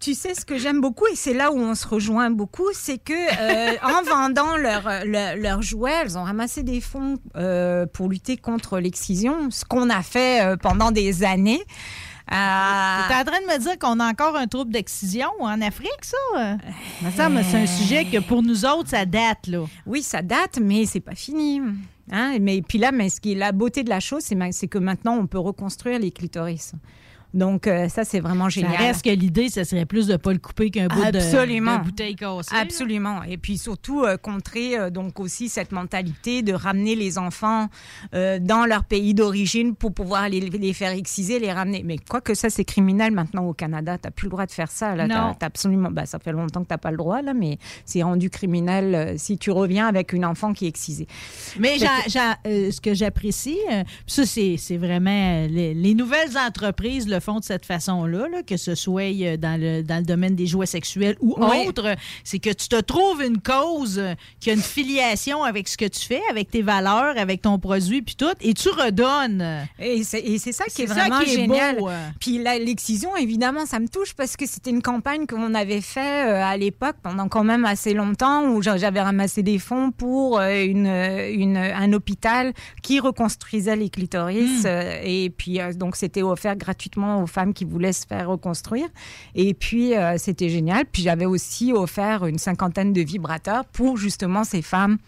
Speaker 24: Tu sais ce que j'aime beaucoup et c'est là où on se rejoint beaucoup, c'est que euh, en vendant leurs leur, jouets, elles ont ramassé des fonds euh, pour lutter contre l'excision, ce qu'on a fait euh, pendant des années.
Speaker 4: T'es en train de me dire qu'on a encore un trouble d'excision en Afrique, ça? C'est un sujet que pour nous autres, ça date, là.
Speaker 24: Oui, ça date, mais c'est pas fini. Hein? Mais puis là, mais ce qui est la beauté de la chose, c'est que maintenant on peut reconstruire les clitoris. Donc euh, ça, c'est vraiment génial.
Speaker 4: Ça reste que l'idée, ça serait plus de ne pas le couper qu'un bout de-
Speaker 24: Absolument.
Speaker 4: de, bouteille cassée.
Speaker 24: Absolument. Et puis surtout euh, contrer euh, donc aussi cette mentalité de ramener les enfants dans leur pays d'origine pour pouvoir les, les faire exciser, les ramener. Mais quoi que ça, c'est criminel maintenant au Canada. T'as plus le droit de faire ça. Là.
Speaker 4: Non.
Speaker 24: Absolument. Bah, ça fait longtemps que t'as pas le droit là, mais c'est rendu criminel si tu reviens avec une enfant qui est excisée.
Speaker 4: Mais ce que j'apprécie, ça, c'est vraiment les, les nouvelles entreprises le font de cette façon-là, là, que ce soit euh, dans le, dans le domaine des jouets sexuels ou
Speaker 24: Oui.
Speaker 4: autre, c'est que tu te trouves une cause euh, qui a une filiation avec ce que tu fais, avec tes valeurs, avec ton produit, puis tout, et tu redonnes.
Speaker 24: Et c'est ça qui est
Speaker 4: ça
Speaker 24: vraiment
Speaker 4: qui est
Speaker 24: génial.
Speaker 4: beau, euh.
Speaker 24: Puis l'excision, évidemment, ça me touche parce que c'était une campagne qu'on avait fait à l'époque pendant quand même assez longtemps où j'a- j'avais ramassé des fonds pour une, une- un hôpital qui reconstruisait les clitoris.
Speaker 4: Hmm.
Speaker 24: et puis, donc, c'était offert gratuitement aux femmes qui voulaient se faire reconstruire. Et puis, euh, c'était génial. Puis, j'avais aussi offert une cinquantaine de vibrateurs pour justement ces femmes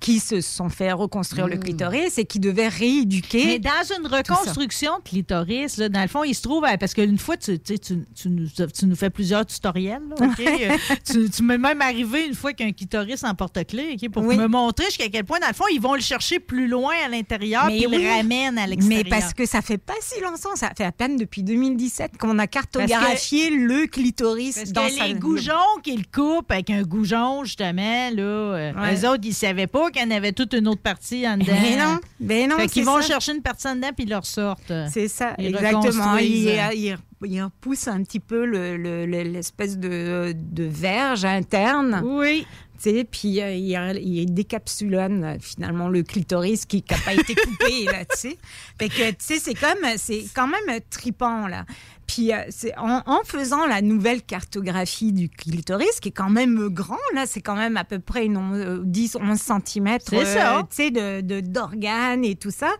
Speaker 24: qui se sont fait reconstruire le clitoris et qui devaient rééduquer.
Speaker 4: Mais dans une reconstruction de clitoris, là, dans le fond, il se trouve, euh, parce qu'une fois, tu, tu, sais, tu, tu nous, tu nous fais plusieurs tutoriels. là? Euh, tu m'es même arrivé une fois qu'un clitoris en porte-clés OK, pour
Speaker 24: Oui.
Speaker 4: me montrer jusqu'à quel point, dans le fond, ils vont le chercher plus loin à l'intérieur ils
Speaker 24: oui.
Speaker 4: le ramènent à l'extérieur.
Speaker 24: Mais parce que ça fait pas si longtemps, ça fait à peine depuis 2017 qu'on a cartographié le clitoris
Speaker 4: Parce
Speaker 24: dans
Speaker 4: que
Speaker 24: sa-
Speaker 4: les goujons qu'ils coupent avec un goujon, justement, là, euh,
Speaker 24: Ouais.
Speaker 4: eux autres, ils savaient pas qu'il y en avait toute une autre partie en dedans.
Speaker 24: Mais non, mais non,
Speaker 4: Fait qu'ils vont
Speaker 24: ça.
Speaker 4: chercher une partie en dedans puis ils le ressortent.
Speaker 24: C'est ça,
Speaker 4: Ils
Speaker 24: exactement.
Speaker 4: reconstruisent.
Speaker 24: Il, il, il repousse un petit peu le- le- le- l'espèce de, de verge interne.
Speaker 4: Oui.
Speaker 24: Tu sais, puis euh, il, il décapsulonne euh, finalement le clitoris qui n'a pas été coupé, là, tu sais. Fait que, tu sais, c'est comme, c'est quand même tripant, là. Puis euh, en, en faisant la nouvelle cartographie du clitoris, qui est quand même grand, là, c'est quand même à peu près une, euh, 10-11 cm
Speaker 4: C'est ça.
Speaker 24: tu sais, de- de- d'organes et tout ça.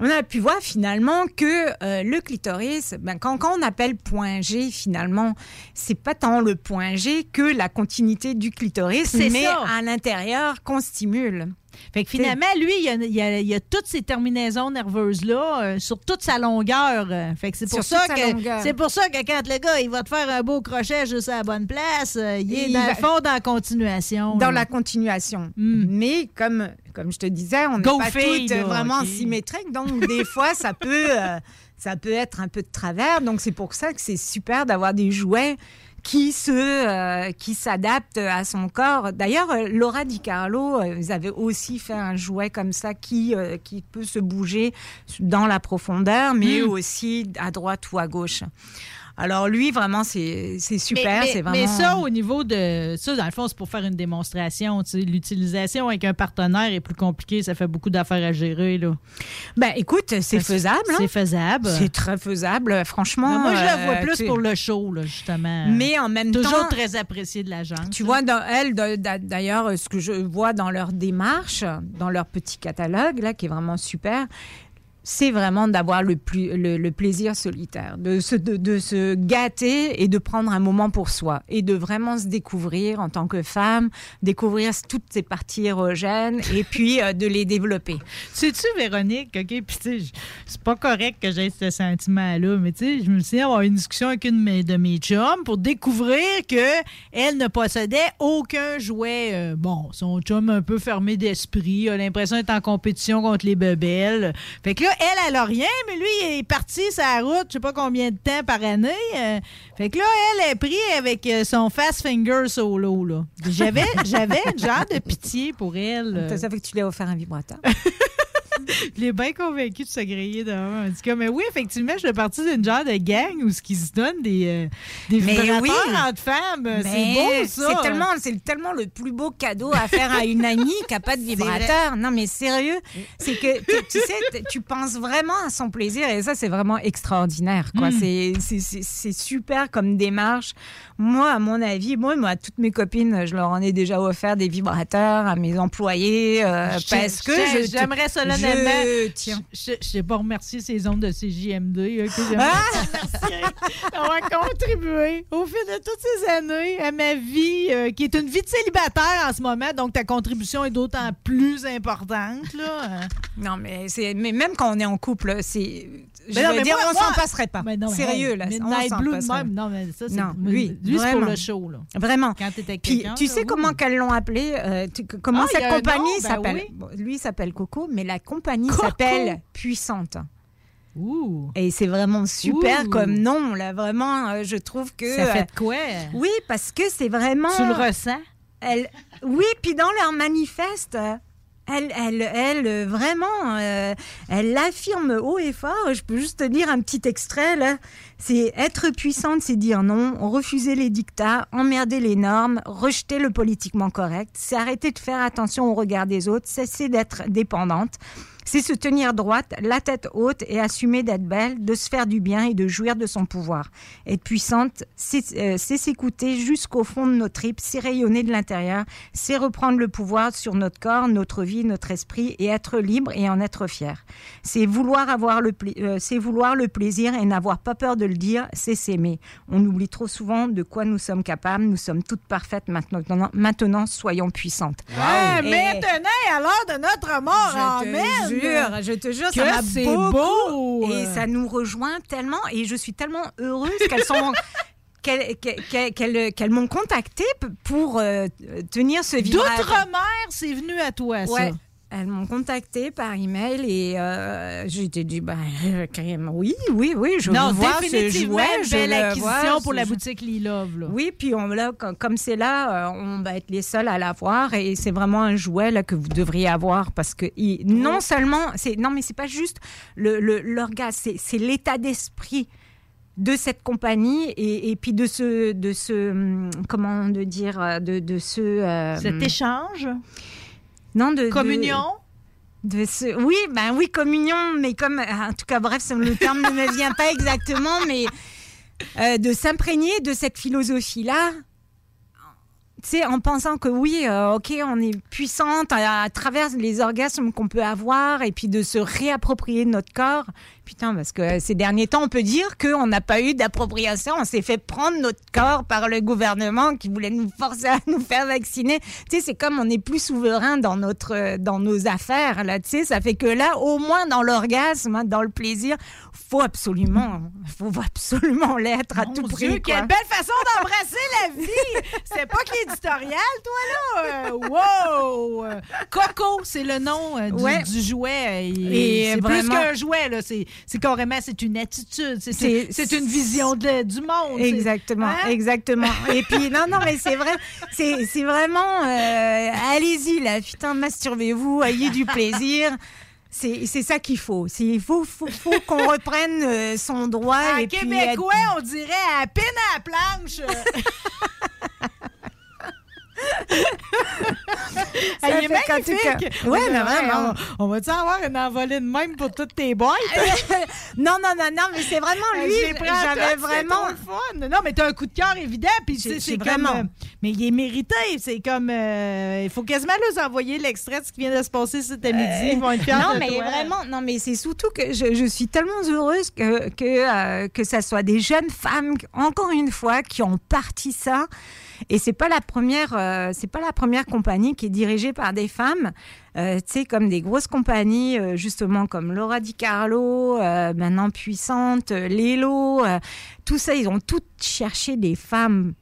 Speaker 24: On a pu voir finalement que euh, le clitoris, ben, quand, quand on appelle point G, finalement, c'est pas tant le point G que la continuité du clitoris, mais
Speaker 4: ça.
Speaker 24: à l'intérieur qu'on stimule.
Speaker 4: Fait que finalement, lui, il a, il a- il a toutes ces terminaisons nerveuses-là euh, sur toute sa longueur. euh. Fait que c'est pour,
Speaker 24: Sur
Speaker 4: ça que c'est pour ça que quand le gars, il va te faire un beau crochet juste à la bonne place, euh, il est
Speaker 24: Il
Speaker 4: dans
Speaker 24: va-
Speaker 4: le fond dans la continuation.
Speaker 24: Dans
Speaker 4: là.
Speaker 24: la continuation. Mais comme, comme je te disais, on n'est pas
Speaker 4: fille,
Speaker 24: toutes
Speaker 4: là,
Speaker 24: vraiment
Speaker 4: ok.
Speaker 24: symétriques, donc des fois, ça peut, euh, ça peut être un peu de travers. Donc c'est pour ça que c'est super d'avoir des jouets qui se euh, qui s'adaptent à son corps. D'ailleurs, euh, Laura Di Carlo, euh, ils avaient aussi fait un jouet comme ça qui euh, qui peut se bouger dans la profondeur, mais
Speaker 4: Mm.
Speaker 24: aussi à droite ou à gauche. Alors lui, vraiment, c'est super.
Speaker 4: Mais,
Speaker 24: vraiment.
Speaker 4: mais ça, au niveau de. Ça, dans le fond, c'est pour faire une démonstration. L'utilisation avec un partenaire est plus compliquée. Ça fait beaucoup d'affaires à gérer. Là.
Speaker 24: Ben, écoute, c'est faisable. hein.
Speaker 4: C'est faisable.
Speaker 24: C'est très faisable, franchement.
Speaker 4: Mais moi, je la vois
Speaker 24: euh,
Speaker 4: plus pour le show, là, justement.
Speaker 24: Mais en même
Speaker 4: Toujours
Speaker 24: temps-
Speaker 4: très apprécié de l'agence.
Speaker 24: Tu vois, dans elle, d'ailleurs, ce que je vois dans leur démarche, dans leur petit catalogue, là, qui est vraiment super, c'est vraiment d'avoir le, plus, le, le plaisir solitaire, de se, de, de se gâter et de prendre un moment pour soi et de vraiment se découvrir en tant que femme, découvrir toutes ces parties érogènes et puis euh, de les développer.
Speaker 4: Sais-tu, Véronique, OK, puis tu sais, c'est pas correct que j'aie ce sentiment-là, mais tu sais, je me souviens avoir eu une discussion avec une de mes, de mes chums pour découvrir que elle ne possédait aucun jouet. euh, bon, son chum un peu fermé d'esprit, a l'impression d'être en compétition contre les bebelles. Fait que là, elle, elle a rien, mais lui, il est parti sa route, je sais pas combien de temps par année. euh, fait que là, elle est pris avec euh, son fast finger solo, là. J'avais, j'avais genre de pitié pour elle. euh.
Speaker 24: Ça fait que tu lui as offert un vibrateur.
Speaker 4: Je l'ai bien convaincu de se griller dehors. En tout cas, mais oui, effectivement, je fais partie d'une genre de gang où ce qui se donne des, euh, des
Speaker 24: Mais
Speaker 4: vibrateurs
Speaker 24: oui.
Speaker 4: entre femmes. C'est
Speaker 24: Mais
Speaker 4: beau, ça.
Speaker 24: C'est tellement, c'est tellement le plus beau cadeau à faire à une amie qui n'a pas de vibrateur. Non, mais sérieux, c'est que tu, sais, tu penses vraiment à son plaisir et ça, c'est vraiment extraordinaire. Quoi.
Speaker 4: Mm.
Speaker 24: C'est, c'est, c'est- c'est super comme démarche. Moi, à mon avis, moi, moi, toutes mes copines, je leur en ai déjà offert des vibrateurs à mes employés euh,
Speaker 4: Je-
Speaker 24: parce que
Speaker 4: je- j'aimerais solennellement.
Speaker 24: Je, tiens.
Speaker 4: Je je- je sais pas remercier ces ondes de CJMD. ok, j'aimerais
Speaker 24: Ah!
Speaker 4: d'avoir contribué au fil de toutes ces années à ma vie, euh, qui est une vie de célibataire en ce moment. Donc, ta contribution est d'autant plus importante. Là.
Speaker 24: Non, mais, c'est, mais même quand on est en couple, c'est. Je
Speaker 4: Mais non,
Speaker 24: veux
Speaker 4: mais
Speaker 24: dire,
Speaker 4: moi-
Speaker 24: on s'en passerait pas.
Speaker 4: Mais non, mais
Speaker 24: Sérieux,
Speaker 4: hey,
Speaker 24: là. on
Speaker 4: Midnight Blue
Speaker 24: passerait.
Speaker 4: même. Non, mais ça, c'est.
Speaker 24: Non,
Speaker 4: lui,
Speaker 24: lui,
Speaker 4: c'est pour
Speaker 24: vraiment.
Speaker 4: le show. Là.
Speaker 24: Vraiment.
Speaker 4: Quand avec
Speaker 24: Puis, tu sais
Speaker 4: oui.
Speaker 24: comment qu'elles l'ont appelé euh, tu- comment
Speaker 4: Ah,
Speaker 24: cette compagnie
Speaker 4: ben
Speaker 24: s'appelle?
Speaker 4: oui.
Speaker 24: Bon, Lui il s'appelle Coco, mais la compagnie
Speaker 4: Coco.
Speaker 24: s'appelle Puissante.
Speaker 4: Ouh.
Speaker 24: Et c'est vraiment super
Speaker 4: Ouh.
Speaker 24: comme nom, là. Vraiment, euh, je trouve que.
Speaker 4: Ça fait
Speaker 24: euh,
Speaker 4: de quoi?
Speaker 24: Oui, parce que c'est vraiment.
Speaker 4: Tu le ressens?
Speaker 24: Elle... Oui, puis dans leur manifeste, euh, Elle, elle, elle, euh, vraiment, euh, elle l'affirme haut et fort. Je peux juste te lire un petit extrait là. C'est être puissante, c'est dire non, refuser les dictats, emmerder les normes, rejeter le politiquement correct. C'est arrêter de faire attention au regard des autres, cesser d'être dépendante. C'est se tenir droite, la tête haute et assumer d'être belle, de se faire du bien et de jouir de son pouvoir. Être puissante, c'est euh, c'est s'écouter jusqu'au fond de nos tripes, c'est rayonner de l'intérieur, c'est reprendre le pouvoir sur notre corps, notre vie, notre esprit et être libre et en être fier. C'est vouloir avoir le pla- euh, c'est vouloir le plaisir et n'avoir pas peur de le dire, c'est s'aimer. On oublie trop souvent de quoi nous sommes capables. Nous sommes toutes parfaites maintenant. Maintenant, soyons puissantes.
Speaker 4: Ah,
Speaker 24: Et-
Speaker 4: maintenant, à l'heure de notre mort,
Speaker 24: je
Speaker 4: amen.
Speaker 24: Jure, je te jure, ça m'a
Speaker 4: c'est
Speaker 24: beaucoup.
Speaker 4: beau.
Speaker 24: Et ça nous rejoint tellement. Et je suis tellement heureuse qu'elles sont. qu'elles m'ont contactée p- pour euh, tenir ce virage.
Speaker 4: D'outre-mer, c'est venu à toi, ça.
Speaker 24: Ouais. Elles m'ont contacté par email et euh, j'ai été dit carrément, oui oui oui je
Speaker 4: non,
Speaker 24: ce
Speaker 4: définitivement,
Speaker 24: jouet,
Speaker 4: une
Speaker 24: je
Speaker 4: belle acquisition
Speaker 24: voir
Speaker 4: pour
Speaker 24: ce
Speaker 4: la boutique Lilove. Là.
Speaker 24: oui, puis on, là, com- comme c'est là, euh, on va être les seuls à l'avoir et c'est vraiment un jouet là, que vous devriez avoir parce que il- non seulement, c'est non mais c'est pas juste le, le- l'orgasme, c'est, l'état d'esprit de cette compagnie et, et puis de ce, de ce, hum, comment de dire, euh, de, de ce... euh,
Speaker 4: Cet échange?
Speaker 24: Non, de...
Speaker 4: Communion?
Speaker 24: de ce... Oui, ben oui, communion, mais comme... En tout cas, bref, le terme ne me vient pas exactement, mais euh, de s'imprégner de cette philosophie-là, tu sais, en pensant que oui, euh, ok, on est puissante à, à travers les orgasmes qu'on peut avoir et puis de se réapproprier notre corps. Putain, parce que ces derniers temps, on peut dire qu'on n'a pas eu d'appropriation. On s'est fait prendre notre corps par le gouvernement qui voulait nous forcer à nous faire vacciner. Tu sais, c'est comme on est plus souverain dans notre, dans nos affaires, là. Tu sais, ça fait que là, au moins dans l'orgasme, hein, dans le plaisir, faut absolument, faut absolument l'être à tout prix.
Speaker 4: Dieu,
Speaker 24: quoi.
Speaker 4: quelle belle façon d'embrasser la vie! C'est pas que l'éditorial, toi, là! Euh, wow! Euh, Coco, c'est le nom euh, du,
Speaker 24: Ouais.
Speaker 4: du jouet.
Speaker 24: Et
Speaker 4: Et c'est plus qu'un jouet, là. C'est c'est carrément, c'est une attitude. C'est une, vision de- du monde.
Speaker 24: Exactement,
Speaker 4: Hein?
Speaker 24: exactement. Et puis non, non, mais c'est vrai, c'est vraiment, euh, allez-y là, putain, masturbez-vous, ayez du plaisir. C'est ça qu'il faut. Il faut, faut, faut qu'on reprenne euh, son droit.
Speaker 4: En
Speaker 24: et puis
Speaker 4: québécois,
Speaker 24: être-
Speaker 4: on dirait à peine à la planche. Elle est magnifique. On
Speaker 24: mais vraiment.
Speaker 4: On, on va-tu avoir une envolée de même pour toutes tes boîtes?
Speaker 24: non, non, non, non, mais c'est vraiment lui.
Speaker 4: Les prends
Speaker 24: J'avais vraiment.
Speaker 4: fun. Non, mais t'as un coup de cœur évident, puis tu sais,
Speaker 24: J'ai-
Speaker 4: c'est
Speaker 24: j'ai
Speaker 4: comme.
Speaker 24: vraiment.
Speaker 4: euh, mais il est mérité. C'est comme. euh, il faut quasiment leur envoyer l'extrait de ce qui vient de se passer cet midi. Ils vont être fiers
Speaker 24: non, mais
Speaker 4: toi.
Speaker 24: vraiment, non, mais c'est surtout que je, je suis tellement heureuse que que euh, que ça soit des jeunes femmes, encore une fois, qui ont parti ça. Et c'est pas la première, euh, c'est pas la première compagnie qui est dirigée par des femmes. Euh, tu sais, comme des grosses compagnies, euh, justement comme Laura Di Carlo, euh, maintenant puissante, Lelo, tout ça, ils ont toutes cherché des femmes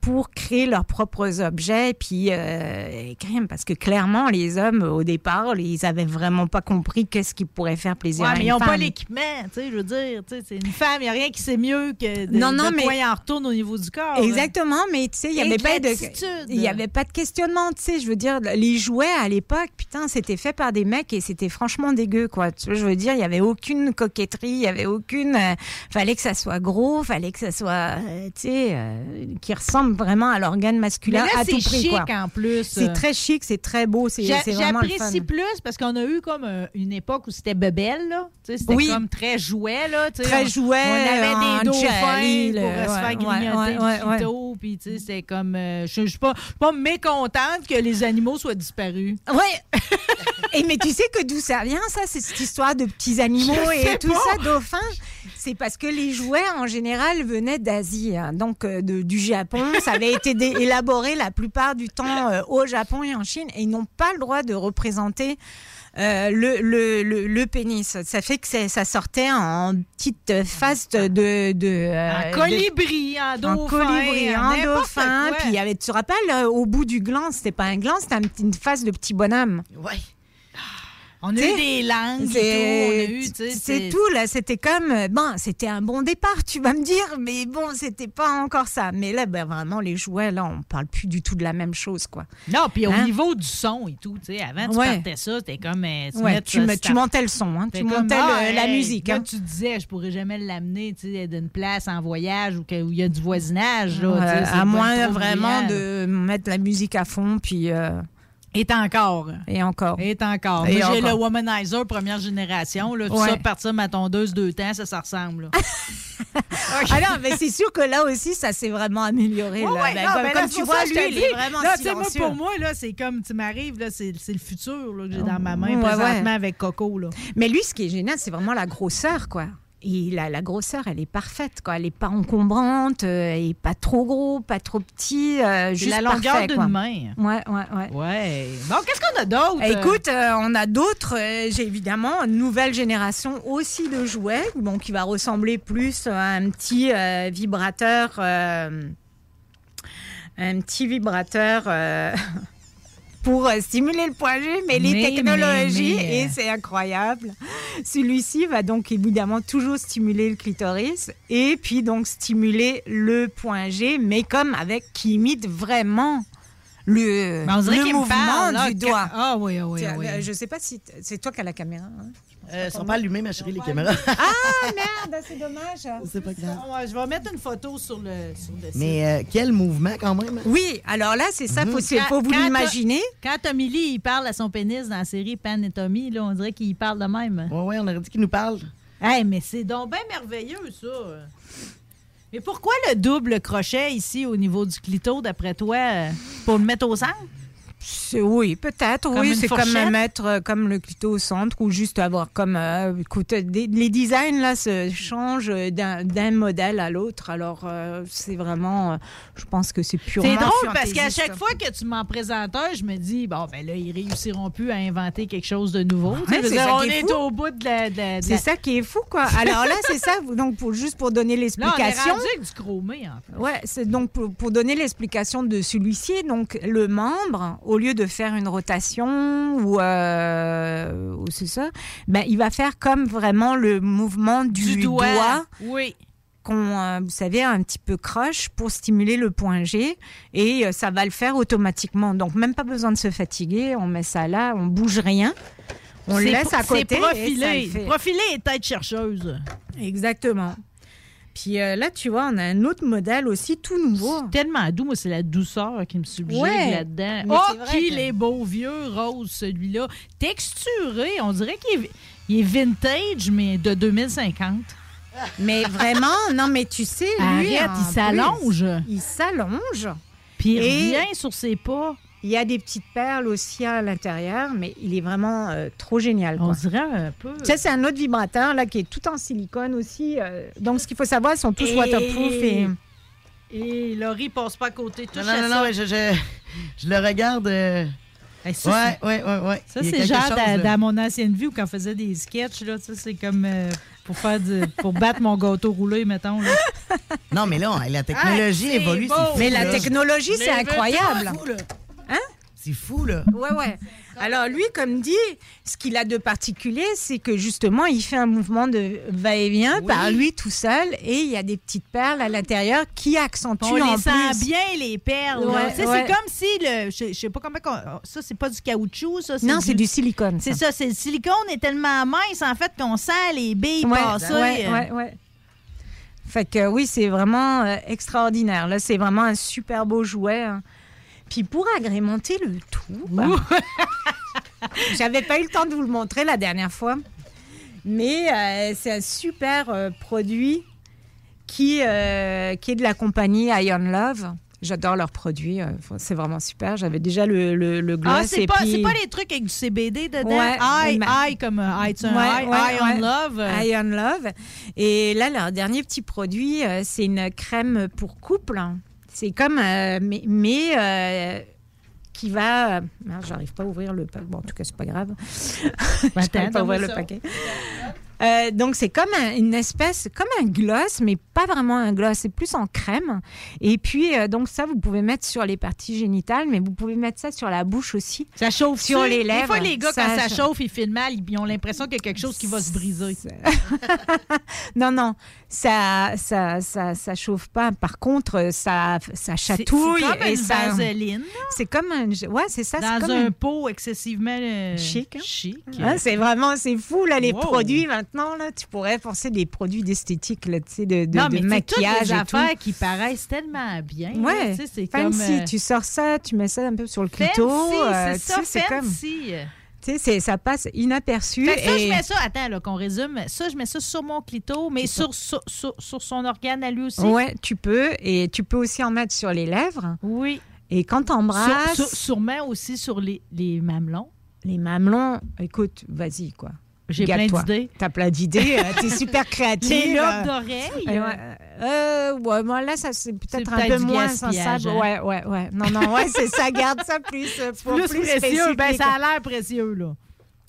Speaker 24: pour créer leurs propres objets, puis euh, parce que clairement, les hommes, au départ, ils avaient vraiment pas compris qu'est-ce qui pourrait faire plaisir
Speaker 4: Ouais,
Speaker 24: à
Speaker 4: mais
Speaker 24: une
Speaker 4: ils n'ont pas l'équipement, tu sais, je veux dire, tu sais, c'est une femme, il n'y a rien qui sait mieux que de,
Speaker 24: Non, non,
Speaker 4: de
Speaker 24: mais-
Speaker 4: quoi il en retourne au niveau du corps.
Speaker 24: Exactement, mais tu sais, il y
Speaker 4: Et
Speaker 24: avait pas de, y avait pas de questionnement, tu sais, je veux dire, les jouets à l'époque, putain, c'était fait par des mecs et c'était franchement dégueu, quoi. Tu vois, je veux dire, il y avait aucune coquetterie, il y avait aucune, euh, fallait que ça soit gros, fallait que ça soit, euh, tu sais, euh, qui ressemble vraiment à l'organe masculin
Speaker 4: Mais là,
Speaker 24: à tout
Speaker 4: c'est
Speaker 24: prix,
Speaker 4: chic
Speaker 24: quoi.
Speaker 4: en plus.
Speaker 24: C'est très chic, c'est très beau, c'est c'est vraiment.
Speaker 4: J'apprécie plus parce qu'on a eu comme euh, une époque où c'était bebelle, là. C'était
Speaker 24: Oui.
Speaker 4: comme très jouet, là.
Speaker 24: Très
Speaker 4: On-
Speaker 24: jouet,
Speaker 4: On avait des dauphins pour euh, se
Speaker 24: ouais,
Speaker 4: faire
Speaker 24: ouais,
Speaker 4: grignoter
Speaker 24: ouais, ouais, ouais.
Speaker 4: Puis, tu sais, c'est comme... euh, je suis pas, pas mécontente que les animaux soient disparus.
Speaker 24: Ouais. Et mais tu sais que d'où ça vient, ça, c'est cette histoire de petits animaux
Speaker 4: Je
Speaker 24: et tout
Speaker 4: pas.
Speaker 24: ça, dauphins? C'est parce que les jouets, en général, venaient d'Asie, hein, donc euh, de- du Japon. Ça avait été élaboré la plupart du temps euh, au Japon et en Chine, et ils n'ont pas le droit de représenter euh, le, le, le, le pénis. Ça fait que ça sortait en petite face de... euh, de-
Speaker 4: colibri, en dauphin,
Speaker 24: en colibri,
Speaker 4: n'importe
Speaker 24: dauphin. Puis il y avait, tu te rappelles, au bout du gland, c'était pas un gland, c'était un une face de petit bonhomme.
Speaker 4: Ouais. On a
Speaker 24: T'sais,
Speaker 4: eu des langues, et tout,
Speaker 24: c'est- tout, là. C'était comme. euh, Bon, c'était un bon départ, tu vas me dire, mais bon, c'était pas encore ça. Mais là, ben, vraiment, les jouets, là, on parle plus du tout de la même chose, quoi.
Speaker 4: Non, puis au
Speaker 24: Hein?
Speaker 4: niveau du son et tout, tu sais, avant, tu
Speaker 24: Ouais.
Speaker 4: partais ça, c'était comme. euh, tu
Speaker 24: Ouais, tu
Speaker 4: ça
Speaker 24: me-
Speaker 4: sur
Speaker 24: tu
Speaker 4: ta-
Speaker 24: montais le son, hein, tu
Speaker 4: comme,
Speaker 24: montais
Speaker 4: ah,
Speaker 24: le- la musique,
Speaker 4: Là,
Speaker 24: hein.
Speaker 4: tu disais, je pourrais jamais l'amener, tu sais, d'une place en voyage ou où il y a du voisinage, là.
Speaker 24: À moins vraiment de mettre la musique à fond, puis. euh,
Speaker 4: Et encore.
Speaker 24: Et encore.
Speaker 4: Et encore. J'ai le Womanizer première génération. Là, tout
Speaker 24: Ouais.
Speaker 4: ça, partir ma tondeuse deux temps, ça, ça ressemble. là.
Speaker 24: Ah non, mais c'est sûr que là aussi, ça s'est vraiment amélioré.
Speaker 4: Ouais,
Speaker 24: là.
Speaker 4: ouais,
Speaker 24: Ben,
Speaker 4: non,
Speaker 24: comme, tu vois,
Speaker 4: ça
Speaker 24: lui, il est vraiment
Speaker 4: Là, moi, pour moi, là, c'est comme tu m'arrives, là, c'est le futur là, que j'ai dans ma main présentement avec Coco. Là.
Speaker 24: Mais lui, ce qui est génial, c'est vraiment la grosseur, quoi. Et la, la grosseur, elle est parfaite, quoi. Elle est pas encombrante, euh, elle est pas trop gros, pas trop petit, euh, juste
Speaker 4: la longueur d'une main.
Speaker 24: Ouais, ouais, ouais.
Speaker 4: Ouais. Bon, qu'est-ce qu'on a d'autre?
Speaker 24: Écoute, euh, on a d'autres. euh, J'ai évidemment une nouvelle génération aussi de jouets, bon, qui va ressembler plus à un petit vibrateur, un petit vibrateur. Pour euh, stimuler le point G, mais les technologies,
Speaker 4: mais, mais,
Speaker 24: et c'est incroyable. Celui-ci va donc évidemment toujours stimuler le clitoris et puis donc stimuler le point G, mais comme avec qui imite vraiment le,
Speaker 4: on dirait
Speaker 24: le mouvement
Speaker 4: parle, là,
Speaker 24: du doigt.
Speaker 4: Ah oui, oui, oui.
Speaker 24: Je sais pas si c'est toi qui as la caméra. hein?
Speaker 5: Euh, Elles sont pas allumées, ma chérie, les caméras.
Speaker 24: Ah merde, c'est dommage.
Speaker 5: C'est pas grave.
Speaker 4: Je vais mettre une photo sur le, sur le site.
Speaker 5: Mais euh, quel mouvement quand même.
Speaker 24: Oui, alors là, c'est ça, faut,
Speaker 4: Quand-
Speaker 24: c'est- faut vous l'imaginer.
Speaker 4: Quand Tommy Lee il parle à son pénis dans la série Pan et Tommy, là, on dirait qu'il parle de même.
Speaker 5: Ouais, ouais, on aurait dit qu'il nous parle.
Speaker 4: Hey, mais c'est donc bien merveilleux, ça. Mais pourquoi le double crochet ici au niveau du clito, d'après toi, euh, pour le mettre au centre?
Speaker 24: Oui, peut-être. Oui, c'est comme mettre euh, comme le clito au centre ou juste avoir comme. euh, écoute, des- les designs là se changent d'un modèle à l'autre. Alors euh, c'est vraiment. euh, je pense que c'est purement.
Speaker 4: C'est drôle parce qu'à chaque fois que tu m'en présentes un, je me dis, bon, ben là, ils réussiront plus à inventer quelque chose de nouveau. Dire, on
Speaker 24: est
Speaker 4: au bout de la.
Speaker 24: C'est ça qui est fou, quoi. Alors là, c'est ça. Donc, pour, juste pour donner l'explication.
Speaker 4: du chromé, en fait.
Speaker 24: Ouais, c'est donc pour, pour donner l'explication de celui-ci, donc le membre, au lieu de faire une rotation ou, euh, ou c'est ça, ben il va faire comme vraiment le mouvement du,
Speaker 4: Du doigt.
Speaker 24: doigt,
Speaker 4: Oui.
Speaker 24: qu'on, euh, vous savez, un petit peu croche pour stimuler le point G et euh, ça va le faire automatiquement. Donc même pas besoin de se fatiguer, on met ça là, on bouge rien. On le laisse à côté.
Speaker 4: C'est
Speaker 24: et ça
Speaker 4: profilé.
Speaker 24: le fait.
Speaker 4: Profilé et tête chercheuse.
Speaker 24: Exactement. Puis euh, là, tu vois, on a un autre modèle aussi tout nouveau.
Speaker 4: Tellement doux, moi, c'est la douceur qui me subjugue
Speaker 24: Ouais.
Speaker 4: là-dedans.
Speaker 24: Mais
Speaker 4: Oh,
Speaker 24: c'est
Speaker 4: qu'il
Speaker 24: que-
Speaker 4: est beau, vieux, rose, celui-là. Texturé, on dirait qu'il est, il est vintage, mais de 2050.
Speaker 24: Mais vraiment, non, mais tu sais, lui.
Speaker 4: Arrête, il s'allonge.
Speaker 24: Il s'allonge.
Speaker 4: Puis il
Speaker 24: Et
Speaker 4: revient sur ses pas.
Speaker 24: Il y a des petites perles aussi à l'intérieur, mais il est vraiment euh, trop génial.
Speaker 4: On
Speaker 24: quoi.
Speaker 4: dirait un peu.
Speaker 24: Ça, c'est un autre vibrateur là, qui est tout en silicone aussi. euh, donc, ce qu'il faut savoir, ils sont tous
Speaker 4: Et-
Speaker 24: waterproof. Et...
Speaker 4: Et Laurie passe pas à côté. Touche
Speaker 5: Non, non, non, non, mais je, je, je le regarde. euh,
Speaker 4: Hey, ça,
Speaker 5: ouais,
Speaker 4: c'est-
Speaker 5: ouais, ouais, ouais.
Speaker 4: Ça, c'est genre
Speaker 5: chose,
Speaker 4: dans, mon ancienne vie où quand on faisait des sketchs, là, ça, c'est comme euh, pour faire du- pour battre mon gâteau roulé, mettons. Là.
Speaker 5: Non, mais là, la technologie
Speaker 4: Ah, c'est
Speaker 5: évolue.
Speaker 4: beau.
Speaker 24: Mais la
Speaker 5: là.
Speaker 24: technologie, c'est incroyable.
Speaker 5: C'est fou, là?
Speaker 24: Hein?
Speaker 5: C'est fou, là.
Speaker 24: Ouais, ouais. Alors lui, comme dit, ce qu'il a de particulier, c'est que justement, il fait un mouvement de va-et-vient par lui tout seul, et il y a des petites perles à l'intérieur qui accentuent
Speaker 4: On
Speaker 24: en
Speaker 4: les sent
Speaker 24: plus.
Speaker 4: bien, les perles.
Speaker 24: Ouais, ouais.
Speaker 4: C'est comme si, le, je, je sais pas comment... Ça, c'est pas du caoutchouc, ça.
Speaker 24: Non, c'est du silicone.
Speaker 4: C'est ça, c'est le silicone est tellement mince, en fait, qu'on sent les billes
Speaker 24: Ouais,
Speaker 4: passer.
Speaker 24: ouais, ouais, ouais. Fait que oui, c'est vraiment euh, extraordinaire. Là, c'est vraiment un super beau jouet. hein. Puis pour agrémenter le tout, bah, j'avais pas eu le temps de vous le montrer la dernière fois, mais euh, c'est un super euh, produit qui, euh, qui est de la compagnie Ion Love. J'adore leurs produits, c'est vraiment super. J'avais déjà le, le, le gloss.
Speaker 4: Ah, c'est pas,
Speaker 24: puis-
Speaker 4: c'est pas les trucs avec du CBD dedans?
Speaker 24: Ouais,
Speaker 4: I,
Speaker 24: mais-
Speaker 4: I comme I,
Speaker 24: Ouais,
Speaker 4: I,
Speaker 24: ouais,
Speaker 4: I on
Speaker 24: ouais.
Speaker 4: love.
Speaker 24: Ion Love. Et là, leur dernier petit produit, c'est une crème pour couple. C'est comme, euh, mais, mais, euh, qui va. euh, J'arrive pas à ouvrir le paquet. Bon, en tout cas, c'est pas grave.
Speaker 4: Attends,
Speaker 24: pas à ouvrir le paquet. Euh, donc c'est comme un- une espèce, comme un gloss, mais pas vraiment un gloss, c'est plus en crème. Et puis euh, donc ça, vous pouvez mettre sur les parties génitales, mais vous pouvez mettre ça sur la bouche aussi.
Speaker 4: Ça chauffe
Speaker 24: sur les lèvres.
Speaker 4: Des fois, les gars, quand ça
Speaker 24: cha-
Speaker 4: chauffe, ils filment mal, ils ont l'impression qu'il y a quelque chose qui va se briser.
Speaker 24: Non, non, ça, ça, ça, ça chauffe pas. Par contre, ça, ça chatouille
Speaker 4: c'est comme
Speaker 24: et
Speaker 4: une
Speaker 24: ça.
Speaker 4: vaseline.
Speaker 24: C'est comme un, ouais, c'est ça.
Speaker 4: Dans
Speaker 24: comme
Speaker 4: un
Speaker 24: une-
Speaker 4: pot excessivement euh,
Speaker 24: Chic, hein?
Speaker 4: chic.
Speaker 24: Ah, c'est vraiment, c'est fou, là, les
Speaker 4: Wow.
Speaker 24: produits maintenant, là. Tu pourrais penser des produits d'esthétique, là, tu sais, de, de,
Speaker 4: non,
Speaker 24: de
Speaker 4: mais toutes
Speaker 24: maquillage tout.
Speaker 4: qui paraissent tellement bien. là,
Speaker 24: Ouais,
Speaker 4: c'est
Speaker 24: fancy,
Speaker 4: comme... euh,
Speaker 24: tu sors ça, tu mets ça un peu sur le euh,
Speaker 4: c'est ça,
Speaker 24: c'est comme-. Tu sais, ça passe inaperçu.
Speaker 4: Fait que ça,
Speaker 24: et-
Speaker 4: je mets ça, attends, là, qu'on résume. Ça, je mets ça sur mon clito, mais sur, sur, sur, sur son organe à lui aussi.
Speaker 24: Ouais, tu peux. Et tu peux aussi en mettre sur les lèvres.
Speaker 4: Oui.
Speaker 24: Et quand tu embrasses.
Speaker 4: Sur- sur- sûrement aussi sur les, les mamelons.
Speaker 24: Les mamelons, écoute, vas-y, quoi.
Speaker 4: J'ai plein d'idées.
Speaker 24: T'as plein d'idées. euh, T'es super créative.
Speaker 4: Les lobes
Speaker 24: euh.
Speaker 4: d'oreilles.
Speaker 24: Euh, ouais, euh, ouais, moi, là, ça, c'est peut-être un peu moins sensible.
Speaker 4: hein.
Speaker 24: Ouais, ouais, ouais. Non, non, ouais, c'est ça. Garde ça plus, pour
Speaker 4: Plus,
Speaker 24: plus,
Speaker 4: précieux. Ben, ça a l'air précieux, là.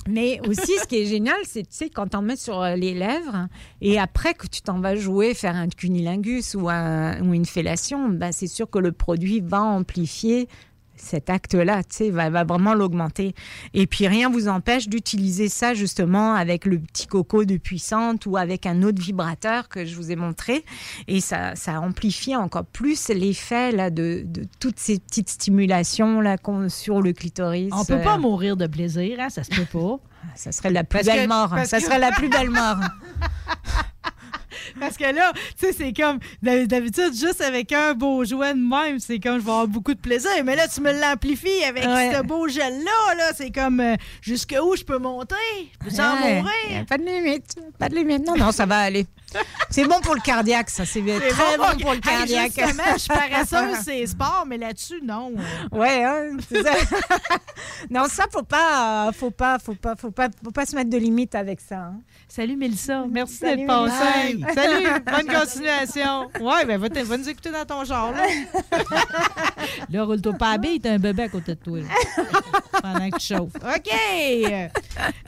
Speaker 24: Mais aussi, ce qui est génial, c'est, tu sais, quand t'en mets sur les lèvres, et après que tu t'en vas jouer, faire un cunilingus ou, un- ou une fellation, ben, c'est sûr que le produit va amplifier cet acte-là, tu sais, va, va vraiment l'augmenter. Et puis, rien vous empêche d'utiliser ça, justement, avec le petit coco de puissante ou avec un autre vibrateur que je vous ai montré. Et ça, ça amplifie encore plus l'effet, là, de, de toutes ces petites stimulations, là, sur le clitoris.
Speaker 4: On peut
Speaker 24: Euh,
Speaker 4: pas mourir de plaisir, hein, ça se peut pas.
Speaker 24: ça serait la plus
Speaker 4: Parce
Speaker 24: belle
Speaker 4: que-
Speaker 24: mort. Ça
Speaker 4: que-
Speaker 24: serait la plus belle mort.
Speaker 4: Parce que là, tu sais, c'est comme d'hab- d'habitude, juste avec un beau jouet de même, c'est comme je vais avoir beaucoup de plaisir. Mais là, tu me l'amplifies avec
Speaker 24: Ouais.
Speaker 4: ce beau gel-là. Là, c'est comme euh, jusqu'où je peux monter? Je peux s'en
Speaker 24: Ouais,
Speaker 4: mourir?
Speaker 24: Pas de limite. Pas de limite. Non, non, ça va aller. C'est bon pour le cardiaque, ça. C'est très bon, pour le
Speaker 4: Hey,
Speaker 24: cardiaque.
Speaker 4: justement, je paresseuse, c'est sport, mais là-dessus, non.
Speaker 24: Ouais, hein, ça. non, ça faut pas, euh, faut pas, faut pas, faut pas, faut pas se mettre de limite avec ça. hein.
Speaker 4: Salut Mélissa, merci d'être passée. Salut, bonne continuation. Ouais, ben va, va nous écouter dans ton genre. Là, là roule-toi pas à t'as un bébé à côté de toi. là. Pendant que tu chauffes. OK.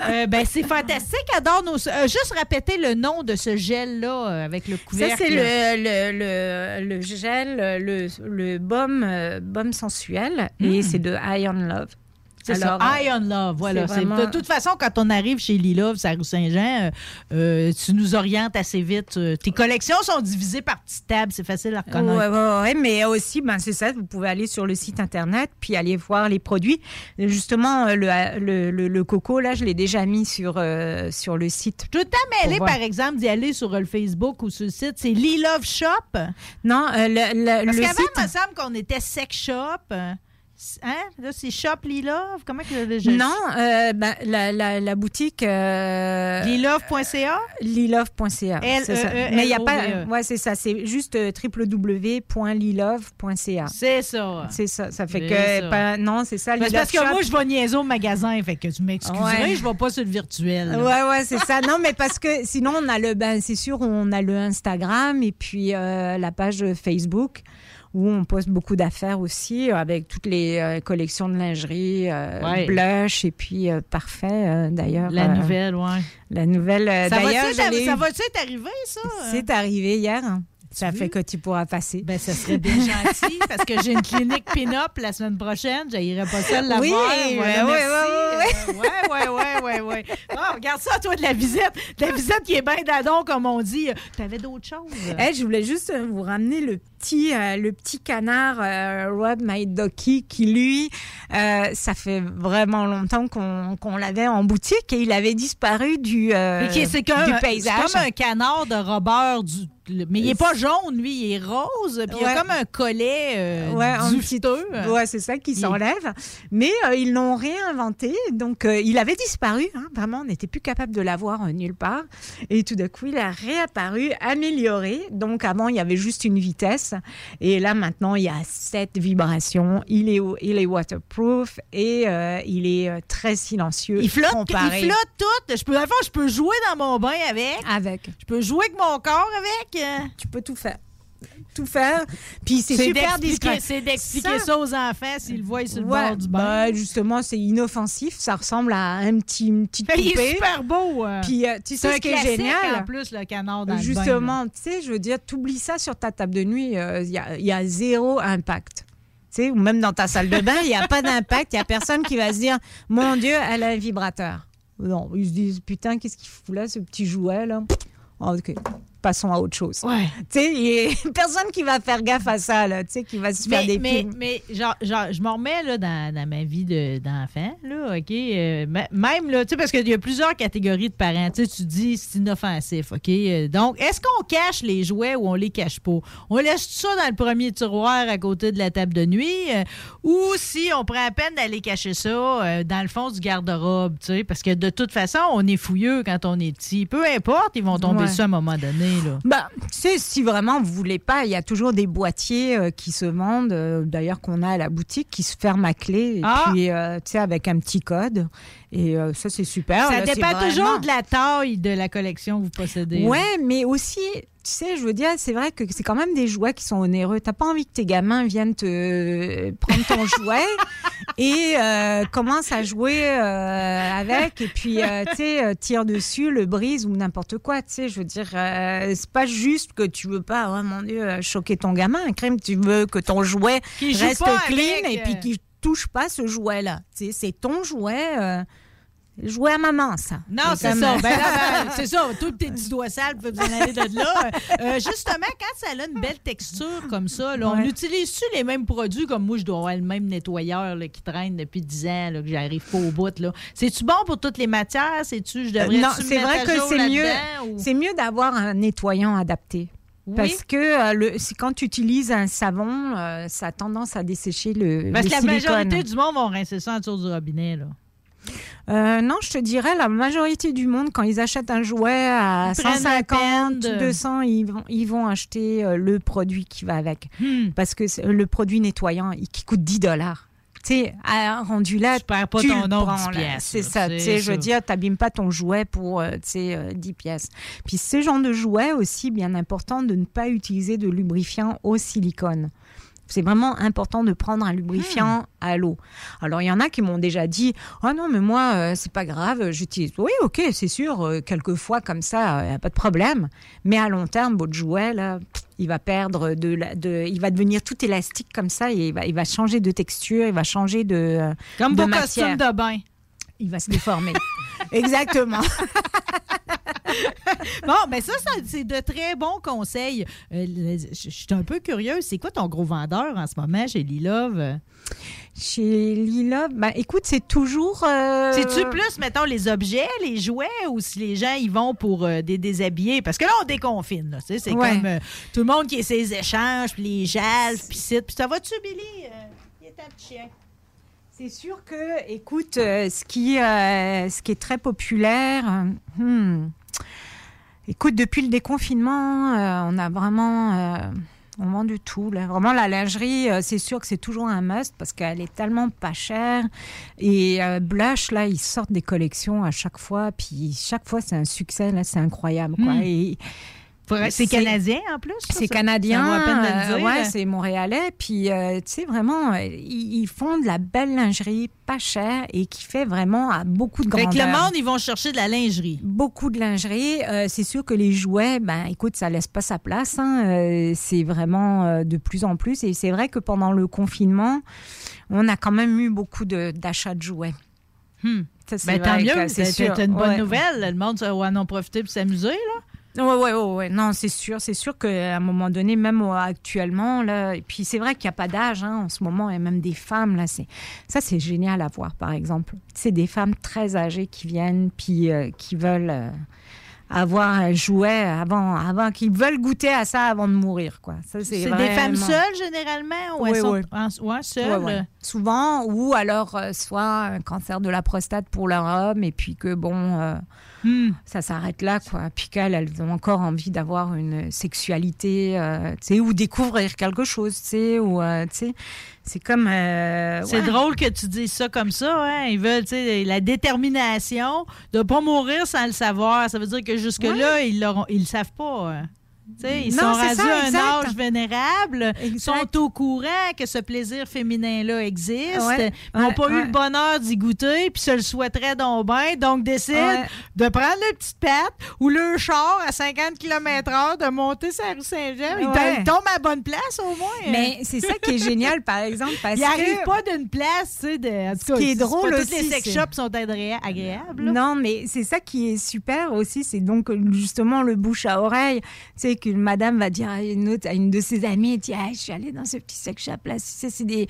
Speaker 4: Euh, ben c'est fantastique. Adore nos. euh, juste répéter le nom de ce gel-là euh, avec le couvercle.
Speaker 24: Ça, c'est le, le, le, le gel, le, le baume, euh, baume sensuel. Et
Speaker 4: Mm.
Speaker 24: c'est de Iron Love.
Speaker 4: C'est ça,
Speaker 24: Alors, euh,
Speaker 4: Iron Love, voilà.
Speaker 24: vraiment-
Speaker 4: De toute façon, quand on arrive chez Lilove, à rue Saint-Jean, euh, euh, tu nous orientes assez vite. Tes collections sont divisées par petites tables, c'est facile à reconnaître.
Speaker 24: Ouais, ouais, ouais, mais aussi, ben, c'est ça, vous pouvez aller sur le site internet, puis aller voir les produits. Justement, le, le, le, le coco, là, je l'ai déjà mis sur, euh, sur le site.
Speaker 4: Je
Speaker 24: voir.
Speaker 4: par exemple, d'y aller sur le Facebook ou sur le site. C'est Lilove Shop.
Speaker 24: Non, euh, le, le,
Speaker 4: Parce qu'avant,
Speaker 24: site...
Speaker 4: il me semble qu'on était Sex Shop. Hein? Là, c'est Shop Lilove. Comment que le- je-
Speaker 24: Non, euh, ben, la, la, la boutique... Euh...
Speaker 4: Lilove.ca?
Speaker 24: Lilove.ca. Ça.
Speaker 4: E- E-
Speaker 24: Mais il n'y a pas... Ouais, c'est ça. C'est juste euh, www.lilove.ca.
Speaker 4: C'est ça.
Speaker 24: C'est ça. Ça fait que...
Speaker 4: ça.
Speaker 24: pas- non, c'est ça.
Speaker 4: Ben,
Speaker 24: Lilove
Speaker 4: parce que
Speaker 24: Shop.
Speaker 4: moi, je vais niaiser au magasin, fait que tu m'excuserais,
Speaker 24: Ouais.
Speaker 4: je vais pas sur le virtuel. là.
Speaker 24: Ouais, ouais, c'est ça. Non, mais parce que sinon, on a le, ben, c'est sûr, on a le Instagram et puis euh, la page Facebook où on poste beaucoup d'affaires aussi euh, avec toutes les euh, collections de lingerie, euh,
Speaker 4: Ouais.
Speaker 24: blush et puis euh, parfait d'ailleurs.
Speaker 4: La nouvelle, ouais.
Speaker 24: La nouvelle.
Speaker 4: Ça
Speaker 24: d'ailleurs,
Speaker 4: va-tu
Speaker 24: je
Speaker 4: ça va-tu être arrivé, ça?
Speaker 24: c'est arrivé hier. Ça fait que tu pourras passer.
Speaker 4: Ben, ça serait bien gentil parce que j'ai une clinique pin-up la semaine prochaine. J'irai pas seule la
Speaker 24: Oui,
Speaker 4: voir. Voilà, merci. Euh, ouais, ouais, ouais, ouais, ouais. Bon, regarde ça, toi, de la visite. De la visite qui est bien d'adon, comme on dit. T'avais d'autres choses?
Speaker 24: Eh, je voulais juste vous ramener le petit, euh, le petit canard euh, Rob My Ducky qui, lui, euh, ça fait vraiment longtemps qu'on l'avait en boutique et il avait disparu du,
Speaker 4: qui- c'est comme,
Speaker 24: du
Speaker 4: c'est
Speaker 24: paysage.
Speaker 4: comme un canard de Robert du. Mais il est pas jaune, lui, il est rose. Puis il
Speaker 24: Ouais.
Speaker 4: a comme un collet euh,
Speaker 24: Ouais,
Speaker 4: du
Speaker 24: petit-. Ouais, c'est ça qui
Speaker 4: Il-
Speaker 24: s'enlève. Mais euh, ils l'ont réinventé. Donc, euh, il avait disparu. hein. Vraiment, on n'était plus capable de l'avoir nulle part. Et tout d'un coup, il a réapparu, amélioré. Donc, avant, il y avait juste une vitesse. Et là, maintenant, il y a sept vibrations. Il est, il est waterproof et euh, il est euh, très silencieux.
Speaker 4: Il flotte,
Speaker 24: comparé-
Speaker 4: il flotte tout. Je peux, fond, je peux jouer dans mon bain avec.
Speaker 24: Avec.
Speaker 4: Je peux jouer avec mon corps avec.
Speaker 24: Tu peux tout faire. Tout faire. Puis c'est super discret.
Speaker 4: C'est d'expliquer ça. aux enfants s'ils voient sur le
Speaker 24: Ouais,
Speaker 4: bord du bain.
Speaker 24: bah, justement, c'est inoffensif. Ça ressemble à un petit, une petite
Speaker 4: Il est
Speaker 24: poupée.
Speaker 4: super beau. euh.
Speaker 24: Puis euh, tu sais ce qui est génial
Speaker 4: en plus, le canard dans
Speaker 24: Justement, tu sais, je veux dire, t'oublies ça sur ta table de nuit, euh, il y, a, y a zéro impact. Tu sais, ou même dans ta salle de bain, il n'y a pas d'impact. Il n'y a personne qui va se dire, mon Dieu, elle a un vibrateur. Non, ils se disent, putain, qu'est-ce qu'il fout là, ce petit jouet, là Ok, passons à autre chose.
Speaker 4: Ouais.
Speaker 24: Tu sais, il a personne qui va faire gaffe à ça, là, tu sais, qui va se faire
Speaker 4: mais,
Speaker 24: des
Speaker 4: mais,
Speaker 24: films.
Speaker 4: mais genre, genre, je me remets là, dans, dans ma vie de- d'enfant, là, OK? euh, même, là, tu sais, parce qu'il y a plusieurs catégories de parents. Tu sais, tu dis c'est inoffensif, OK? Euh, Donc, est-ce qu'on cache les jouets ou on les cache pas? On laisse ça dans le premier tiroir à côté de la table de nuit euh, ou si on prend la peine d'aller cacher ça euh, dans le fond du garde-robe, tu sais? Parce que de toute façon, on est fouilleux quand on est petit. Peu importe, ils vont tomber
Speaker 24: Ouais.
Speaker 4: dessus à un moment donné,
Speaker 24: Bah, tu sais, si vraiment vous voulez pas, il y a toujours des boîtiers euh, qui se vendent, euh, d'ailleurs qu'on a à la boutique, qui se ferment à clé, et
Speaker 4: Ah!
Speaker 24: puis, euh, tu sais, avec un petit code. Et euh, ça, c'est super.
Speaker 4: Ça
Speaker 24: là,
Speaker 4: dépend
Speaker 24: vraiment-
Speaker 4: toujours de la taille de la collection que vous possédez.
Speaker 24: Ouais, mais aussi, tu sais, je veux dire, c'est vrai que c'est quand même des jouets qui sont onéreux. T'as pas envie que tes gamins viennent te euh, prendre ton jouet et euh, commencent à jouer euh, avec et puis, euh, tu sais, tirent dessus, le brisent ou n'importe quoi. Tu sais, je veux dire, c'est pas juste que tu veux pas, oh mon Dieu, choquer ton gamin. Crème, tu veux que ton jouet reste clean
Speaker 4: avec,
Speaker 24: et puis qu'il touche pas ce jouet-là. Tu sais, c'est ton jouet. Euh, jouet à maman, ça.
Speaker 4: Non, c'est ça. Ben ben, c'est ça. Tous tes petits doigts sales peuvent vous en aller de là. Euh, justement, quand ça a une belle texture comme ça, là, on utilise-tu les mêmes produits? Comme moi, je dois avoir le même nettoyeur là, qui traîne depuis 10 ans, là, que j'arrive pas au bout. C'est-tu bon pour toutes les matières? C'est-tu, je devrais
Speaker 24: Euh, non, c'est vrai que c'est mieux,
Speaker 4: Ou...
Speaker 24: c'est mieux d'avoir un nettoyant adapté.
Speaker 4: Oui.
Speaker 24: Parce que euh, le, quand tu utilises un savon, euh, ça a tendance à dessécher le,
Speaker 4: Parce que la majorité du monde vont rincer ça autour du robinet. Là.
Speaker 24: Euh, non, je te dirais, la majorité du monde, quand ils achètent un jouet à
Speaker 4: Ils prennent la
Speaker 24: 150,
Speaker 4: peine de-
Speaker 24: 200, ils vont, ils vont acheter euh, le produit qui va avec.
Speaker 4: Hmm.
Speaker 24: Parce que le produit nettoyant, il- qui coûte 10 dollars. Tu sais, rendu là, tu
Speaker 4: perds pas
Speaker 24: tu
Speaker 4: ton
Speaker 24: le
Speaker 4: nom,
Speaker 24: prends,
Speaker 4: 10
Speaker 24: là.
Speaker 4: piastres,
Speaker 24: C'est ça, tu sais, je veux dire, t'abîmes pas ton jouet pour, euh, tu sais, euh, 10 pièces. Puis ce genre de jouet aussi, bien important de ne pas utiliser de lubrifiant au silicone. C'est vraiment important de prendre un lubrifiant
Speaker 4: Hmm.
Speaker 24: à l'eau. Alors, il y en a qui m'ont déjà dit Oh non, mais moi, euh, c'est pas grave, j'utilise. Oui, ok, c'est sûr, euh, quelquefois comme ça, il n'y a pas de problème. Mais à long terme, votre jouet, là, il va perdre de, la- de. Il va devenir tout élastique comme ça et il va, il va changer de texture, il va changer de. euh,
Speaker 4: Comme
Speaker 24: de
Speaker 4: vos
Speaker 24: matière.
Speaker 4: costumes de bain.
Speaker 24: Il va se déformer. Exactement.
Speaker 4: Bon, ben ça, ça, c'est de très bons conseils. Euh, je suis un peu curieuse. C'est quoi ton gros vendeur en ce moment chez Lilove?
Speaker 24: Chez Lila, ben, écoute, c'est toujours. euh,
Speaker 4: C'est-tu plus, mettons, les objets, les jouets, ou si les gens y vont pour euh, des déshabiller? Parce que là, on déconfine. C'est
Speaker 24: Ouais.
Speaker 4: comme tout le monde qui ait ses échanges, puis les jals, puis ça va-tu, Billy? Il est un petit chien.
Speaker 24: C'est sûr que, écoute, euh, ce, qui, euh, ce qui est très populaire, euh, hmm, écoute, depuis le déconfinement, euh, on a vraiment, on vend de tout. là. Vraiment, la lingerie, c'est sûr que c'est toujours un must parce qu'elle est tellement pas chère. Et Blush, là, ils sortent des collections à chaque fois, puis chaque fois, c'est un succès, là, c'est incroyable, quoi.
Speaker 4: Hmm.
Speaker 24: Et,
Speaker 4: C'est canadien, en plus?
Speaker 24: c'est canadien, euh, ouais, c'est montréalais. Puis, euh, tu sais, vraiment, euh, ils, ils font de la belle lingerie pas chère et qui fait vraiment à beaucoup de grandeur.
Speaker 4: que le monde, ils vont chercher de la lingerie.
Speaker 24: Beaucoup de lingerie. Euh, c'est sûr que les jouets, ben, écoute, ça laisse pas sa place. hein. C'est vraiment de plus en plus. Et c'est vrai que pendant le confinement, on a quand même eu beaucoup de- d'achats de, jouets.
Speaker 4: Hmm.
Speaker 24: Ça,
Speaker 4: Ben, tant mieux, c'est une bonne
Speaker 24: Ouais.
Speaker 4: nouvelle. Le monde va en profiter pour s'amuser. là.
Speaker 24: Ouais, ouais, ouais. Non, c'est sûr. C'est sûr qu'à un moment donné, même euh, actuellement, là, et puis c'est vrai qu'il n'y a pas d'âge hein, en ce moment, et même des femmes, là, c'est, ça, c'est génial à voir, par exemple. C'est des femmes très âgées qui viennent, puis euh, qui veulent euh, avoir un jouet avant, avant, qui veulent goûter à ça avant de mourir, quoi. Ça, c'est,
Speaker 4: C'est des femmes seules, généralement? Ou
Speaker 24: Oui,
Speaker 4: elles sont
Speaker 24: oui.
Speaker 4: en- ouais, seules?
Speaker 24: Souvent, ou alors euh, soit un cancer de la prostate pour leur homme, et puis que bon, euh,
Speaker 4: Hmm.
Speaker 24: ça s'arrête là, quoi. Puis qu'elles, elles ont encore envie d'avoir une sexualité, euh, tu sais, ou découvrir quelque chose, tu sais, ou, tu sais, c'est comme. euh,
Speaker 4: C'est drôle que tu dises ça comme ça. Hein? Ils veulent, tu sais, la détermination de ne pas mourir sans le savoir. Ça veut dire que jusque-là, ils ne ils le savent pas. hein. Tu sais, ils
Speaker 24: Non,
Speaker 4: sont rendus
Speaker 24: ça,
Speaker 4: à un
Speaker 24: exact.
Speaker 4: âge vénérable, sont au courant que ce plaisir féminin-là existe,
Speaker 24: Ouais,
Speaker 4: n'ont
Speaker 24: ouais,
Speaker 4: pas eu le bonheur d'y goûter, puis se le souhaiteraient donc bien, donc décident de prendre le petite patte ou le char à 50 km/h, de monter sur la rue Saint-Jean. Ils ils tombent à la bonne place, au moins.
Speaker 24: Mais c'est ça qui est génial, par exemple, parce
Speaker 4: Ils n'arrivent pas d'une place, tu sais, de... en tout cas,
Speaker 24: qui est
Speaker 4: c'est pas
Speaker 24: drôle
Speaker 4: Toutes
Speaker 24: aussi,
Speaker 4: les sex shops sont agré- agréables. là.
Speaker 24: Non, mais c'est ça qui est super aussi, c'est donc justement le bouche à oreille. Tu sais, qu'une madame va dire à une à de ses amies, dit, je suis allée dans ce petit sex shop là. C'est des,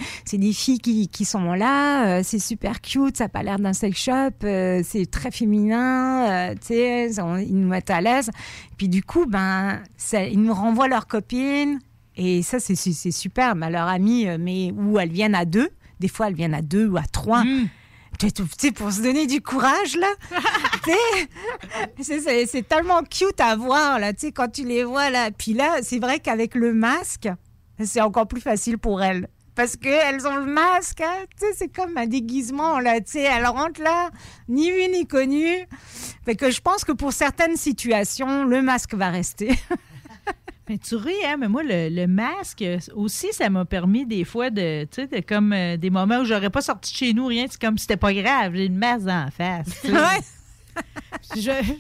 Speaker 24: filles qui, sont là, euh, c'est super cute, ça n'a pas l'air d'un sex shop, euh, c'est très féminin, ils nous mettent à l'aise. Puis du coup, ben, ils nous renvoient leurs copines. Et ça, c'est super. Mais leurs amies, euh, mais où elles viennent à deux. Des fois, elles viennent à deux ou à trois. Tu tu sais, pour se donner du courage, là. C'est- tellement cute à voir, là, tu sais, quand tu les vois, là. Puis là, c'est vrai qu'avec le masque, c'est encore plus facile pour elles. Parce qu'elles ont le masque, hein, tu sais, c'est comme un déguisement, là, tu sais, elles rentrent là, ni vu ni connu. Fait que je pense que pour certaines situations, le masque va rester.
Speaker 4: Mais tu ris, hein? Mais moi, le, le masque aussi, ça m'a permis des fois de, tu sais, de comme euh, des moments où j'aurais pas sorti de chez nous, rien. C'est comme si c'était pas grave. J'ai une masse dans la face. Je-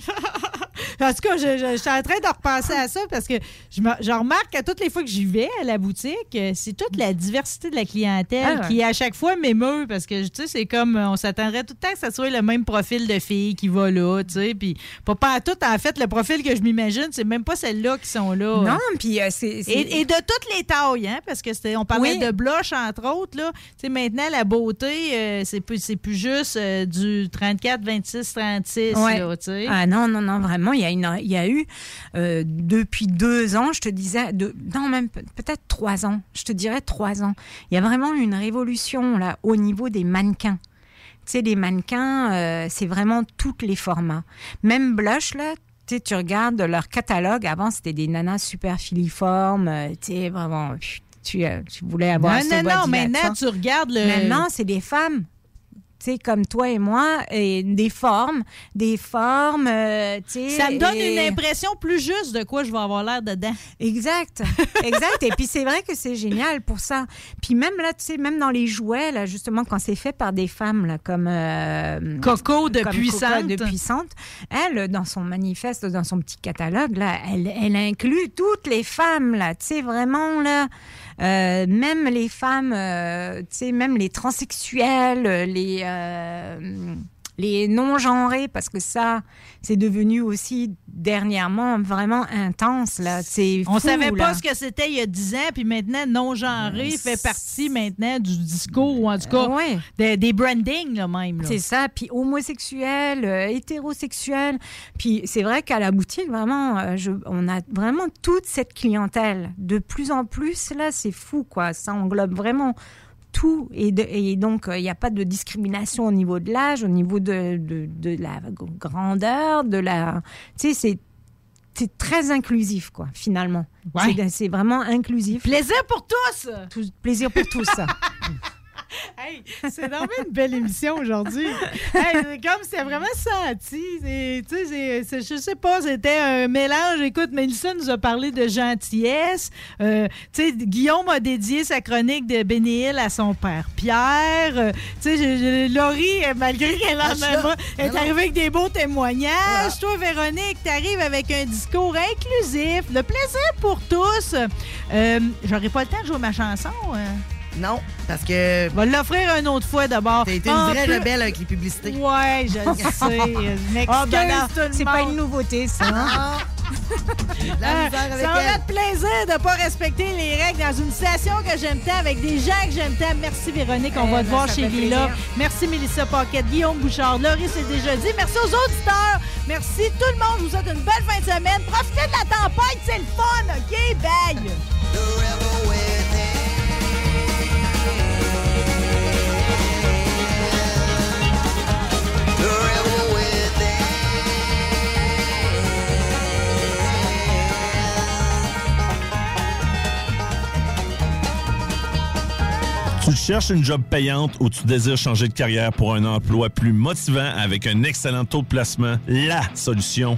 Speaker 4: en tout cas, je, je- je suis en train de repenser à ça parce que je, me- je remarque à toutes les fois que j'y vais à la boutique, euh, c'est toute la diversité de la clientèle
Speaker 24: Ah
Speaker 4: qui, à chaque fois, m'émeut parce que, tu sais, c'est comme euh, on s'attendrait tout le temps que ça soit le même profil de fille qui va là, tu sais. Puis, pas, pas à tout, en fait, le profil que je m'imagine, c'est même pas celles-là qui sont là.
Speaker 24: Non, puis euh, c'est.
Speaker 4: Et, et de toutes les tailles, hein, parce que on parlait
Speaker 24: Oui.
Speaker 4: de blush, entre autres. Là. Tu sais, maintenant, la beauté, euh, c'est, plus, plus juste euh, du 34, 26, 36.
Speaker 24: Ouais.
Speaker 4: Là, tu sais.
Speaker 24: Ah non, non, non, vraiment, il y a, une, il y a eu, euh, depuis deux ans, je te disais, de, non, même pe- peut-être trois ans, je te dirais trois ans, il y a vraiment une révolution là au niveau des mannequins. Tu sais, les mannequins, euh, c'est vraiment tous les formats. Même Blush, là, tu sais, tu regardes leur catalogue, avant, c'était des nanas super filiformes, euh, tu sais, vraiment, tu, tu voulais avoir
Speaker 4: Non,
Speaker 24: ce
Speaker 4: non, non, maintenant, tu regardes le-
Speaker 24: Maintenant, c'est des femmes. Tu sais, comme toi et moi, et des formes, des formes, euh, tu sais.
Speaker 4: Ça me donne
Speaker 24: et-
Speaker 4: une impression plus juste de quoi je vais avoir l'air dedans.
Speaker 24: Exact, exact. Et puis c'est vrai que c'est génial pour ça. Puis même là, tu sais, même dans les jouets, là, justement, quand c'est fait par des femmes, là, comme euh,
Speaker 4: Coco de
Speaker 24: comme
Speaker 4: Puissante.
Speaker 24: de Puissante, elle, dans son manifeste, dans son petit catalogue, là, elle, elle inclut toutes les femmes, là, tu sais, vraiment, là. Euh, même les femmes, euh, tu sais, même les transsexuels, les, euh, les non-genrés, parce que ça, c'est devenu aussi dernièrement vraiment intense. Là. C'est
Speaker 4: On
Speaker 24: fou,
Speaker 4: savait pas ce que c'était il y a 10 ans, puis maintenant, non-genré fait partie maintenant du discours, ou en tout cas,
Speaker 24: Ouais.
Speaker 4: des, des brandings, là, même. là.
Speaker 24: C'est ça, puis homosexuel, euh, hétérosexuel. Puis c'est vrai qu'à la boutique, vraiment, euh, je- on a vraiment toute cette clientèle. De plus en plus, là, c'est fou, quoi. Ça englobe vraiment tout. Et, de- et donc, euh, il n'y a pas de discrimination au niveau de l'âge, au niveau de, de, de la grandeur, de la... Tu sais, c'est... C'est très inclusif, quoi, finalement.
Speaker 4: Ouais.
Speaker 24: C'est- vraiment inclusif.
Speaker 4: Plaisir pour tous!
Speaker 24: Tout- plaisir pour tous.
Speaker 4: Hey, c'est vraiment une belle émission aujourd'hui. Hey, c'est comme c'était vraiment senti. C'est- tu sais, c'est- c'est- je sais pas, c'était un mélange. Écoute, Mélissa nous a parlé de gentillesse. Euh, tu sais, Guillaume a dédié sa chronique de Bénéil à son père Pierre. Euh, tu sais, je- je- Laurie, euh, malgré qu'elle en
Speaker 5: Ah, je
Speaker 4: est arrivée avec des beaux témoignages. Toi, Véronique, t'arrives avec un discours inclusif. Le plaisir pour tous. Euh, J'aurais pas le temps de jouer ma chanson.
Speaker 5: Non, parce que.
Speaker 4: Va l'offrir une autre fois d'abord.
Speaker 5: T'as été une
Speaker 4: En
Speaker 5: vraie
Speaker 4: plus-
Speaker 5: rebelle avec les publicités.
Speaker 4: Ouais, je le sais. M'excuse
Speaker 24: Ah, ben là,
Speaker 4: tout le
Speaker 24: c'est pas une nouveauté, ça. hein?
Speaker 5: Ah, la
Speaker 4: Ah,
Speaker 5: misère avec
Speaker 4: ça fait plaisir de ne pas respecter les règles dans une station que j'aime tant, avec des gens que j'aime tant. Merci Véronique, on
Speaker 24: Eh
Speaker 4: va
Speaker 24: ben,
Speaker 4: te voir
Speaker 24: ça
Speaker 4: chez Lila.
Speaker 24: plaisir.
Speaker 4: Merci Mélissa Paquette, Guillaume Bouchard, Laurie, c'est déjà dit. Merci aux auditeurs. Merci tout le monde. Je vous souhaite une belle fin de semaine. Profitez de la tempête, c'est le fun, OK? Bye!
Speaker 25: Tu
Speaker 26: cherches une job payante ou tu désires changer de carrière pour un emploi plus motivant avec un excellent taux de placement, la solution,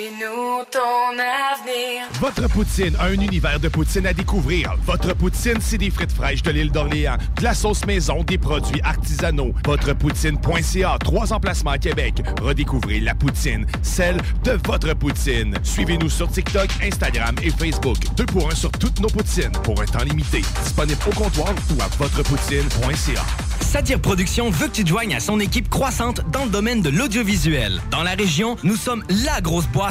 Speaker 27: nous ton avenir.
Speaker 28: Votre poutine, un univers de poutine à découvrir. Votre poutine, c'est des frites fraîches de l'île d'Orléans, de la sauce maison, des produits artisanaux. Votrepoutine.ca, trois emplacements à Québec. Redécouvrez la poutine, celle de votre poutine. Suivez-nous sur TikTok, Instagram et Facebook. Deux pour un sur toutes nos poutines, pour un temps limité. Disponible au comptoir ou à votrepoutine.ca.
Speaker 1: Satire Productions veut que tu te joignes à son équipe croissante dans le domaine de l'audiovisuel. Dans la région, nous sommes la grosse boîte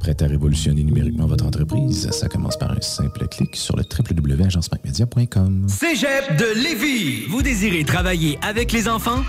Speaker 10: Prête à révolutionner numériquement votre entreprise? Ça commence par un simple clic sur le www.agencemacmedia.com.
Speaker 1: Cégep de Lévis. Vous désirez travailler avec les enfants?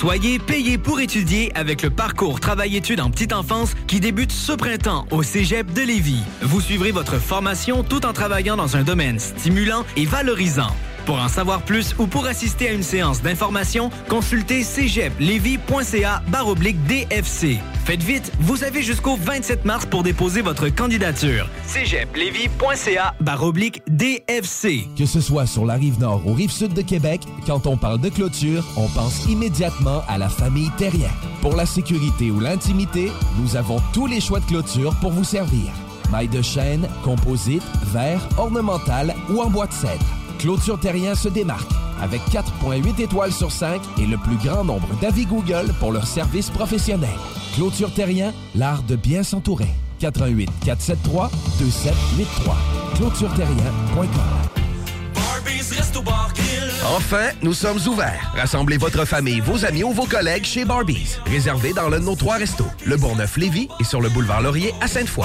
Speaker 1: Soyez payé pour étudier avec le parcours Travail-études en petite enfance qui débute ce printemps au Cégep de Lévis. Vous suivrez votre formation tout en travaillant dans un domaine stimulant et valorisant. Pour en savoir plus ou pour assister à une séance d'information, consultez cégeplevy.ca baroblique DFC. Faites vite, vous avez jusqu'au 27 mars pour déposer votre candidature. cégeplevy.ca baroblique DFC.
Speaker 11: Que ce soit sur la rive nord ou rive sud de Québec, quand on parle de clôture, on pense immédiatement à la famille Terrien. Pour la sécurité ou l'intimité, nous avons tous les choix de clôture pour vous servir. Maille de chêne, composite, verre, ornemental ou en bois de cèdre. Clôture Terrien se démarque avec 4.8 étoiles sur 5 et le plus grand nombre d'avis Google pour leur service professionnel. Clôture Terrien, l'art de bien s'entourer. 88 473 2783. ClôtureTerrien.com
Speaker 23: Enfin, nous sommes ouverts. Rassemblez votre famille, vos amis ou vos collègues chez Barbies. Réservé dans l'un de nos trois restos, le Bourgneuf-Lévis et sur le boulevard Laurier à Sainte-Foy.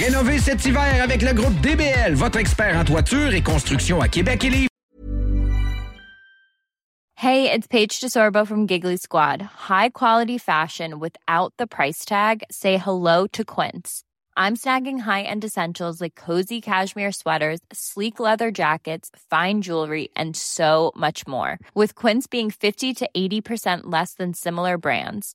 Speaker 17: Rénovez cet hiver avec le groupe DBL, votre expert en toiture et construction à Québec et.
Speaker 29: Hey, it's Paige DeSorbo from Giggly Squad. High quality fashion without the price tag. Say hello to Quince. I'm snagging high-end essentials like cozy cashmere sweaters, sleek leather jackets, fine jewelry, and so much more. With Quince being 50 to 80% less than similar brands.